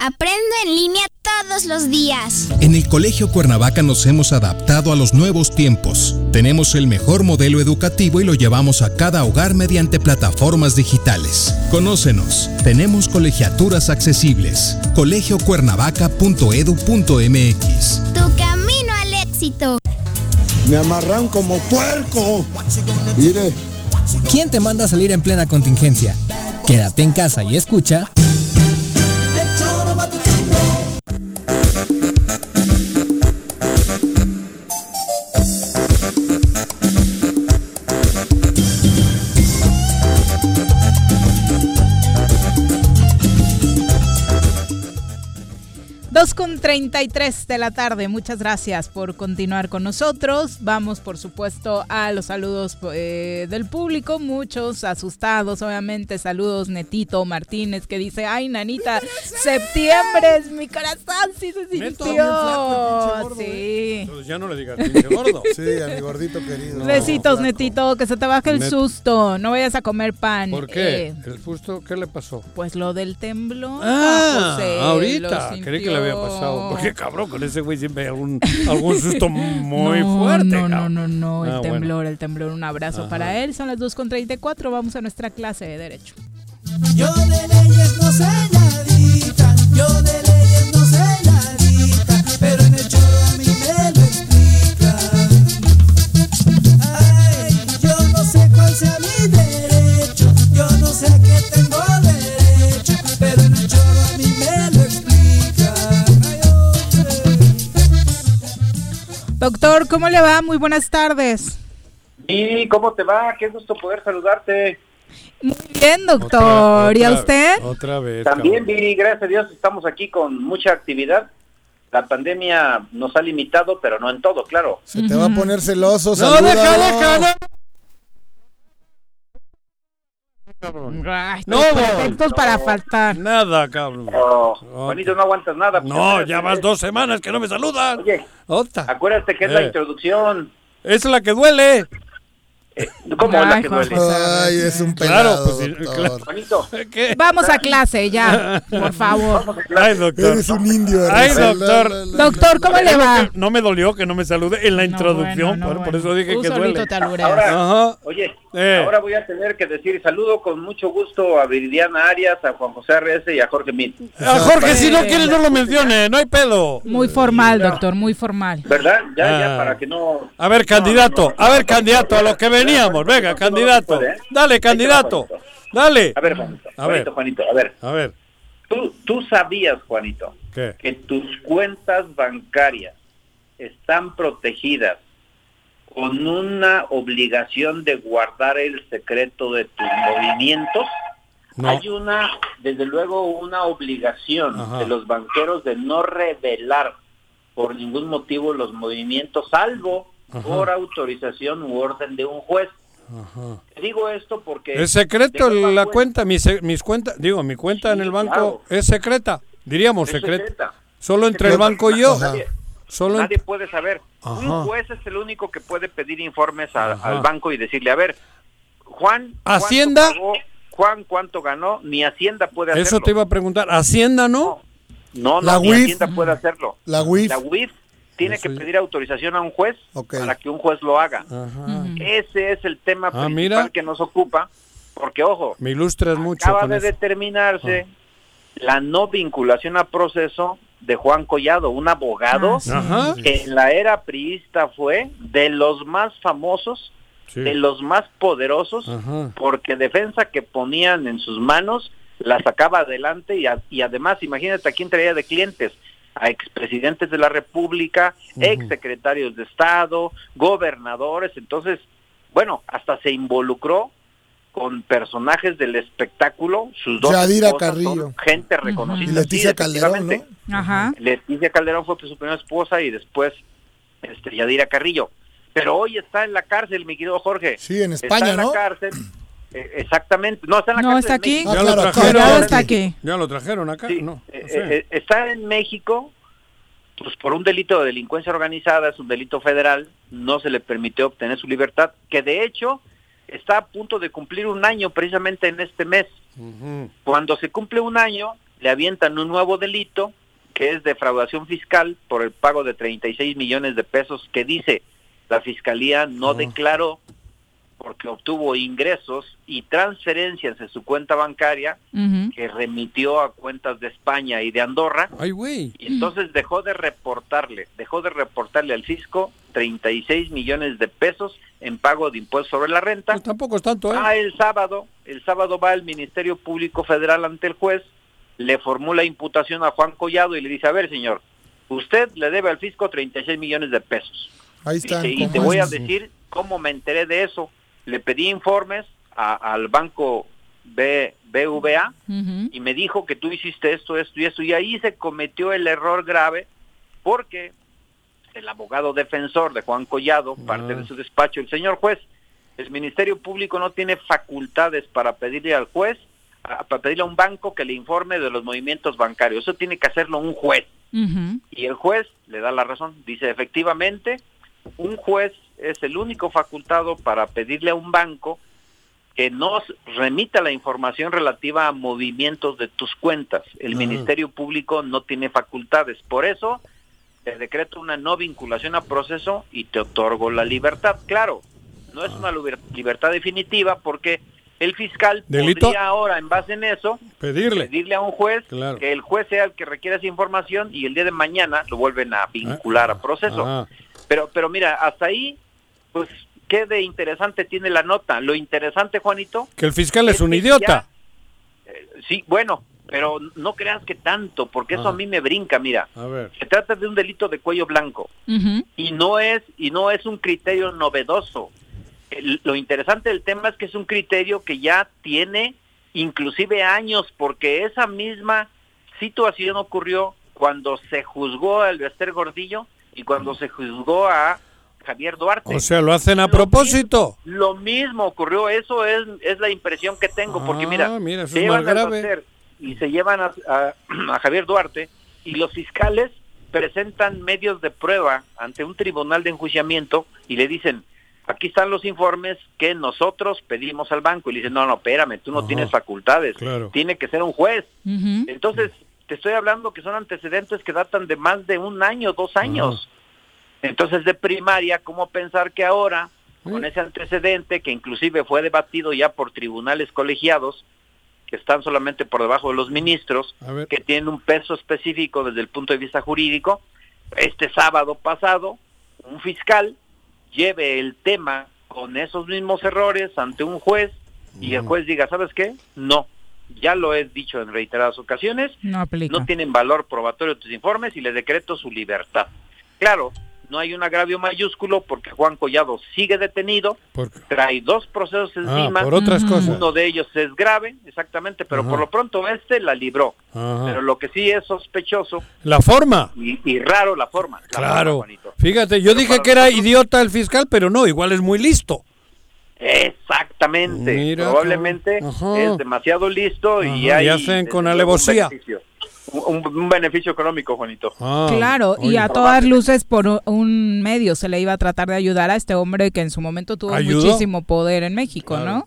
Aprendo en línea todos los días. En el Colegio Cuernavaca nos hemos adaptado a los nuevos tiempos. Tenemos el mejor modelo educativo y lo llevamos a cada hogar mediante plataformas digitales. Conócenos. Tenemos colegiaturas accesibles. colegiocuernavaca.edu.mx. Tu camino al éxito. Me amarran como puerco. Mire. ¿Quién te manda a salir en plena contingencia? Quédate en casa y escucha. Dos con 33 de la tarde. Muchas gracias por continuar con nosotros. Vamos, por supuesto, a los saludos eh, del público. Muchos asustados, obviamente. Saludos, Netito Martínez, que dice: Ay, nanita, septiembre es mi corazón. Sí, se sintió. Sí. ¿eh? Entonces ya no le digas pinche gordo. Sí, a mi gordito querido. Besitos, Netito, que se te baje el Net- susto. No vayas a comer pan. ¿Por qué? Eh, ¿El susto qué le pasó? pues lo del temblor. Ah, José, ahorita. Creí que le había. Pasado. Porque cabrón, con ese güey siempre hay algún, algún susto muy no, fuerte. No, no, no, no, el Ah, bueno. temblor, el temblor. Un abrazo Ajá. para él. Son las 2.34. Vamos a nuestra clase de Derecho. Yo de leyes no sé nadita, yo de Doctor, ¿cómo le va? Muy buenas tardes. ¿Y cómo te va? Qué gusto poder saludarte. Muy bien, doctor. ¿Y a usted? Otra vez. También, Viri, gracias a Dios, estamos aquí con mucha actividad. La pandemia nos ha limitado, pero no en todo, claro. Se te va a poner celoso, No, salúdalo. deja, deja, no. Cabrón. Ay, No, pretextos para faltar. Nada, cabrón. Oh, Juanito, no aguantas nada. No, acuérdate, ya vas dos semanas que no me saludan. Oye, Ota. acuérdate que es la Eh. introducción. Es la que duele. ¿Cómo Ay, que duele? Ay, es un Claro, pelado, pues, doctor. claro. Juanito, Vamos a clase ya, por favor. Ay, doctor. Eres un indio. Ay, doctor. La, la, la. Doctor, ¿cómo le va? No me dolió que no me salude en la No, introducción, bueno, no, por, eso dije Tú que duele. te. Ahora, Ajá. oye, Eh. ahora voy a tener que decir saludo con mucho gusto a Viridiana Arias, a Juan José Arrece y a Jorge Mit. Ah, Jorge, si no quieres no lo mencione, no hay pedo. Muy formal, doctor, muy formal. ¿Verdad? Ya, ya, Ah. para que no... A ver, candidato, a ver, candidato, a lo que venga, candidato. Dale, candidato, dale. A ver, Juanito, A ver. Juanito, a ver. A ver, Tú, tú sabías, Juanito, ¿qué? que tus cuentas bancarias están protegidas con una obligación de guardar el secreto de tus movimientos. No. Hay una, desde luego, una obligación Ajá. de los banqueros de no revelar por ningún motivo los movimientos, salvo Ajá. por autorización u orden de un juez. Ajá. Digo esto porque... Es secreto la cuenta, mis, mis cuentas, digo, mi cuenta en el banco claro. es secreta, diríamos es secreta. secreta. Solo entre el banco y yo. Nadie, Solo nadie puede saber. Ajá. Un juez es el único que puede pedir informes a- al banco y decirle, a ver, Juan, ¿cuánto Hacienda. pagó? Juan, ¿cuánto ganó? Ni Hacienda puede hacerlo. Eso te iba a preguntar. Hacienda, ¿no? No, no, La ni. Hacienda puede hacerlo. La UIF. La UIF tiene Eso que pedir autorización a un juez para que un juez lo haga. Ajá. Ese es el tema Ah, principal mira. que nos ocupa, porque ojo, Me ilustras mucho acaba de eso. Ah. determinarse la no vinculación a proceso de Juan Collado, un abogado Ah, sí. Ajá. que en la era priista fue de los más famosos, Sí. de los más poderosos, Ajá. porque defensa que ponían en sus manos la sacaba adelante y, a- y además imagínate a quién traía de clientes a expresidentes de la República, Ujú. exsecretarios de Estado, gobernadores, entonces, bueno, hasta se involucró con personajes del espectáculo, sus dos Yadira esposas son Carrillo. gente reconocida. Y Leticia Sí, Calderón. Ajá. Leticia Calderón fue pues, su primera esposa y después este, Yadira Carrillo. Pero hoy está en la cárcel, mi querido Jorge. Sí, en Está España, en la ¿no? cárcel. Eh, exactamente. No, está en la No, está aquí. Ya lo trajeron. Ahora está aquí. Ya lo trajeron acá, Sí, no. eh, no sé. eh, está en México pues por un delito de delincuencia organizada, es un delito federal, no se le permitió obtener su libertad, que de hecho está a punto de cumplir un año precisamente en este mes. Cuando se cumple un año, le avientan un nuevo delito, que es defraudación fiscal por el pago de 36 millones de pesos, que dice la fiscalía no Ah. declaró porque obtuvo ingresos y transferencias en su cuenta bancaria que remitió a cuentas de España y de Andorra Ay, güey. y entonces dejó de reportarle, dejó de reportarle al fisco 36 millones de pesos en pago de impuestos sobre la renta. Pues tampoco es tanto, ¿eh? Ah, el sábado, el sábado va el Ministerio Público Federal ante el juez, le formula imputación a Juan Collado y le dice, a ver, señor, usted le debe al fisco 36 millones de pesos. Ahí están. Dice, y te ¿cómo voy a decir cómo me enteré de eso. Le pedí informes a- al banco B- BVA y me dijo que tú hiciste esto, esto y esto, y ahí se cometió el error grave porque el abogado defensor de Juan Collado, parte de su despacho, el señor juez, el Ministerio Público no tiene facultades para pedirle al juez, a- para pedirle a un banco que le informe de los movimientos bancarios. Eso tiene que hacerlo un juez. Y el juez le da la razón. Dice, efectivamente, un juez es el único facultado para pedirle a un banco que nos remita la información relativa a movimientos de tus cuentas. El. Ministerio Público no tiene facultades. Por eso, te decreto una no vinculación a proceso y te otorgo la libertad. Claro, no es una liber- libertad definitiva porque el fiscal Delito. podría ahora, en base en eso, Pedirle. pedirle a un juez Claro. que el juez sea el que requiera esa información y el día de mañana lo vuelven a vincular a proceso. Ah. Pero, pero mira, hasta ahí, pues, ¿qué de interesante tiene la nota? Lo interesante, Juanito, Que el fiscal es un idiota. ya- eh, sí, bueno, pero no creas que tanto, porque eso Ah. a mí me brinca, mira. A ver. Se trata de un delito de cuello blanco y no es y no es un criterio novedoso. El- lo interesante del tema es que es un criterio que ya tiene inclusive años porque esa misma situación ocurrió cuando se juzgó a Elvester Gordillo y cuando se juzgó a Javier Duarte. O sea, lo hacen a propósito. Lo mismo ocurrió, eso es, es la impresión que tengo, porque Ah, mira, se llevan a grave. hacer y se llevan a, a- a Javier Duarte y los fiscales presentan medios de prueba ante un tribunal de enjuiciamiento y le dicen, aquí están los informes que nosotros pedimos al banco. Y le dicen, no, no, espérame, tú no Ajá. tienes facultades, Claro. tiene que ser un juez. Entonces, te estoy hablando que son antecedentes que datan de más de un año, dos años. Entonces, de primaria, ¿cómo pensar que ahora, con ese antecedente que inclusive fue debatido ya por tribunales colegiados, que están solamente por debajo de los ministros, que tienen un peso específico desde el punto de vista jurídico, este sábado pasado, un fiscal lleve el tema con esos mismos errores ante un juez y el juez diga, ¿sabes qué? No, ya lo he dicho en reiteradas ocasiones, No aplica. no tienen valor probatorio tus informes y le decreto su libertad. Claro, no hay un agravio mayúsculo porque Juan Collado sigue detenido, trae dos procesos encima, por otras cosas. uno de ellos es grave, exactamente, pero Ajá. por lo pronto este la libró. Ajá. Pero lo que sí es sospechoso La forma. y, y raro la forma. la forma, Claro. Fíjate, yo dije que era idiota el fiscal, pero no, igual es muy listo. Exactamente. Mira, Probablemente es demasiado listo y hay y hacen con alevosía. Beneficio, un, un beneficio económico, Juanito. Ah, Claro, y a todas luces por un medio se le iba a tratar de ayudar a este hombre que en su momento tuvo ¿Ayudó? muchísimo poder en México, ¿no?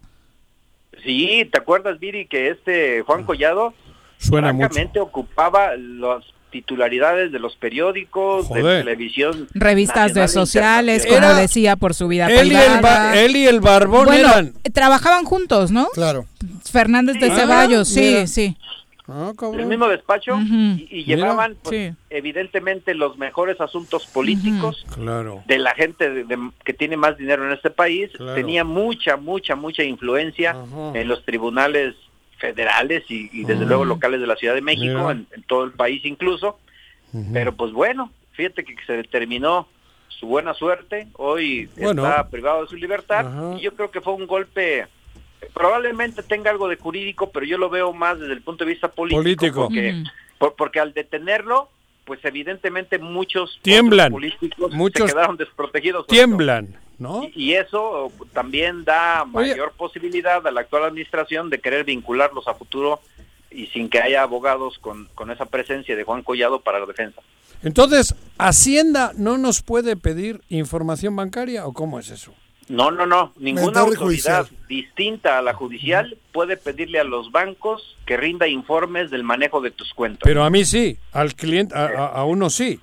Sí, ¿te acuerdas, Viri, que este Juan Collado Suena mucho. francamente ocupaba las titularidades de los periódicos, de Joder. televisión. Revistas de e sociales, como decía, por su vida Él y, el privada. él y el barbón bueno, eran. trabajaban juntos, ¿no? Claro. Fernández de Sí. Ceballos, Ah, sí, mira. sí. El mismo despacho y, llevaban pues, sí. evidentemente los mejores asuntos políticos Claro. de la gente de- de- que tiene más dinero en este país. Claro. tenía mucha mucha mucha influencia en los tribunales federales y, y desde luego locales de la Ciudad de México en, en todo el país incluso. Pero pues bueno fíjate que se determinó su buena suerte. Hoy Bueno. está privado de su libertad y yo creo que fue un golpe probablemente tenga algo de jurídico pero yo lo veo más desde el punto de vista político, Político. porque por- porque al detenerlo pues evidentemente muchos Tiemblan. políticos Muchos se quedaron desprotegidos Tiemblan, ¿no? y, y eso también da mayor posibilidad a la actual administración de querer vincularlos a futuro y sin que haya abogados con, con esa presencia de Juan Collado para la defensa. Entonces, ¿Hacienda no nos puede pedir información bancaria o cómo es eso? No, no, no. Ninguna autoridad judicial. distinta a la judicial puede pedirle a los bancos que rinda informes del manejo de tus cuentas. Pero a mí sí, al cliente, a, a- a uno sí.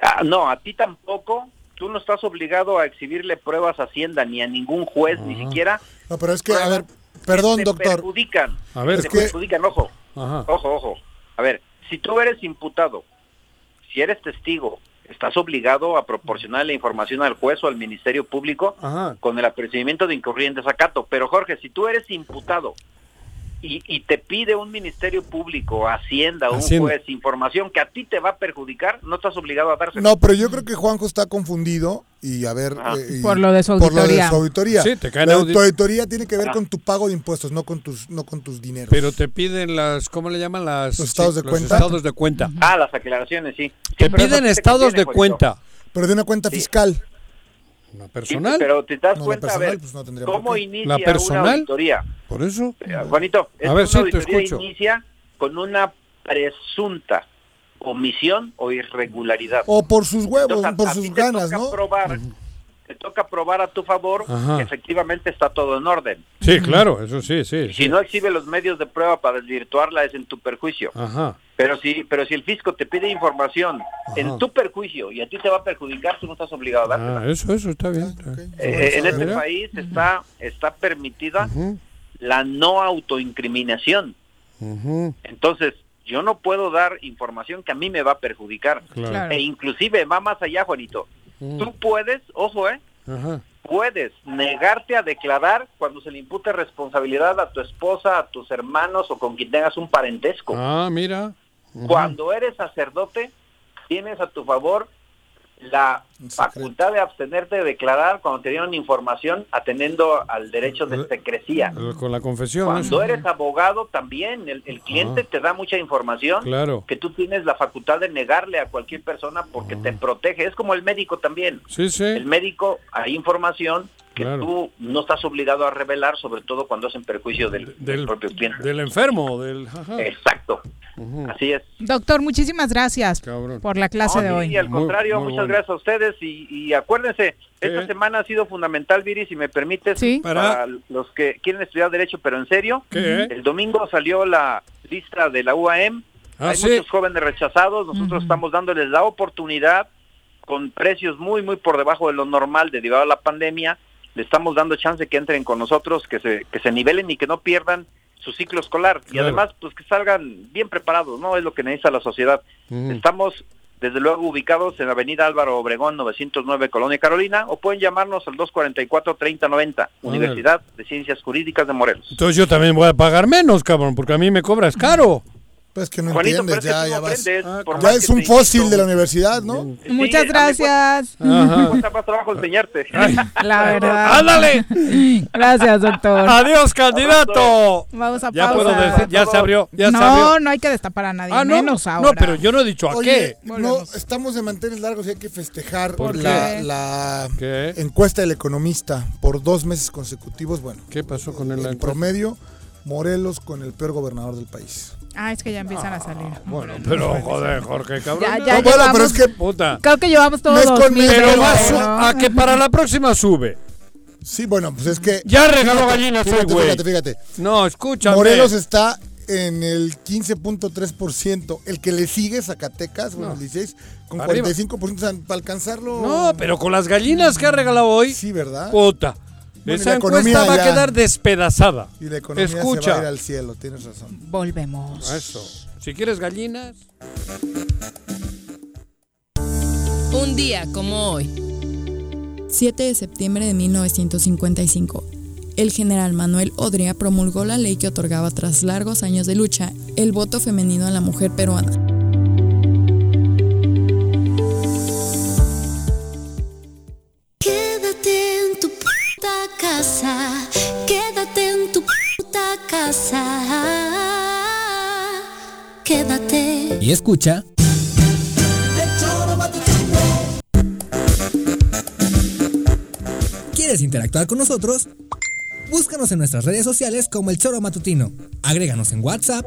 Ah, no, a ti tampoco. Tú no estás obligado a exhibirle pruebas a Hacienda ni a ningún juez, ni siquiera. No, pero es que, a ver, perdón, te doctor. perjudican. A ver. te Es que- perjudican, ojo. Ajá. Ojo, ojo. A ver, si tú eres imputado, si eres testigo, estás obligado a proporcionar la información al juez o al Ministerio Público Ajá. con el apercibimiento de incurrir en desacato. Pero Jorge, si tú eres imputado y, y te pide un Ministerio Público, Hacienda, un juez, información que a ti te va a perjudicar, no estás obligado a dársela. No, pero yo creo que Juanjo está confundido y a ver... eh, y- Por lo de su por lo de auditoría. su auditoría. Sí, te caen La audi- tu auditoría tiene que ver Ah. con tu pago de impuestos, no con tus, no con tus dineros. Pero te piden las, ¿cómo le llaman las? Los estados de los cuenta. estados de cuenta. Ah, las aclaraciones, sí. Sí, Te piden te estados conviene, de cuenta. Pero de una cuenta fiscal. ¿La Sí, personal? pero te das No, cuenta, a personal, ver, pues, no ¿cómo inicia ¿La una personal? auditoría? Por eso. Eh, Juanito, A ver, sí, una te escucho. inicia con una presunta omisión o irregularidad. O por sus huevos, Entonces, a- por a sus ganas, ¿no? probar, te toca probar a tu favor Ajá. que efectivamente está todo en orden. Sí, claro, eso sí, sí. Si no exhibe los medios de prueba para desvirtuarla es en tu perjuicio. Ajá. Pero si, pero si el fisco te pide información en tu perjuicio y a ti te va a perjudicar, tú no estás obligado a dársela. Ah, eso, eso está bien. está bien. Eh, en este país está, está permitida la no autoincriminación. Entonces, yo no puedo dar información que a mí me va a perjudicar. Claro. E inclusive va más allá, Juanito. Mm. Tú puedes, ojo, eh, Ajá. puedes negarte a declarar cuando se le impute responsabilidad a tu esposa, a tus hermanos o con quien tengas un parentesco. Ah, mira. Cuando eres sacerdote, tienes a tu favor la facultad de abstenerte de declarar cuando te dieron información atendiendo al derecho de secrecía. Con la confesión. Cuando eres abogado también, el, el cliente te da mucha información Claro. que tú tienes la facultad de negarle a cualquier persona porque te protege. Es como el médico también. Sí, sí. El médico, hay información que Claro. tú no estás obligado a revelar, sobre todo cuando es en perjuicio del, del Del, propio cliente. del enfermo, del... ajá. Exacto. Así es. Doctor, muchísimas gracias por la clase No, de sí, hoy. al contrario, muchas gracias a ustedes y, y acuérdense, esta semana ha sido fundamental, Viri, si me permites, para, los que quieren estudiar Derecho, pero en serio. ¿Qué? El domingo salió la lista de la UAM, Ah, hay sí. muchos jóvenes rechazados, nosotros estamos dándoles la oportunidad con precios muy, muy por debajo de lo normal derivado a la pandemia, le estamos dando chance que entren con nosotros, que se, que se nivelen y que no pierdan su ciclo escolar y además pues que salgan bien preparados, ¿no? Es lo que necesita la sociedad. Estamos desde luego ubicados en la Avenida Álvaro Obregón 909 Colonia Carolina o pueden llamarnos al 244-3090 Universidad de Ciencias Jurídicas de Morelos. Entonces yo también voy a pagar menos, cabrón, porque a mí me cobras caro. Pues que no Juanito, entiendes, ya, ya no vas. aprendes, por Ya es un fósil de la universidad, ¿no? Muchas gracias. Me cuesta más trabajo enseñarte. La verdad. ¡Ándale! Gracias, doctor. ¡Adiós, candidato! Vamos a Ya pausa. puedo decir, ya se abrió, ya no, se abrió. no hay que destapar a nadie, Ah, no, menos no, ahora. pero yo no he dicho a Oye, qué. no, estamos de manteles largos y hay que festejar ¿Por la, qué? la ¿Qué? encuesta del economista por dos meses consecutivos. Bueno, ¿Qué pasó con el en promedio, Morelos con el peor gobernador del país. Ah, es que ya empiezan a salir. Bueno, pero joder, Jorge, cabrón. Ya, ya No, bueno, pero es que- Puta. Creo que llevamos todos No los con Pero va a a que para la próxima sube. Sí, bueno, pues es que. Ya regaló gallinas fíjate, güey. fíjate, fíjate. No, escúchame. Morelos está en el 15.3%. El que le sigue, Zacatecas, bueno, No. el 16, con Arriba. 45% o sea, para alcanzarlo. No, pero con las gallinas que ha regalado hoy. Sí, ¿verdad? Puta. Bueno, Esa encuesta economía va a quedar despedazada. Y la economía se va a Escucha. ir al cielo, tienes razón. Volvemos. Eso. Si quieres gallinas. Un día como hoy. 7 de septiembre de 1955. El general Manuel Odria promulgó la ley que otorgaba tras largos años de lucha el voto femenino a la mujer peruana. Quédate en tu puta casa, quédate. Y escucha. ¿Quieres interactuar con nosotros? Búscanos en nuestras redes sociales como El Choro Matutino. Agréganos en WhatsApp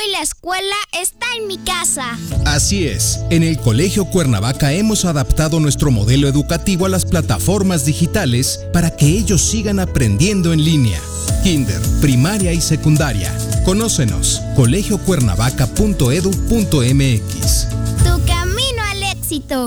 Hoy la escuela está en mi casa. Así es, en el Colegio Cuernavaca hemos adaptado nuestro modelo educativo a las plataformas digitales para que ellos sigan aprendiendo en línea. Kinder, primaria y secundaria. Conócenos, colegiocuernavaca.edu.mx. Tu camino al éxito.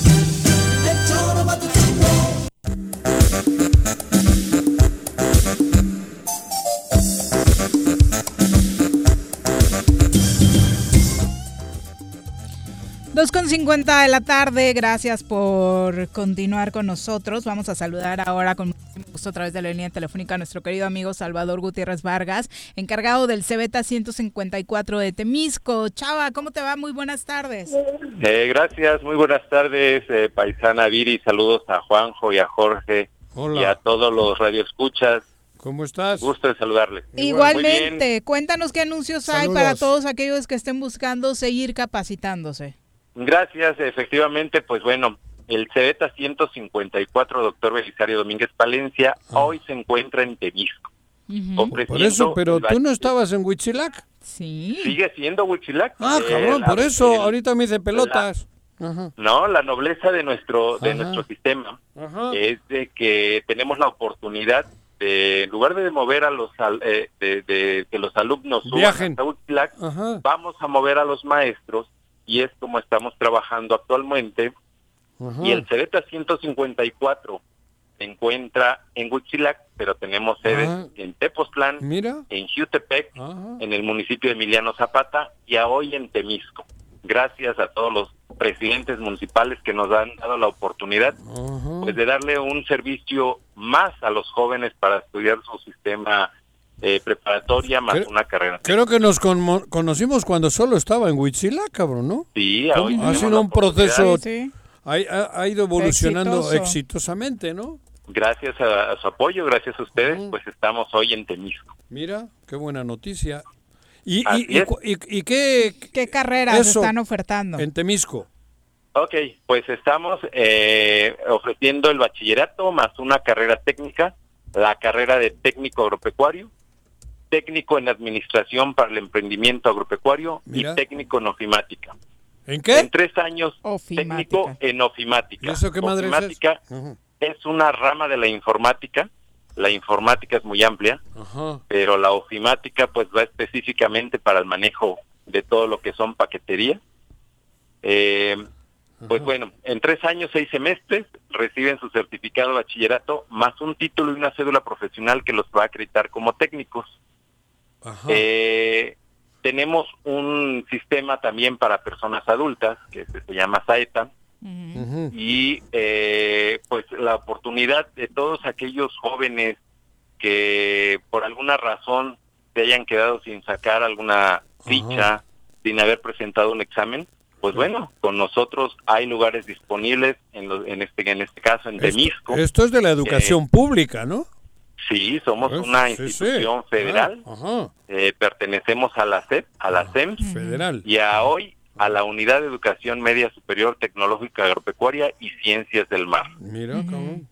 Dos con 50 de la tarde, gracias por continuar con nosotros. Vamos a saludar ahora con muchísimo gusto a través de la línea telefónica a nuestro querido amigo Salvador Gutiérrez Vargas, encargado del Cebeta 154 de Temisco. Chava, ¿cómo te va? Muy buenas tardes. Eh, gracias, muy buenas tardes, eh, paisana Viri. Saludos a Juanjo y a Jorge y a todos los radioescuchas. ¿Cómo estás? Gusto de saludarle. Igualmente, cuéntanos qué anuncios hay para todos aquellos que estén buscando seguir capacitándose. Gracias, efectivamente, pues bueno, el Cebeta 154, doctor Belisario Domínguez Palencia, hoy se encuentra en Temisco. Por eso, pero tú no estabas en Huitzilac. Sí. Sigue siendo Huitzilac. Ah, Eh, cabrón, por eso, el- ahorita me hice pelotas. Ajá. No, la nobleza de nuestro de Ajá. nuestro sistema Ajá. es de que tenemos la oportunidad de, en lugar de mover a los al- eh, de, de que los alumnos suban Viajen. hasta Huitzilac, vamos a mover a los maestros y es como estamos trabajando actualmente. Y el Cebeta 154 se encuentra en Huitzilac, pero tenemos sedes en Tepoztlán, Mira. en Jutepec, en el municipio de Emiliano Zapata y a hoy en Temisco. Gracias a todos los presidentes municipales que nos han dado la oportunidad pues de darle un servicio más a los jóvenes para estudiar su sistema eh, preparatoria más Creo- una carrera. Creo que nos conocimos cuando solo estaba en Huitzilac, cabrón, ¿no? Sí, ha sido un proceso, ha, ido evolucionando Exitoso. exitosamente, ¿no? Gracias a, a su apoyo, gracias a ustedes, pues estamos hoy en Temisco. Mira, qué buena noticia. ¿Y, y, y y- y qué, ¿Qué carreras Eso. están ofertando? en Temisco? Ok, pues estamos eh, ofreciendo el bachillerato más una carrera técnica, la carrera de técnico agropecuario, técnico en administración para el emprendimiento agropecuario Mira. y técnico en ofimática. ¿En qué? En tres años, técnico en ofimática. ¿Y eso qué madre es ofimática es una rama de la informática. La informática es muy amplia, Ajá. pero la ofimática pues va específicamente para el manejo de todo lo que son paquetería. Eh, pues bueno, en tres años, seis semestres, reciben su certificado de bachillerato más un título y una cédula profesional que los va a acreditar como técnicos. Eh, tenemos un sistema también para personas adultas que se, llama SAETA y eh, pues la oportunidad de todos aquellos jóvenes que por alguna razón se hayan quedado sin sacar alguna ficha, sin haber presentado un examen, pues bueno, con nosotros hay lugares disponibles en, los- en este en este caso en Temisco. Esto es de la educación Eh, pública, ¿no? Sí, somos Pues, una sí, sí. institución federal. Ah, Eh, pertenecemos a la SEP, a la SEM. Federal. Y a hoy a la Unidad de Educación Media Superior Tecnológica Agropecuaria y Ciencias del Mar. Mira, cabrón.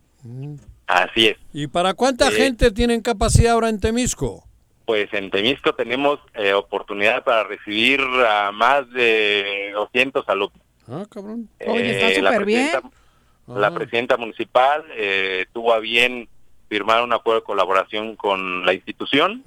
Así es. ¿Y para cuánta Eh, gente tienen capacidad ahora en Temisco? Pues en Temisco tenemos eh, oportunidad para recibir a más de 200 alumnos. Ah, cabrón. Oye, está Eh, la súper bien. presidenta- La presidenta municipal eh, tuvo a bien firmar un acuerdo de colaboración con la institución.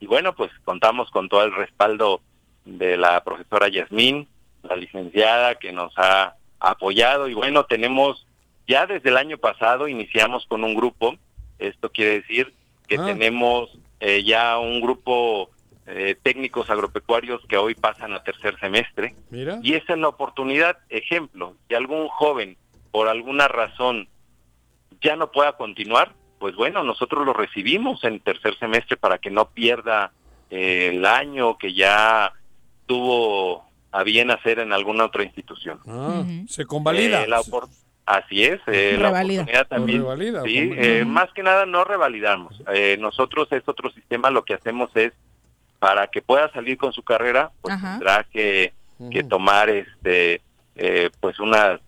Y bueno, pues contamos con todo el respaldo de la profesora Yasmín, la licenciada que nos ha apoyado. Y bueno, tenemos ya desde el año pasado iniciamos con un grupo, esto quiere decir que Ah. tenemos eh, ya un grupo eh, técnicos agropecuarios que hoy pasan a tercer semestre. Mira. y esa es la oportunidad, ejemplo, si algún joven por alguna razón ya no pueda continuar, pues bueno, nosotros lo recibimos en tercer semestre para que no pierda eh, el año que ya tuvo a bien hacer en alguna otra institución. Ah, Se convalida. Eh, la Así es, eh, la Revalida. oportunidad también. Revalida, sí, eh, más que nada no revalidamos. Eh, nosotros es otro sistema, lo que hacemos es para que pueda salir con su carrera, pues Ajá. tendrá que, que tomar este eh, pues unas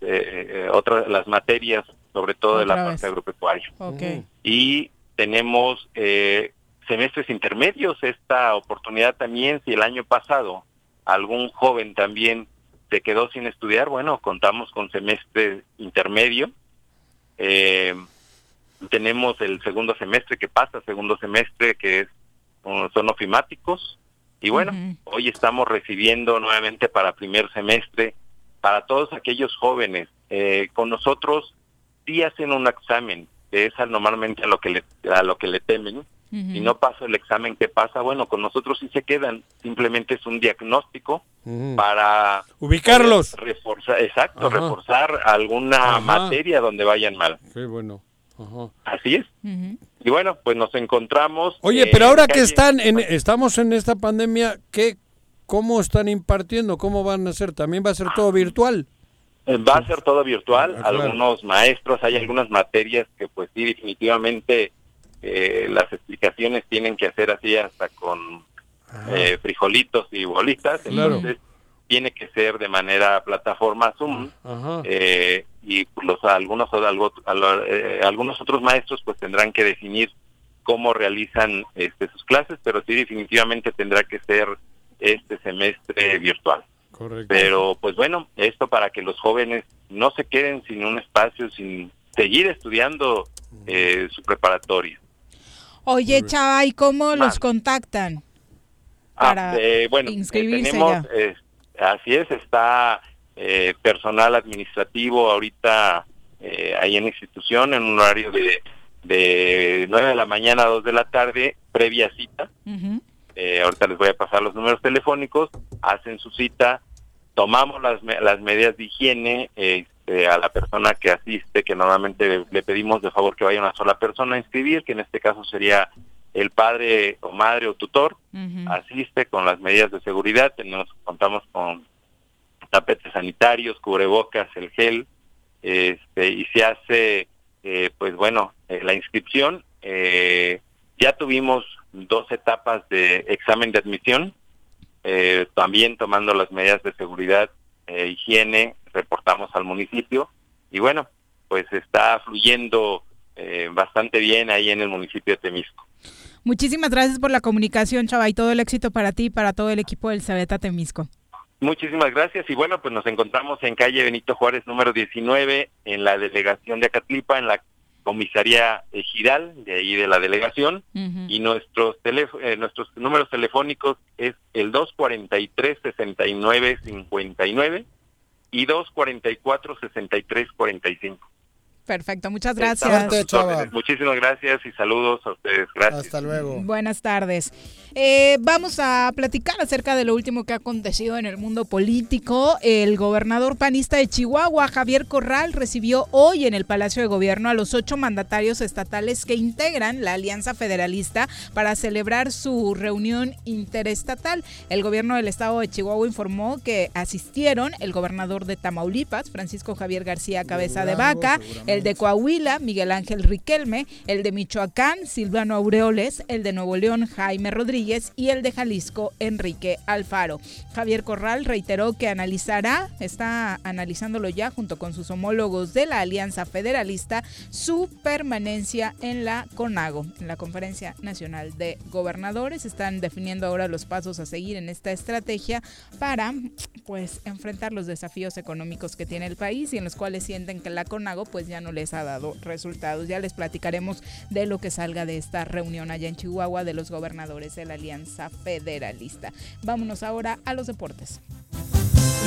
otras las materias, sobre todo de la Otra parte vez. agropecuaria. Y tenemos eh, semestres intermedios, esta oportunidad también, si el año pasado algún joven también se quedó sin estudiar, bueno, contamos con semestre intermedio. Eh, tenemos el segundo semestre que pasa, segundo semestre que es uh, son ofimáticos. Y bueno, hoy estamos recibiendo nuevamente para primer semestre para todos aquellos jóvenes. Eh, con nosotros sí hacen un examen, que es a- normalmente a lo que le, a lo que le temen. Si no pasa el examen, ¿qué pasa? Bueno, con nosotros sí se quedan. Simplemente es un diagnóstico para Ubicarlos. Reforzar, exacto, Ajá. reforzar alguna Ajá. materia donde vayan mal. Qué bueno. Ajá. Así es. Y bueno, pues nos encontramos. Oye, eh, pero ahora que están en, estamos en esta pandemia, ¿qué, ¿cómo están impartiendo? ¿Cómo van a ser? ¿También va a ser todo virtual? Eh, Va a ser todo virtual. Ah. Algunos maestros, hay algunas materias que pues sí, definitivamente eh, las explicaciones tienen que hacer así hasta con eh, frijolitos y bolitas. Claro. Entonces tiene que ser de manera plataforma Zoom. Eh, y los algunos o- algo- al- eh, algunos otros maestros pues tendrán que definir cómo realizan este, sus clases, pero sí definitivamente tendrá que ser este semestre virtual. Correcto. Pero pues bueno, esto para que los jóvenes no se queden sin un espacio, sin seguir estudiando eh, su preparatoria. Oye, Chava, ¿y cómo los Más. contactan? Ah, Para eh, bueno, eh, inscribirse tenemos, ya. eh, así es, está eh, personal administrativo ahorita eh, ahí en la institución en un horario de, de 9 de la mañana a 2 de la tarde, previa cita. Eh, ahorita les voy a pasar los números telefónicos, hacen su cita, tomamos las, las medidas de higiene este, a la persona que asiste, que normalmente le pedimos de favor que vaya una sola persona a inscribir, que en este caso sería el padre o madre o tutor, asiste con las medidas de seguridad, tenemos contamos con tapetes sanitarios, cubrebocas, el gel, este, y se hace, eh, pues bueno, eh, la inscripción. eh, ya tuvimos dos etapas de examen de admisión, eh, también tomando las medidas de seguridad, eh, higiene, reportamos al municipio y bueno, pues está fluyendo eh, bastante bien ahí en el municipio de Temisco. Muchísimas gracias por la comunicación, Chava, y todo el éxito para ti y para todo el equipo del Sabeta Temisco. Muchísimas gracias y bueno, pues nos encontramos en calle Benito Juárez número 19 en la delegación de Acatlipa, en la comisaría Ejidal, de ahí de la delegación, y nuestros eh, nuestros números telefónicos es el 243-6959 y 244-6345. Perfecto, muchas gracias. Muchísimas gracias y saludos a ustedes. Gracias. Hasta luego. Buenas tardes. Eh, vamos a platicar acerca de lo último que ha acontecido en el mundo político. El gobernador panista de Chihuahua, Javier Corral, recibió hoy en el Palacio de Gobierno a los ocho mandatarios estatales que integran la Alianza Federalista para celebrar su reunión interestatal. El gobierno del estado de Chihuahua informó que asistieron el gobernador de Tamaulipas, Francisco Javier García Cabeza de Vaca, el de Coahuila, Miguel Ángel Riquelme, el de Michoacán, Silvano Aureoles, el de Nuevo León, Jaime Rodríguez y el de Jalisco, Enrique Alfaro. Javier Corral reiteró que analizará, está analizándolo ya junto con sus homólogos de la Alianza Federalista, su permanencia en la CONAGO, en la Conferencia Nacional de Gobernadores. Están definiendo ahora los pasos a seguir en esta estrategia para pues enfrentar los desafíos económicos que tiene el país y en los cuales sienten que la CONAGO pues ya no les ha dado resultados. Ya les platicaremos de lo que salga de esta reunión allá en Chihuahua de los gobernadores de la Alianza Federalista. Vámonos ahora a los deportes.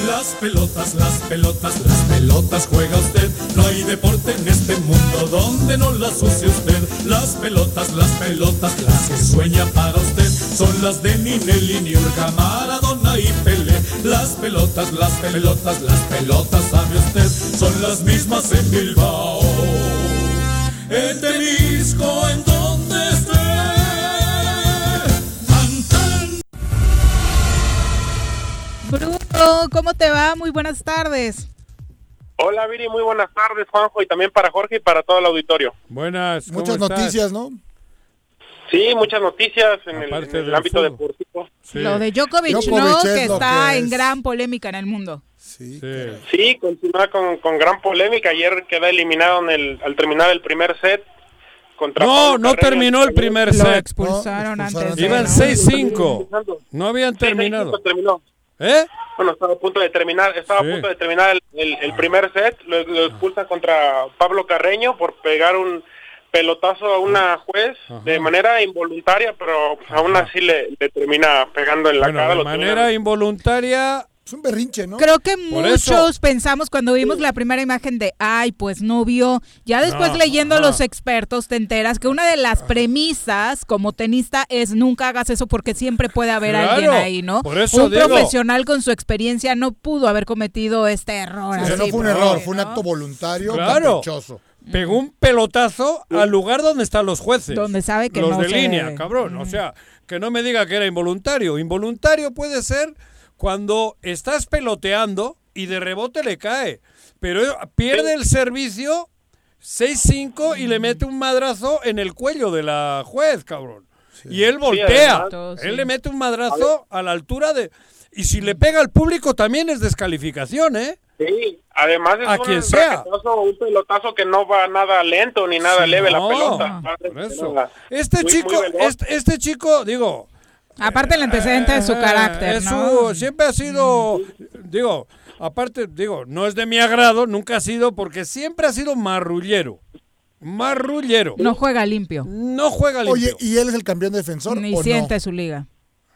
Las pelotas, las pelotas, las pelotas juega usted. No hay deporte en este mundo donde no las use usted. Las pelotas, las pelotas, las que sueña para usted. Son las de Ninelli, Niurka, Maradona y Pelé. Las pelotas, las pelotas, las pelotas, sabe usted, son las mismas en Bilbao. En Temisco, en donde esté. Bruno, ¿cómo te va? Muy buenas tardes. Hola Viri, muy buenas tardes Juanjo y también para Jorge y para todo el auditorio. Buenas. ¿cómo Muchas estás? noticias, ¿no? Sí, muchas noticias en el, en el ámbito fútbol. deportivo. Lo de Djokovic, Djokovic ¿no? es Que lo está que en gran polémica en el mundo. Sí. Sí, continúa con, con gran polémica. Ayer queda eliminado en el, al terminar el primer set. Contra No, Pablo no Carreño. terminó el primer Lo set. expulsaron No, antes. expulsaron de- Iban ¿no? 6-5. No habían terminado. Sí, terminó. ¿Eh? Bueno, estaba a punto de terminar, estaba Sí. a punto de terminar el, el- el primer set, lo, lo expulsan contra Pablo Carreño por pegar un pelotazo a una juez de manera involuntaria, pero pues, aún así le, le termina pegando en la Bueno, cara. de manera involuntaria. Es un berrinche, ¿no? Creo que Por muchos eso. pensamos cuando vimos la primera imagen de, ay, pues no vio. Ya después No, leyendo a los expertos te enteras que una de las premisas como tenista es nunca hagas eso porque siempre puede haber Claro, alguien ahí, ¿no? por eso un digo. profesional con su experiencia no pudo haber cometido este error. Sea, no fue un error, fue un acto voluntario, Claro. caprichoso. Pegó un pelotazo al lugar donde están los jueces. Donde sabe que los no de se línea, debe. cabrón. O sea, que no me diga que era involuntario. Involuntario puede ser cuando estás peloteando y de rebote le cae. Pero pierde el servicio 6-5 y le mete un madrazo en el cuello de la juez, cabrón. Y él voltea. él le mete un madrazo a la altura de... Y si le pega al público también es descalificación, ¿eh? Sí, además es A un, quien sea. raquetazo, un pelotazo que no va nada lento ni nada leve la pelota. por eso. Nada. Este Muy, chico, muy este, este chico, digo, Aparte el antecedente de su eh, carácter, es ¿no? su- siempre ha sido, digo, aparte, digo, no es de mi agrado, nunca ha sido, porque siempre ha sido marrullero. Marrullero. No juega limpio. No juega limpio. Oye, ¿y él es el campeón defensor Ni o siente no? su liga.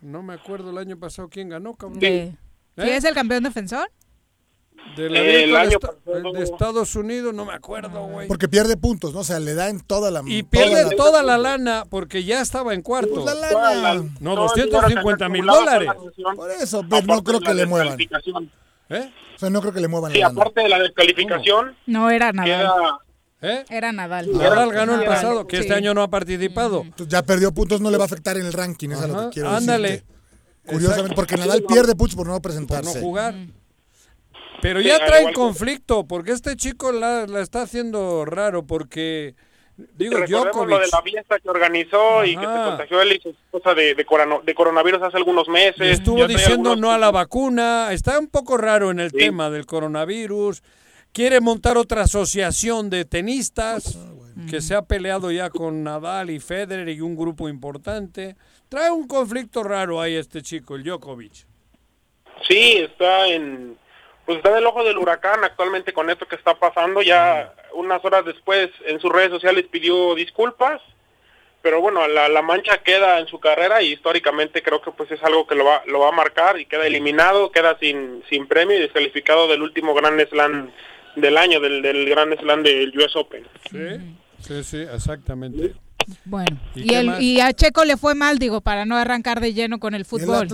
No me acuerdo el año pasado quién ganó, cabrón. De- ¿Sí ¿Eh? es el campeón defensor? De la El liga de, año pasado. de Estados Unidos, no me acuerdo, güey. Porque pierde puntos, ¿no? O sea, le da en toda la... Y toda pierde la- toda la lana porque ya estaba en cuarto. Pues la lana. la- No, el dinero 250 que mil dólares. Por eso, pero no aparte creo que le muevan. ¿Eh? O sea, no creo que le muevan Sí, la lana. aparte de la descalificación, No, era Nadal. queda ¿Eh? Era Nadal. Nadal ganó el pasado, que sí. este año no ha participado. Entonces, ya perdió puntos, no le va a afectar en el ranking, eso es lo que quiero ándale. decirte. Curiosamente, porque Nadal pierde puntos por no por no presentarse. jugar. Pero Sí, ya al trae igual que- conflicto, porque este chico la, la está haciendo raro, porque, digo, recordemos lo de Djokovic la fiesta que organizó y que se contagió él y su esposa de, de, corano- de coronavirus hace algunos meses. estuvo diciendo algunos- no a la vacuna, está un poco raro en el Sí. tema del coronavirus, quiere montar otra asociación de tenistas que se ha peleado ya con Nadal y Federer y un grupo importante. Trae un conflicto raro ahí este chico, el Djokovic. Sí, está en pues está en el ojo del huracán actualmente con esto que está pasando. Ya unas horas después en sus redes sociales pidió disculpas, pero bueno, la, la mancha queda en su carrera y históricamente creo que pues es algo que lo va, lo va a marcar y queda eliminado, queda sin, sin premio y descalificado del último Grand Slam del año, del, del Grand Slam del US Open. Sí, sí, sí, exactamente. Bueno, ¿Y el, y a Checo le fue mal, digo, para no arrancar de lleno con el ¿Y el fútbol.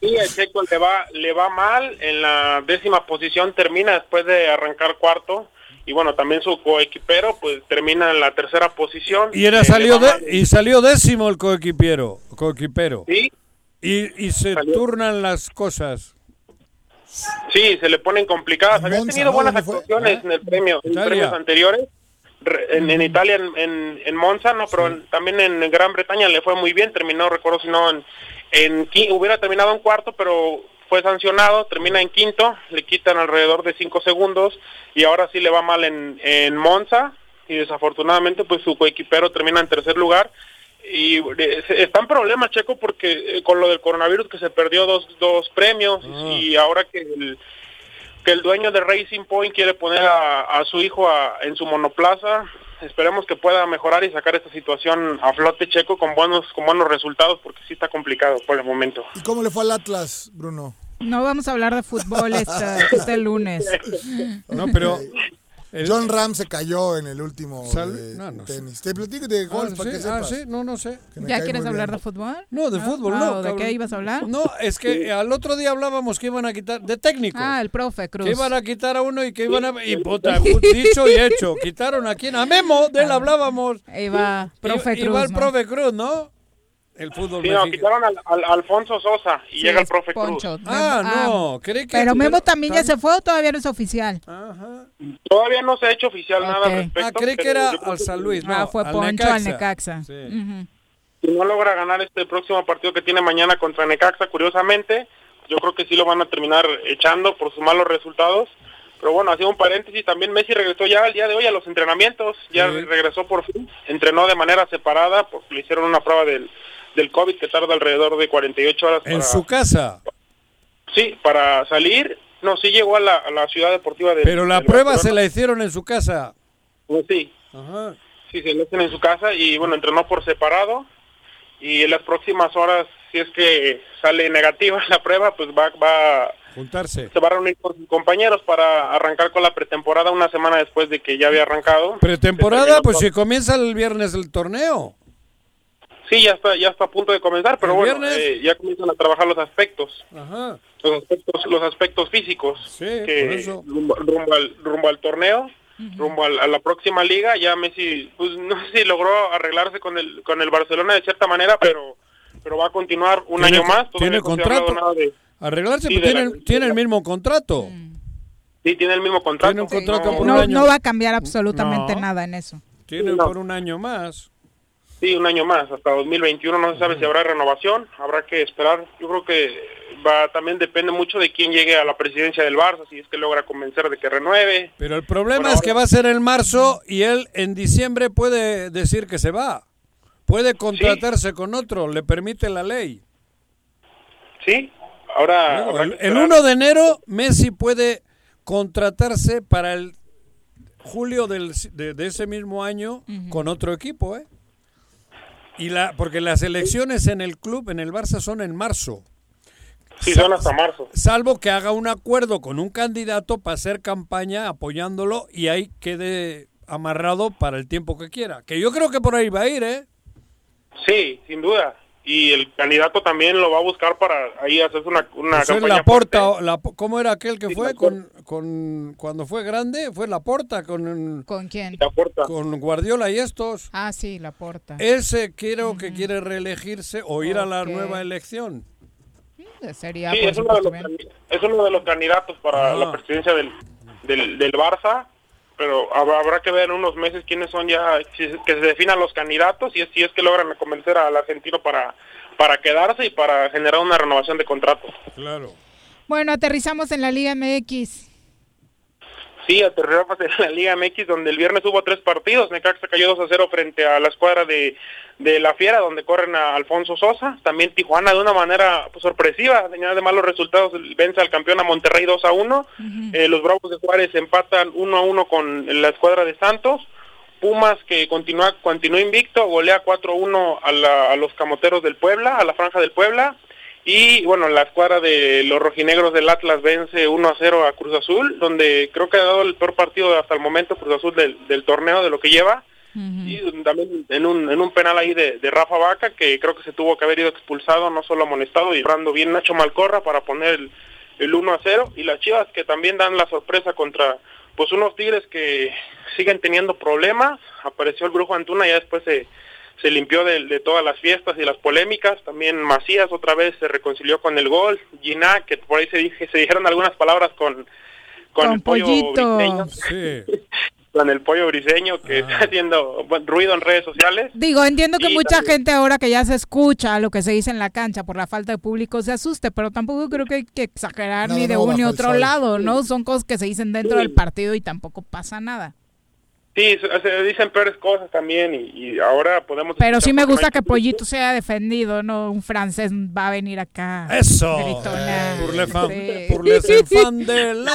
Sí, el Checo le va, le va mal, en la décima posición termina después de arrancar cuarto y bueno, también su coequipero pues termina en la tercera posición. Y era Eh, salió de, y salió décimo el coequipero, coequipero. Sí, Y, y se Salió. turnan las cosas. sí, se le ponen complicadas. En Había Monza, tenido buenas actuaciones en el premio, en premios anteriores. En, en Italia, en, en, en Monza, no, pero en- también en Gran Bretaña le fue muy bien. Terminó, recuerdo si no, en, en hubiera terminado en cuarto, pero fue sancionado. Termina en quinto, le quitan alrededor de cinco segundos y ahora sí le va mal en, en Monza y desafortunadamente pues su coequipero termina en tercer lugar y eh, está en problemas Checo porque eh, con lo del coronavirus que se perdió dos, dos premios y ahora que el que el dueño de Racing Point quiere poner a, a su hijo a- en su monoplaza esperemos que pueda mejorar y sacar esta situación a flote Checo con buenos con buenos resultados porque sí está complicado por el momento ¿Y cómo le fue al Atlas, Bruno? No vamos a hablar de fútbol este, este lunes. No, pero John Ram se cayó en el último de no, no sé. tenis. Te platico de golf Ah, para sí, que ah, sepas. sí, no, no sé. ¿Ya quieres hablar bien. de fútbol? No, de Ah, fútbol, ah, no. ¿o ¿De qué ibas a hablar? No, es que al otro día hablábamos que iban a quitar, de técnicos. Ah, el profe Cruz. Que iban a quitar a uno y que iban a... Y puta, dicho y hecho. Quitaron a quién? A Memo, de él hablábamos. Iba profe Cruz. Iba el profe Cruz, ¿no? El fútbol Sí, no, quitaron al, al- Alfonso Sosa y Sí, llega el profe Poncho. Cruz. Ah, Memo- no, creí que... Pero Memo también ya se fue o todavía no es oficial. Todavía no se ha hecho oficial nada al respecto. Ah, creí que era al San Luis, no, ah, fue al Poncho al Necaxa. Sí. Ujú. Si no logra ganar este próximo partido que tiene mañana contra Necaxa, curiosamente, yo creo que sí lo van a terminar echando por sus malos resultados. Pero bueno, hacía un paréntesis, también Messi regresó ya al día de hoy a los entrenamientos, ya Sí. regresó por fin, entrenó de manera separada porque le hicieron una prueba del, del COVID que tarda alrededor de 48 horas En su casa. sí, para salir. No, sí llegó a la, a la ciudad deportiva de Pero la prueba se la hicieron en su casa. Pues sí, Ajá. Sí, se lo hacen en su casa y bueno, entrenó por separado y en las próximas horas, si es que sale negativa la prueba, pues va, va, Juntarse. se va a reunir con sus compañeros para arrancar con la pretemporada una semana después de que ya había arrancado. Pretemporada, pues si comienza el viernes el torneo. Sí, ya está, ya está a punto de comenzar, pero ¿El bueno, eh, ya comienzan a trabajar los aspectos, Ajá. los aspectos, los aspectos físicos Sí, que eso. rumbo, rumbo al, rumbo al torneo. rumbo al- a la próxima liga ya Messi pues no sé si logró arreglarse con el con el Barcelona de cierta manera pero pero va a continuar un año más tiene contrato. nada de- Arreglarse, Sí, pues tiene, la- tiene el mismo contrato. sí tiene el mismo contrato Tiene un contrato no, por un No, año. no va a cambiar absolutamente No. nada en eso. Tiene No. por un año más. Sí un año más hasta 2021 no se sabe si habrá renovación habrá que esperar yo creo que va también depende mucho de quién llegue a la presidencia del Barça si es que logra convencer de que renueve Pero el problema es que va a ser en marzo y él en diciembre puede decir que se va. Puede contratarse con otro, le permite la ley. sí ahora el, el esperar. 1 de enero Messi puede contratarse para el julio del, de, de ese mismo año con otro equipo, ¿eh? Y la, porque las elecciones en el club, en el Barça, son en marzo. sí son hasta marzo Salvo que haga un acuerdo con un candidato para hacer campaña apoyándolo y ahí quede amarrado para el tiempo que quiera. Que yo creo que por ahí va a ir, ¿eh? Sí, sin duda. Y el candidato también lo va a buscar para ahí hacer una, una es campaña. Laporta, fuerte. la, ¿cómo era aquel que Sí, fue con, con cuando fue grande? Fue Laporta con ¿Con quién? Laporta. con Guardiola y estos. Ah, sí, la porta. Ese creo que quiere reelegirse o ir a la nueva elección. Sería, Sí, es uno, de los, es uno de los candidatos para Ah. la presidencia del, del, del Barça. Pero habrá, habrá que ver en unos meses quiénes son ya, que se definan los candidatos y es, si es que logran convencer al argentino para, para quedarse y para generar una renovación de contrato. Claro. Bueno, aterrizamos en la Liga MX. Sí, aterrizamos en la Liga MX, donde el viernes hubo tres partidos. Necaxa cayó 2 a 0 frente a la escuadra de, de La Fiera, donde corren a Alfonso Sosa. También Tijuana, de una manera pues, sorpresiva, tenía de malos resultados, vence al campeón a Monterrey 2 a 1. Eh, los Bravos de Juárez empatan 1 a 1 con la escuadra de Santos. Pumas, que continúa, continúa invicto, golea 4 a 1 a, la- a los camoteros del Puebla, a la franja del Puebla. Y bueno, la escuadra de los rojinegros del Atlas vence 1 a 0 a Cruz Azul, donde creo que ha dado el peor partido hasta el momento Cruz Azul del, del torneo, de lo que lleva. Y también en un, en un penal ahí de, de Rafa Vaca, que creo que se tuvo que haber ido expulsado, no solo amonestado, y bien Nacho Malcorra para poner el, el 1 a 0. Y las Chivas que también dan la sorpresa contra pues unos Tigres que siguen teniendo problemas. Apareció el Brujo Antuna, ya después se, se limpió de, de todas las fiestas y las polémicas. También Macías otra vez se reconcilió con el gol. Gina, que por ahí se, dije, se dijeron algunas palabras con, con, Con el pollo briseño, Sí. con el pollo briseño que está haciendo ruido en redes sociales. Digo, entiendo que Y mucha también- gente ahora que ya se escucha lo que se dice en la cancha por la falta de público se asuste, pero tampoco creo que hay que exagerar No, ni de no, un ni otro lado, ¿no? Son cosas que se dicen dentro Sí. del partido y tampoco pasa nada. Sí, se, dicen peores cosas también y, y ahora podemos... Pero sí me gusta que. Pollito sea defendido, ¿no? Un francés va a venir acá. Eso. Sí. pour les enfants de la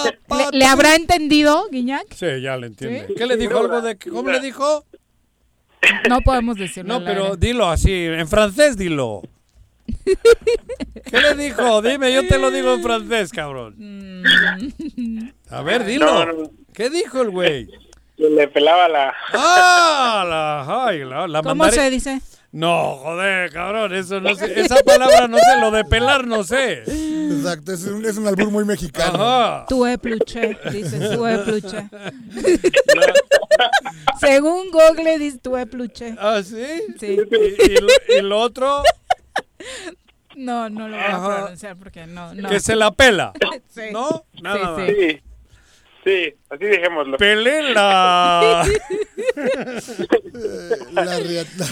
¿Le, le habrá entendido, Guiñac? Sí, ya le entiende. ¿Sí? ¿Qué le dijo algo de que- cómo le dijo? No podemos decirlo. No, pero aire. dilo así, en francés dilo. ¿Qué le dijo? Dime, yo te lo digo en francés, cabrón. Mm. A ver, dilo. No, no. ¿Qué dijo el güey? Le pelaba la... ¡Ah! La, ay, la, la ¿Cómo mandare- se dice? No, joder, cabrón, eso no sé. Esa palabra no sé, lo de pelar no sé. Exacto, es un, es un albur muy mexicano. Ajá. Tu peluche, dice tu peluche. Según Google dice tu peluche. ¿Ah, sí? Sí. ¿Y, y lo, y lo otro? No, no lo voy a pronunciar porque no, no. Que se la pela. Sí. ¿No? Nada sí. Sí, sí, así dejémoslo. Pelela. La riata.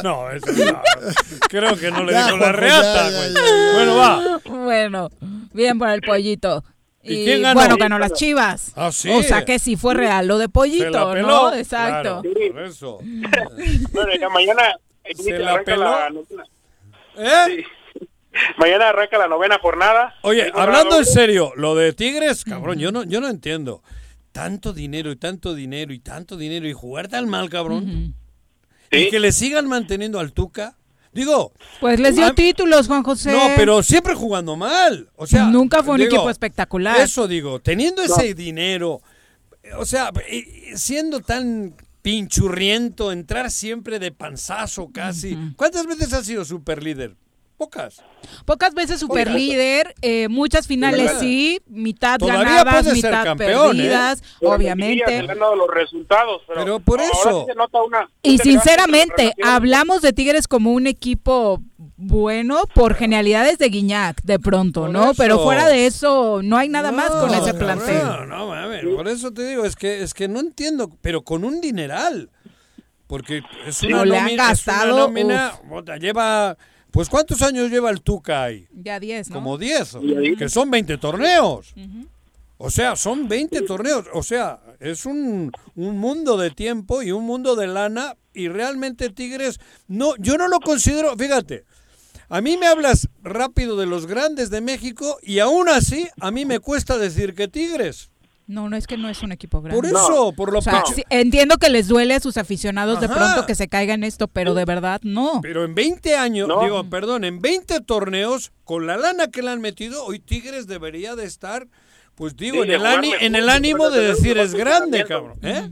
no, eso no. Creo que no le Ya, dijo la reata, ya. Bueno, va. Bueno, bien por el pollito. ¿Y Y, quién ganó? bueno, ganó las chivas. Ah, sí. O sea que sí fue real lo de Se la pollito, peló. ¿no? Exacto. Claro, por eso. Bueno, ya mañana Se la peló. la ¿Eh? Mañana arranca la novena jornada. Oye, hablando en serio, lo de Tigres, cabrón, yo no, yo no entiendo. Tanto dinero y tanto dinero y tanto dinero y jugar tan mal, cabrón. Y que le sigan manteniendo al Tuca. Digo, Pues les dio títulos, Juan José. no, pero siempre jugando mal. O sea, Nunca fue un digo, equipo espectacular. Eso digo, teniendo ese dinero, o sea, siendo tan pinchurriento, entrar siempre de panzazo casi. ¿Cuántas veces has sido superlíder? Pocas. Pocas veces super líder, eh, muchas finales sí, mitad Todavía ganadas, mitad campeón, ¿eh? perdidas, obviamente. los resultados, pero, Pero por eso. sí se nota una- Y sinceramente, hablamos de Tigres como un equipo bueno por genialidades de Guiñac, de pronto, Por ¿no? eso. Pero fuera de eso, no hay nada más con No, ese plantel. No, mames, por eso te digo, es que es que no entiendo, pero con un dineral. Porque es una No, le han nómina, es una gastado, nómina, lleva pues ¿cuántos años lleva el Tuca ahí? Ya 10, ¿no? Como 10, que son 20 torneos. O sea, son 20 torneos. O sea, es un, un mundo de tiempo y un mundo de lana. Y realmente Tigres, no, yo no lo considero, fíjate, a mí me hablas rápido de los grandes de México y aún así a mí me cuesta decir que Tigres. No, no es que no es un equipo grande. Por eso, por lo O sea, pecho- sí, entiendo que les duele a sus aficionados de pronto que se caiga en esto, pero de verdad no. Pero en 20 años, digo, perdón, en 20 torneos, con la lana que le han metido, hoy Tigres debería de estar, pues digo, Sí, en, el ani- en ánimo de decir es grande, cabrón. ¿eh?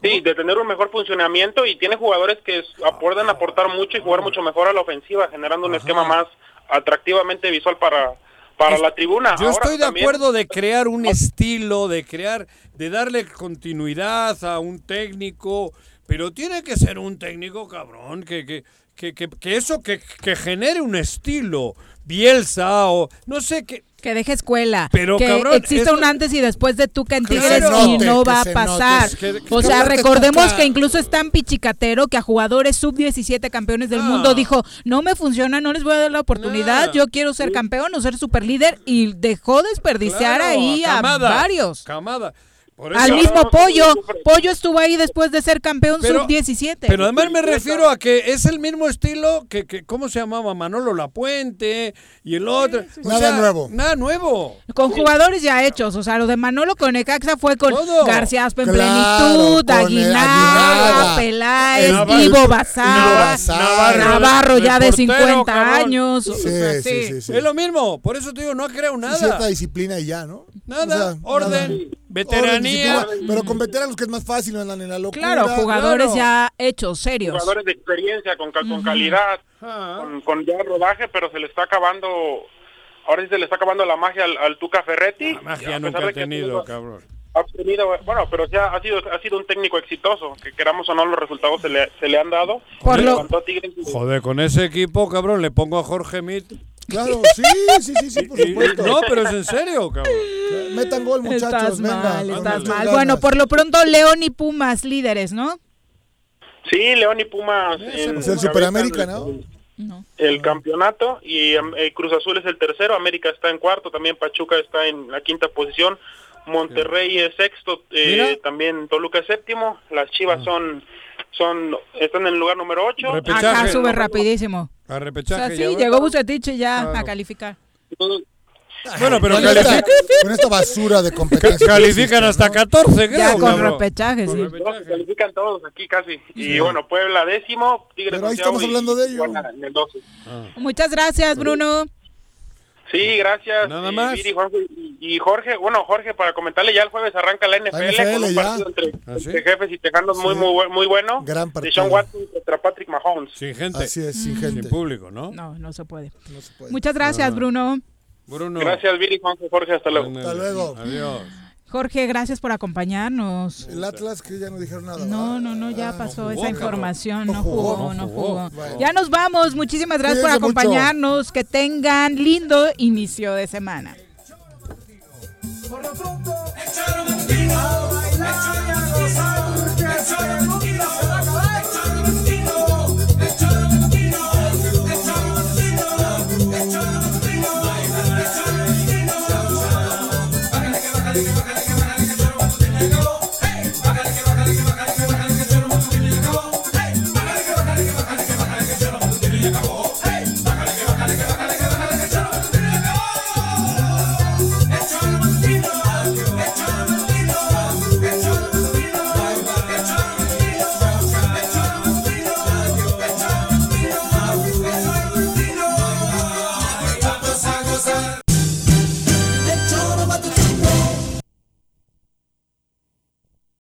Sí, de tener un mejor funcionamiento y tiene jugadores que pueden aportar mucho y jugar mucho mejor a la ofensiva, generando un esquema más atractivamente visual para, para Es- la tribuna. Yo Ahora estoy de también- acuerdo de crear un estilo, de crear, de darle continuidad a un técnico, pero tiene que ser un técnico cabrón, que, que, que, que, que eso, que, que genere un estilo, Bielsa o no sé qué. Que deje escuela. Pero, que cabrón, exista esto- un antes y después de Tuca en Que Tigres y note, no va a pasar. note. Que- que- o sea, recordemos que incluso es tan pichicatero que a jugadores sub-17 campeones del Ah. mundo dijo, no me funciona, no les voy a dar la oportunidad, yo quiero ser campeón o ser superlíder y dejó desperdiciar Claro, ahí a Camada, varios. Camada. Por Al mismo Pollo, Pollo estuvo ahí después de ser campeón Pero- sub-17. Pero además me refiero a que es el mismo estilo que, que ¿cómo se llamaba? Manolo Lapuente y el otro. O Nada sea, nuevo. Nada nuevo. Con jugadores ya hechos, o sea, lo de Manolo con Necaxa fue con Todo. García Aspe en Claro, plenitud, Aguinaga, Peláez, Navarro- Ivo Bazar, Navarro, Navarro ya de de portero, 50 cabrón. años. o Sí, sea, sí, sí, sí. Es lo mismo. Por eso te digo, no ha creado Sí, nada. Cierta disciplina y ya, ¿no? Nada. O sea, orden. nada. Veteranía. Orden, pero con veteranos que es más fácil, no andan en la locura. Claro, jugadores claro. ya hechos, serios. jugadores de experiencia, con, ca- con calidad, con, con ya rodaje, pero se le está acabando, ahora sí se le está acabando la magia al, al Tuca Ferretti. La magia a nunca ha tenido, cabrón. ha tenido, bueno, pero ya ha sido, ha sido un técnico exitoso, que queramos o no los resultados se le, se le han dado. Joder, con ese equipo, cabrón, le pongo a Jorge Mit. Claro, sí, sí, sí, sí, por supuesto. no, pero es en serio, cabrón. Metan gol, muchachos, Estás venga. mal, estás mal. ganas. Bueno, por lo pronto León y Pumas líderes, ¿no? Sí, León y Pumas. en- Es el Superamérica, ¿no? No. El campeonato y em, eh, Cruz Azul es el tercero, América está en cuarto, también Pachuca está en la quinta posición, Monterrey es sexto, eh, también Toluca es séptimo, las Chivas son son están en el lugar número ocho. Repechaje. Acá sube rapidísimo. A O repechaje. sea, sí, ya llegó Bucetich y ya Claro. a calificar. Bueno, pero Con esta, califican, con esta basura de competencia. califican hasta 14, creo. Ya con cabrón. repechaje, Con sí. repechaje. No, califican todos aquí casi. Y bueno, Puebla décimo, Tigres Pero ahí estamos hablando de ello. Tijuana en el 12. Muchas gracias, Bruno. Sí, gracias. Nada y más. Viri, Jorge, y, y Jorge, bueno, Jorge, para comentarle, ya el jueves arranca la NFL, NFL con un ya. partido entre, ¿Ah, sí? entre jefes y tejanos muy, Sí. muy, bu- muy bueno. Gran De partido. Sean Watson contra Patrick Mahomes. Sin gente. Así es, sin Sin gente. público, ¿no? No, no se puede. No se puede. Muchas gracias. Bruno. Bruno. Gracias, Viri, Juanjo, Jorge, hasta luego. Hasta luego. Adiós. Jorge, gracias por acompañarnos. El Atlas que ya no dijeron nada. No, no, no, ya pasó esa información, no, jugó, no jugó, Ya nos vamos, muchísimas gracias por acompañarnos, que tengan lindo inicio de semana. Thank you. And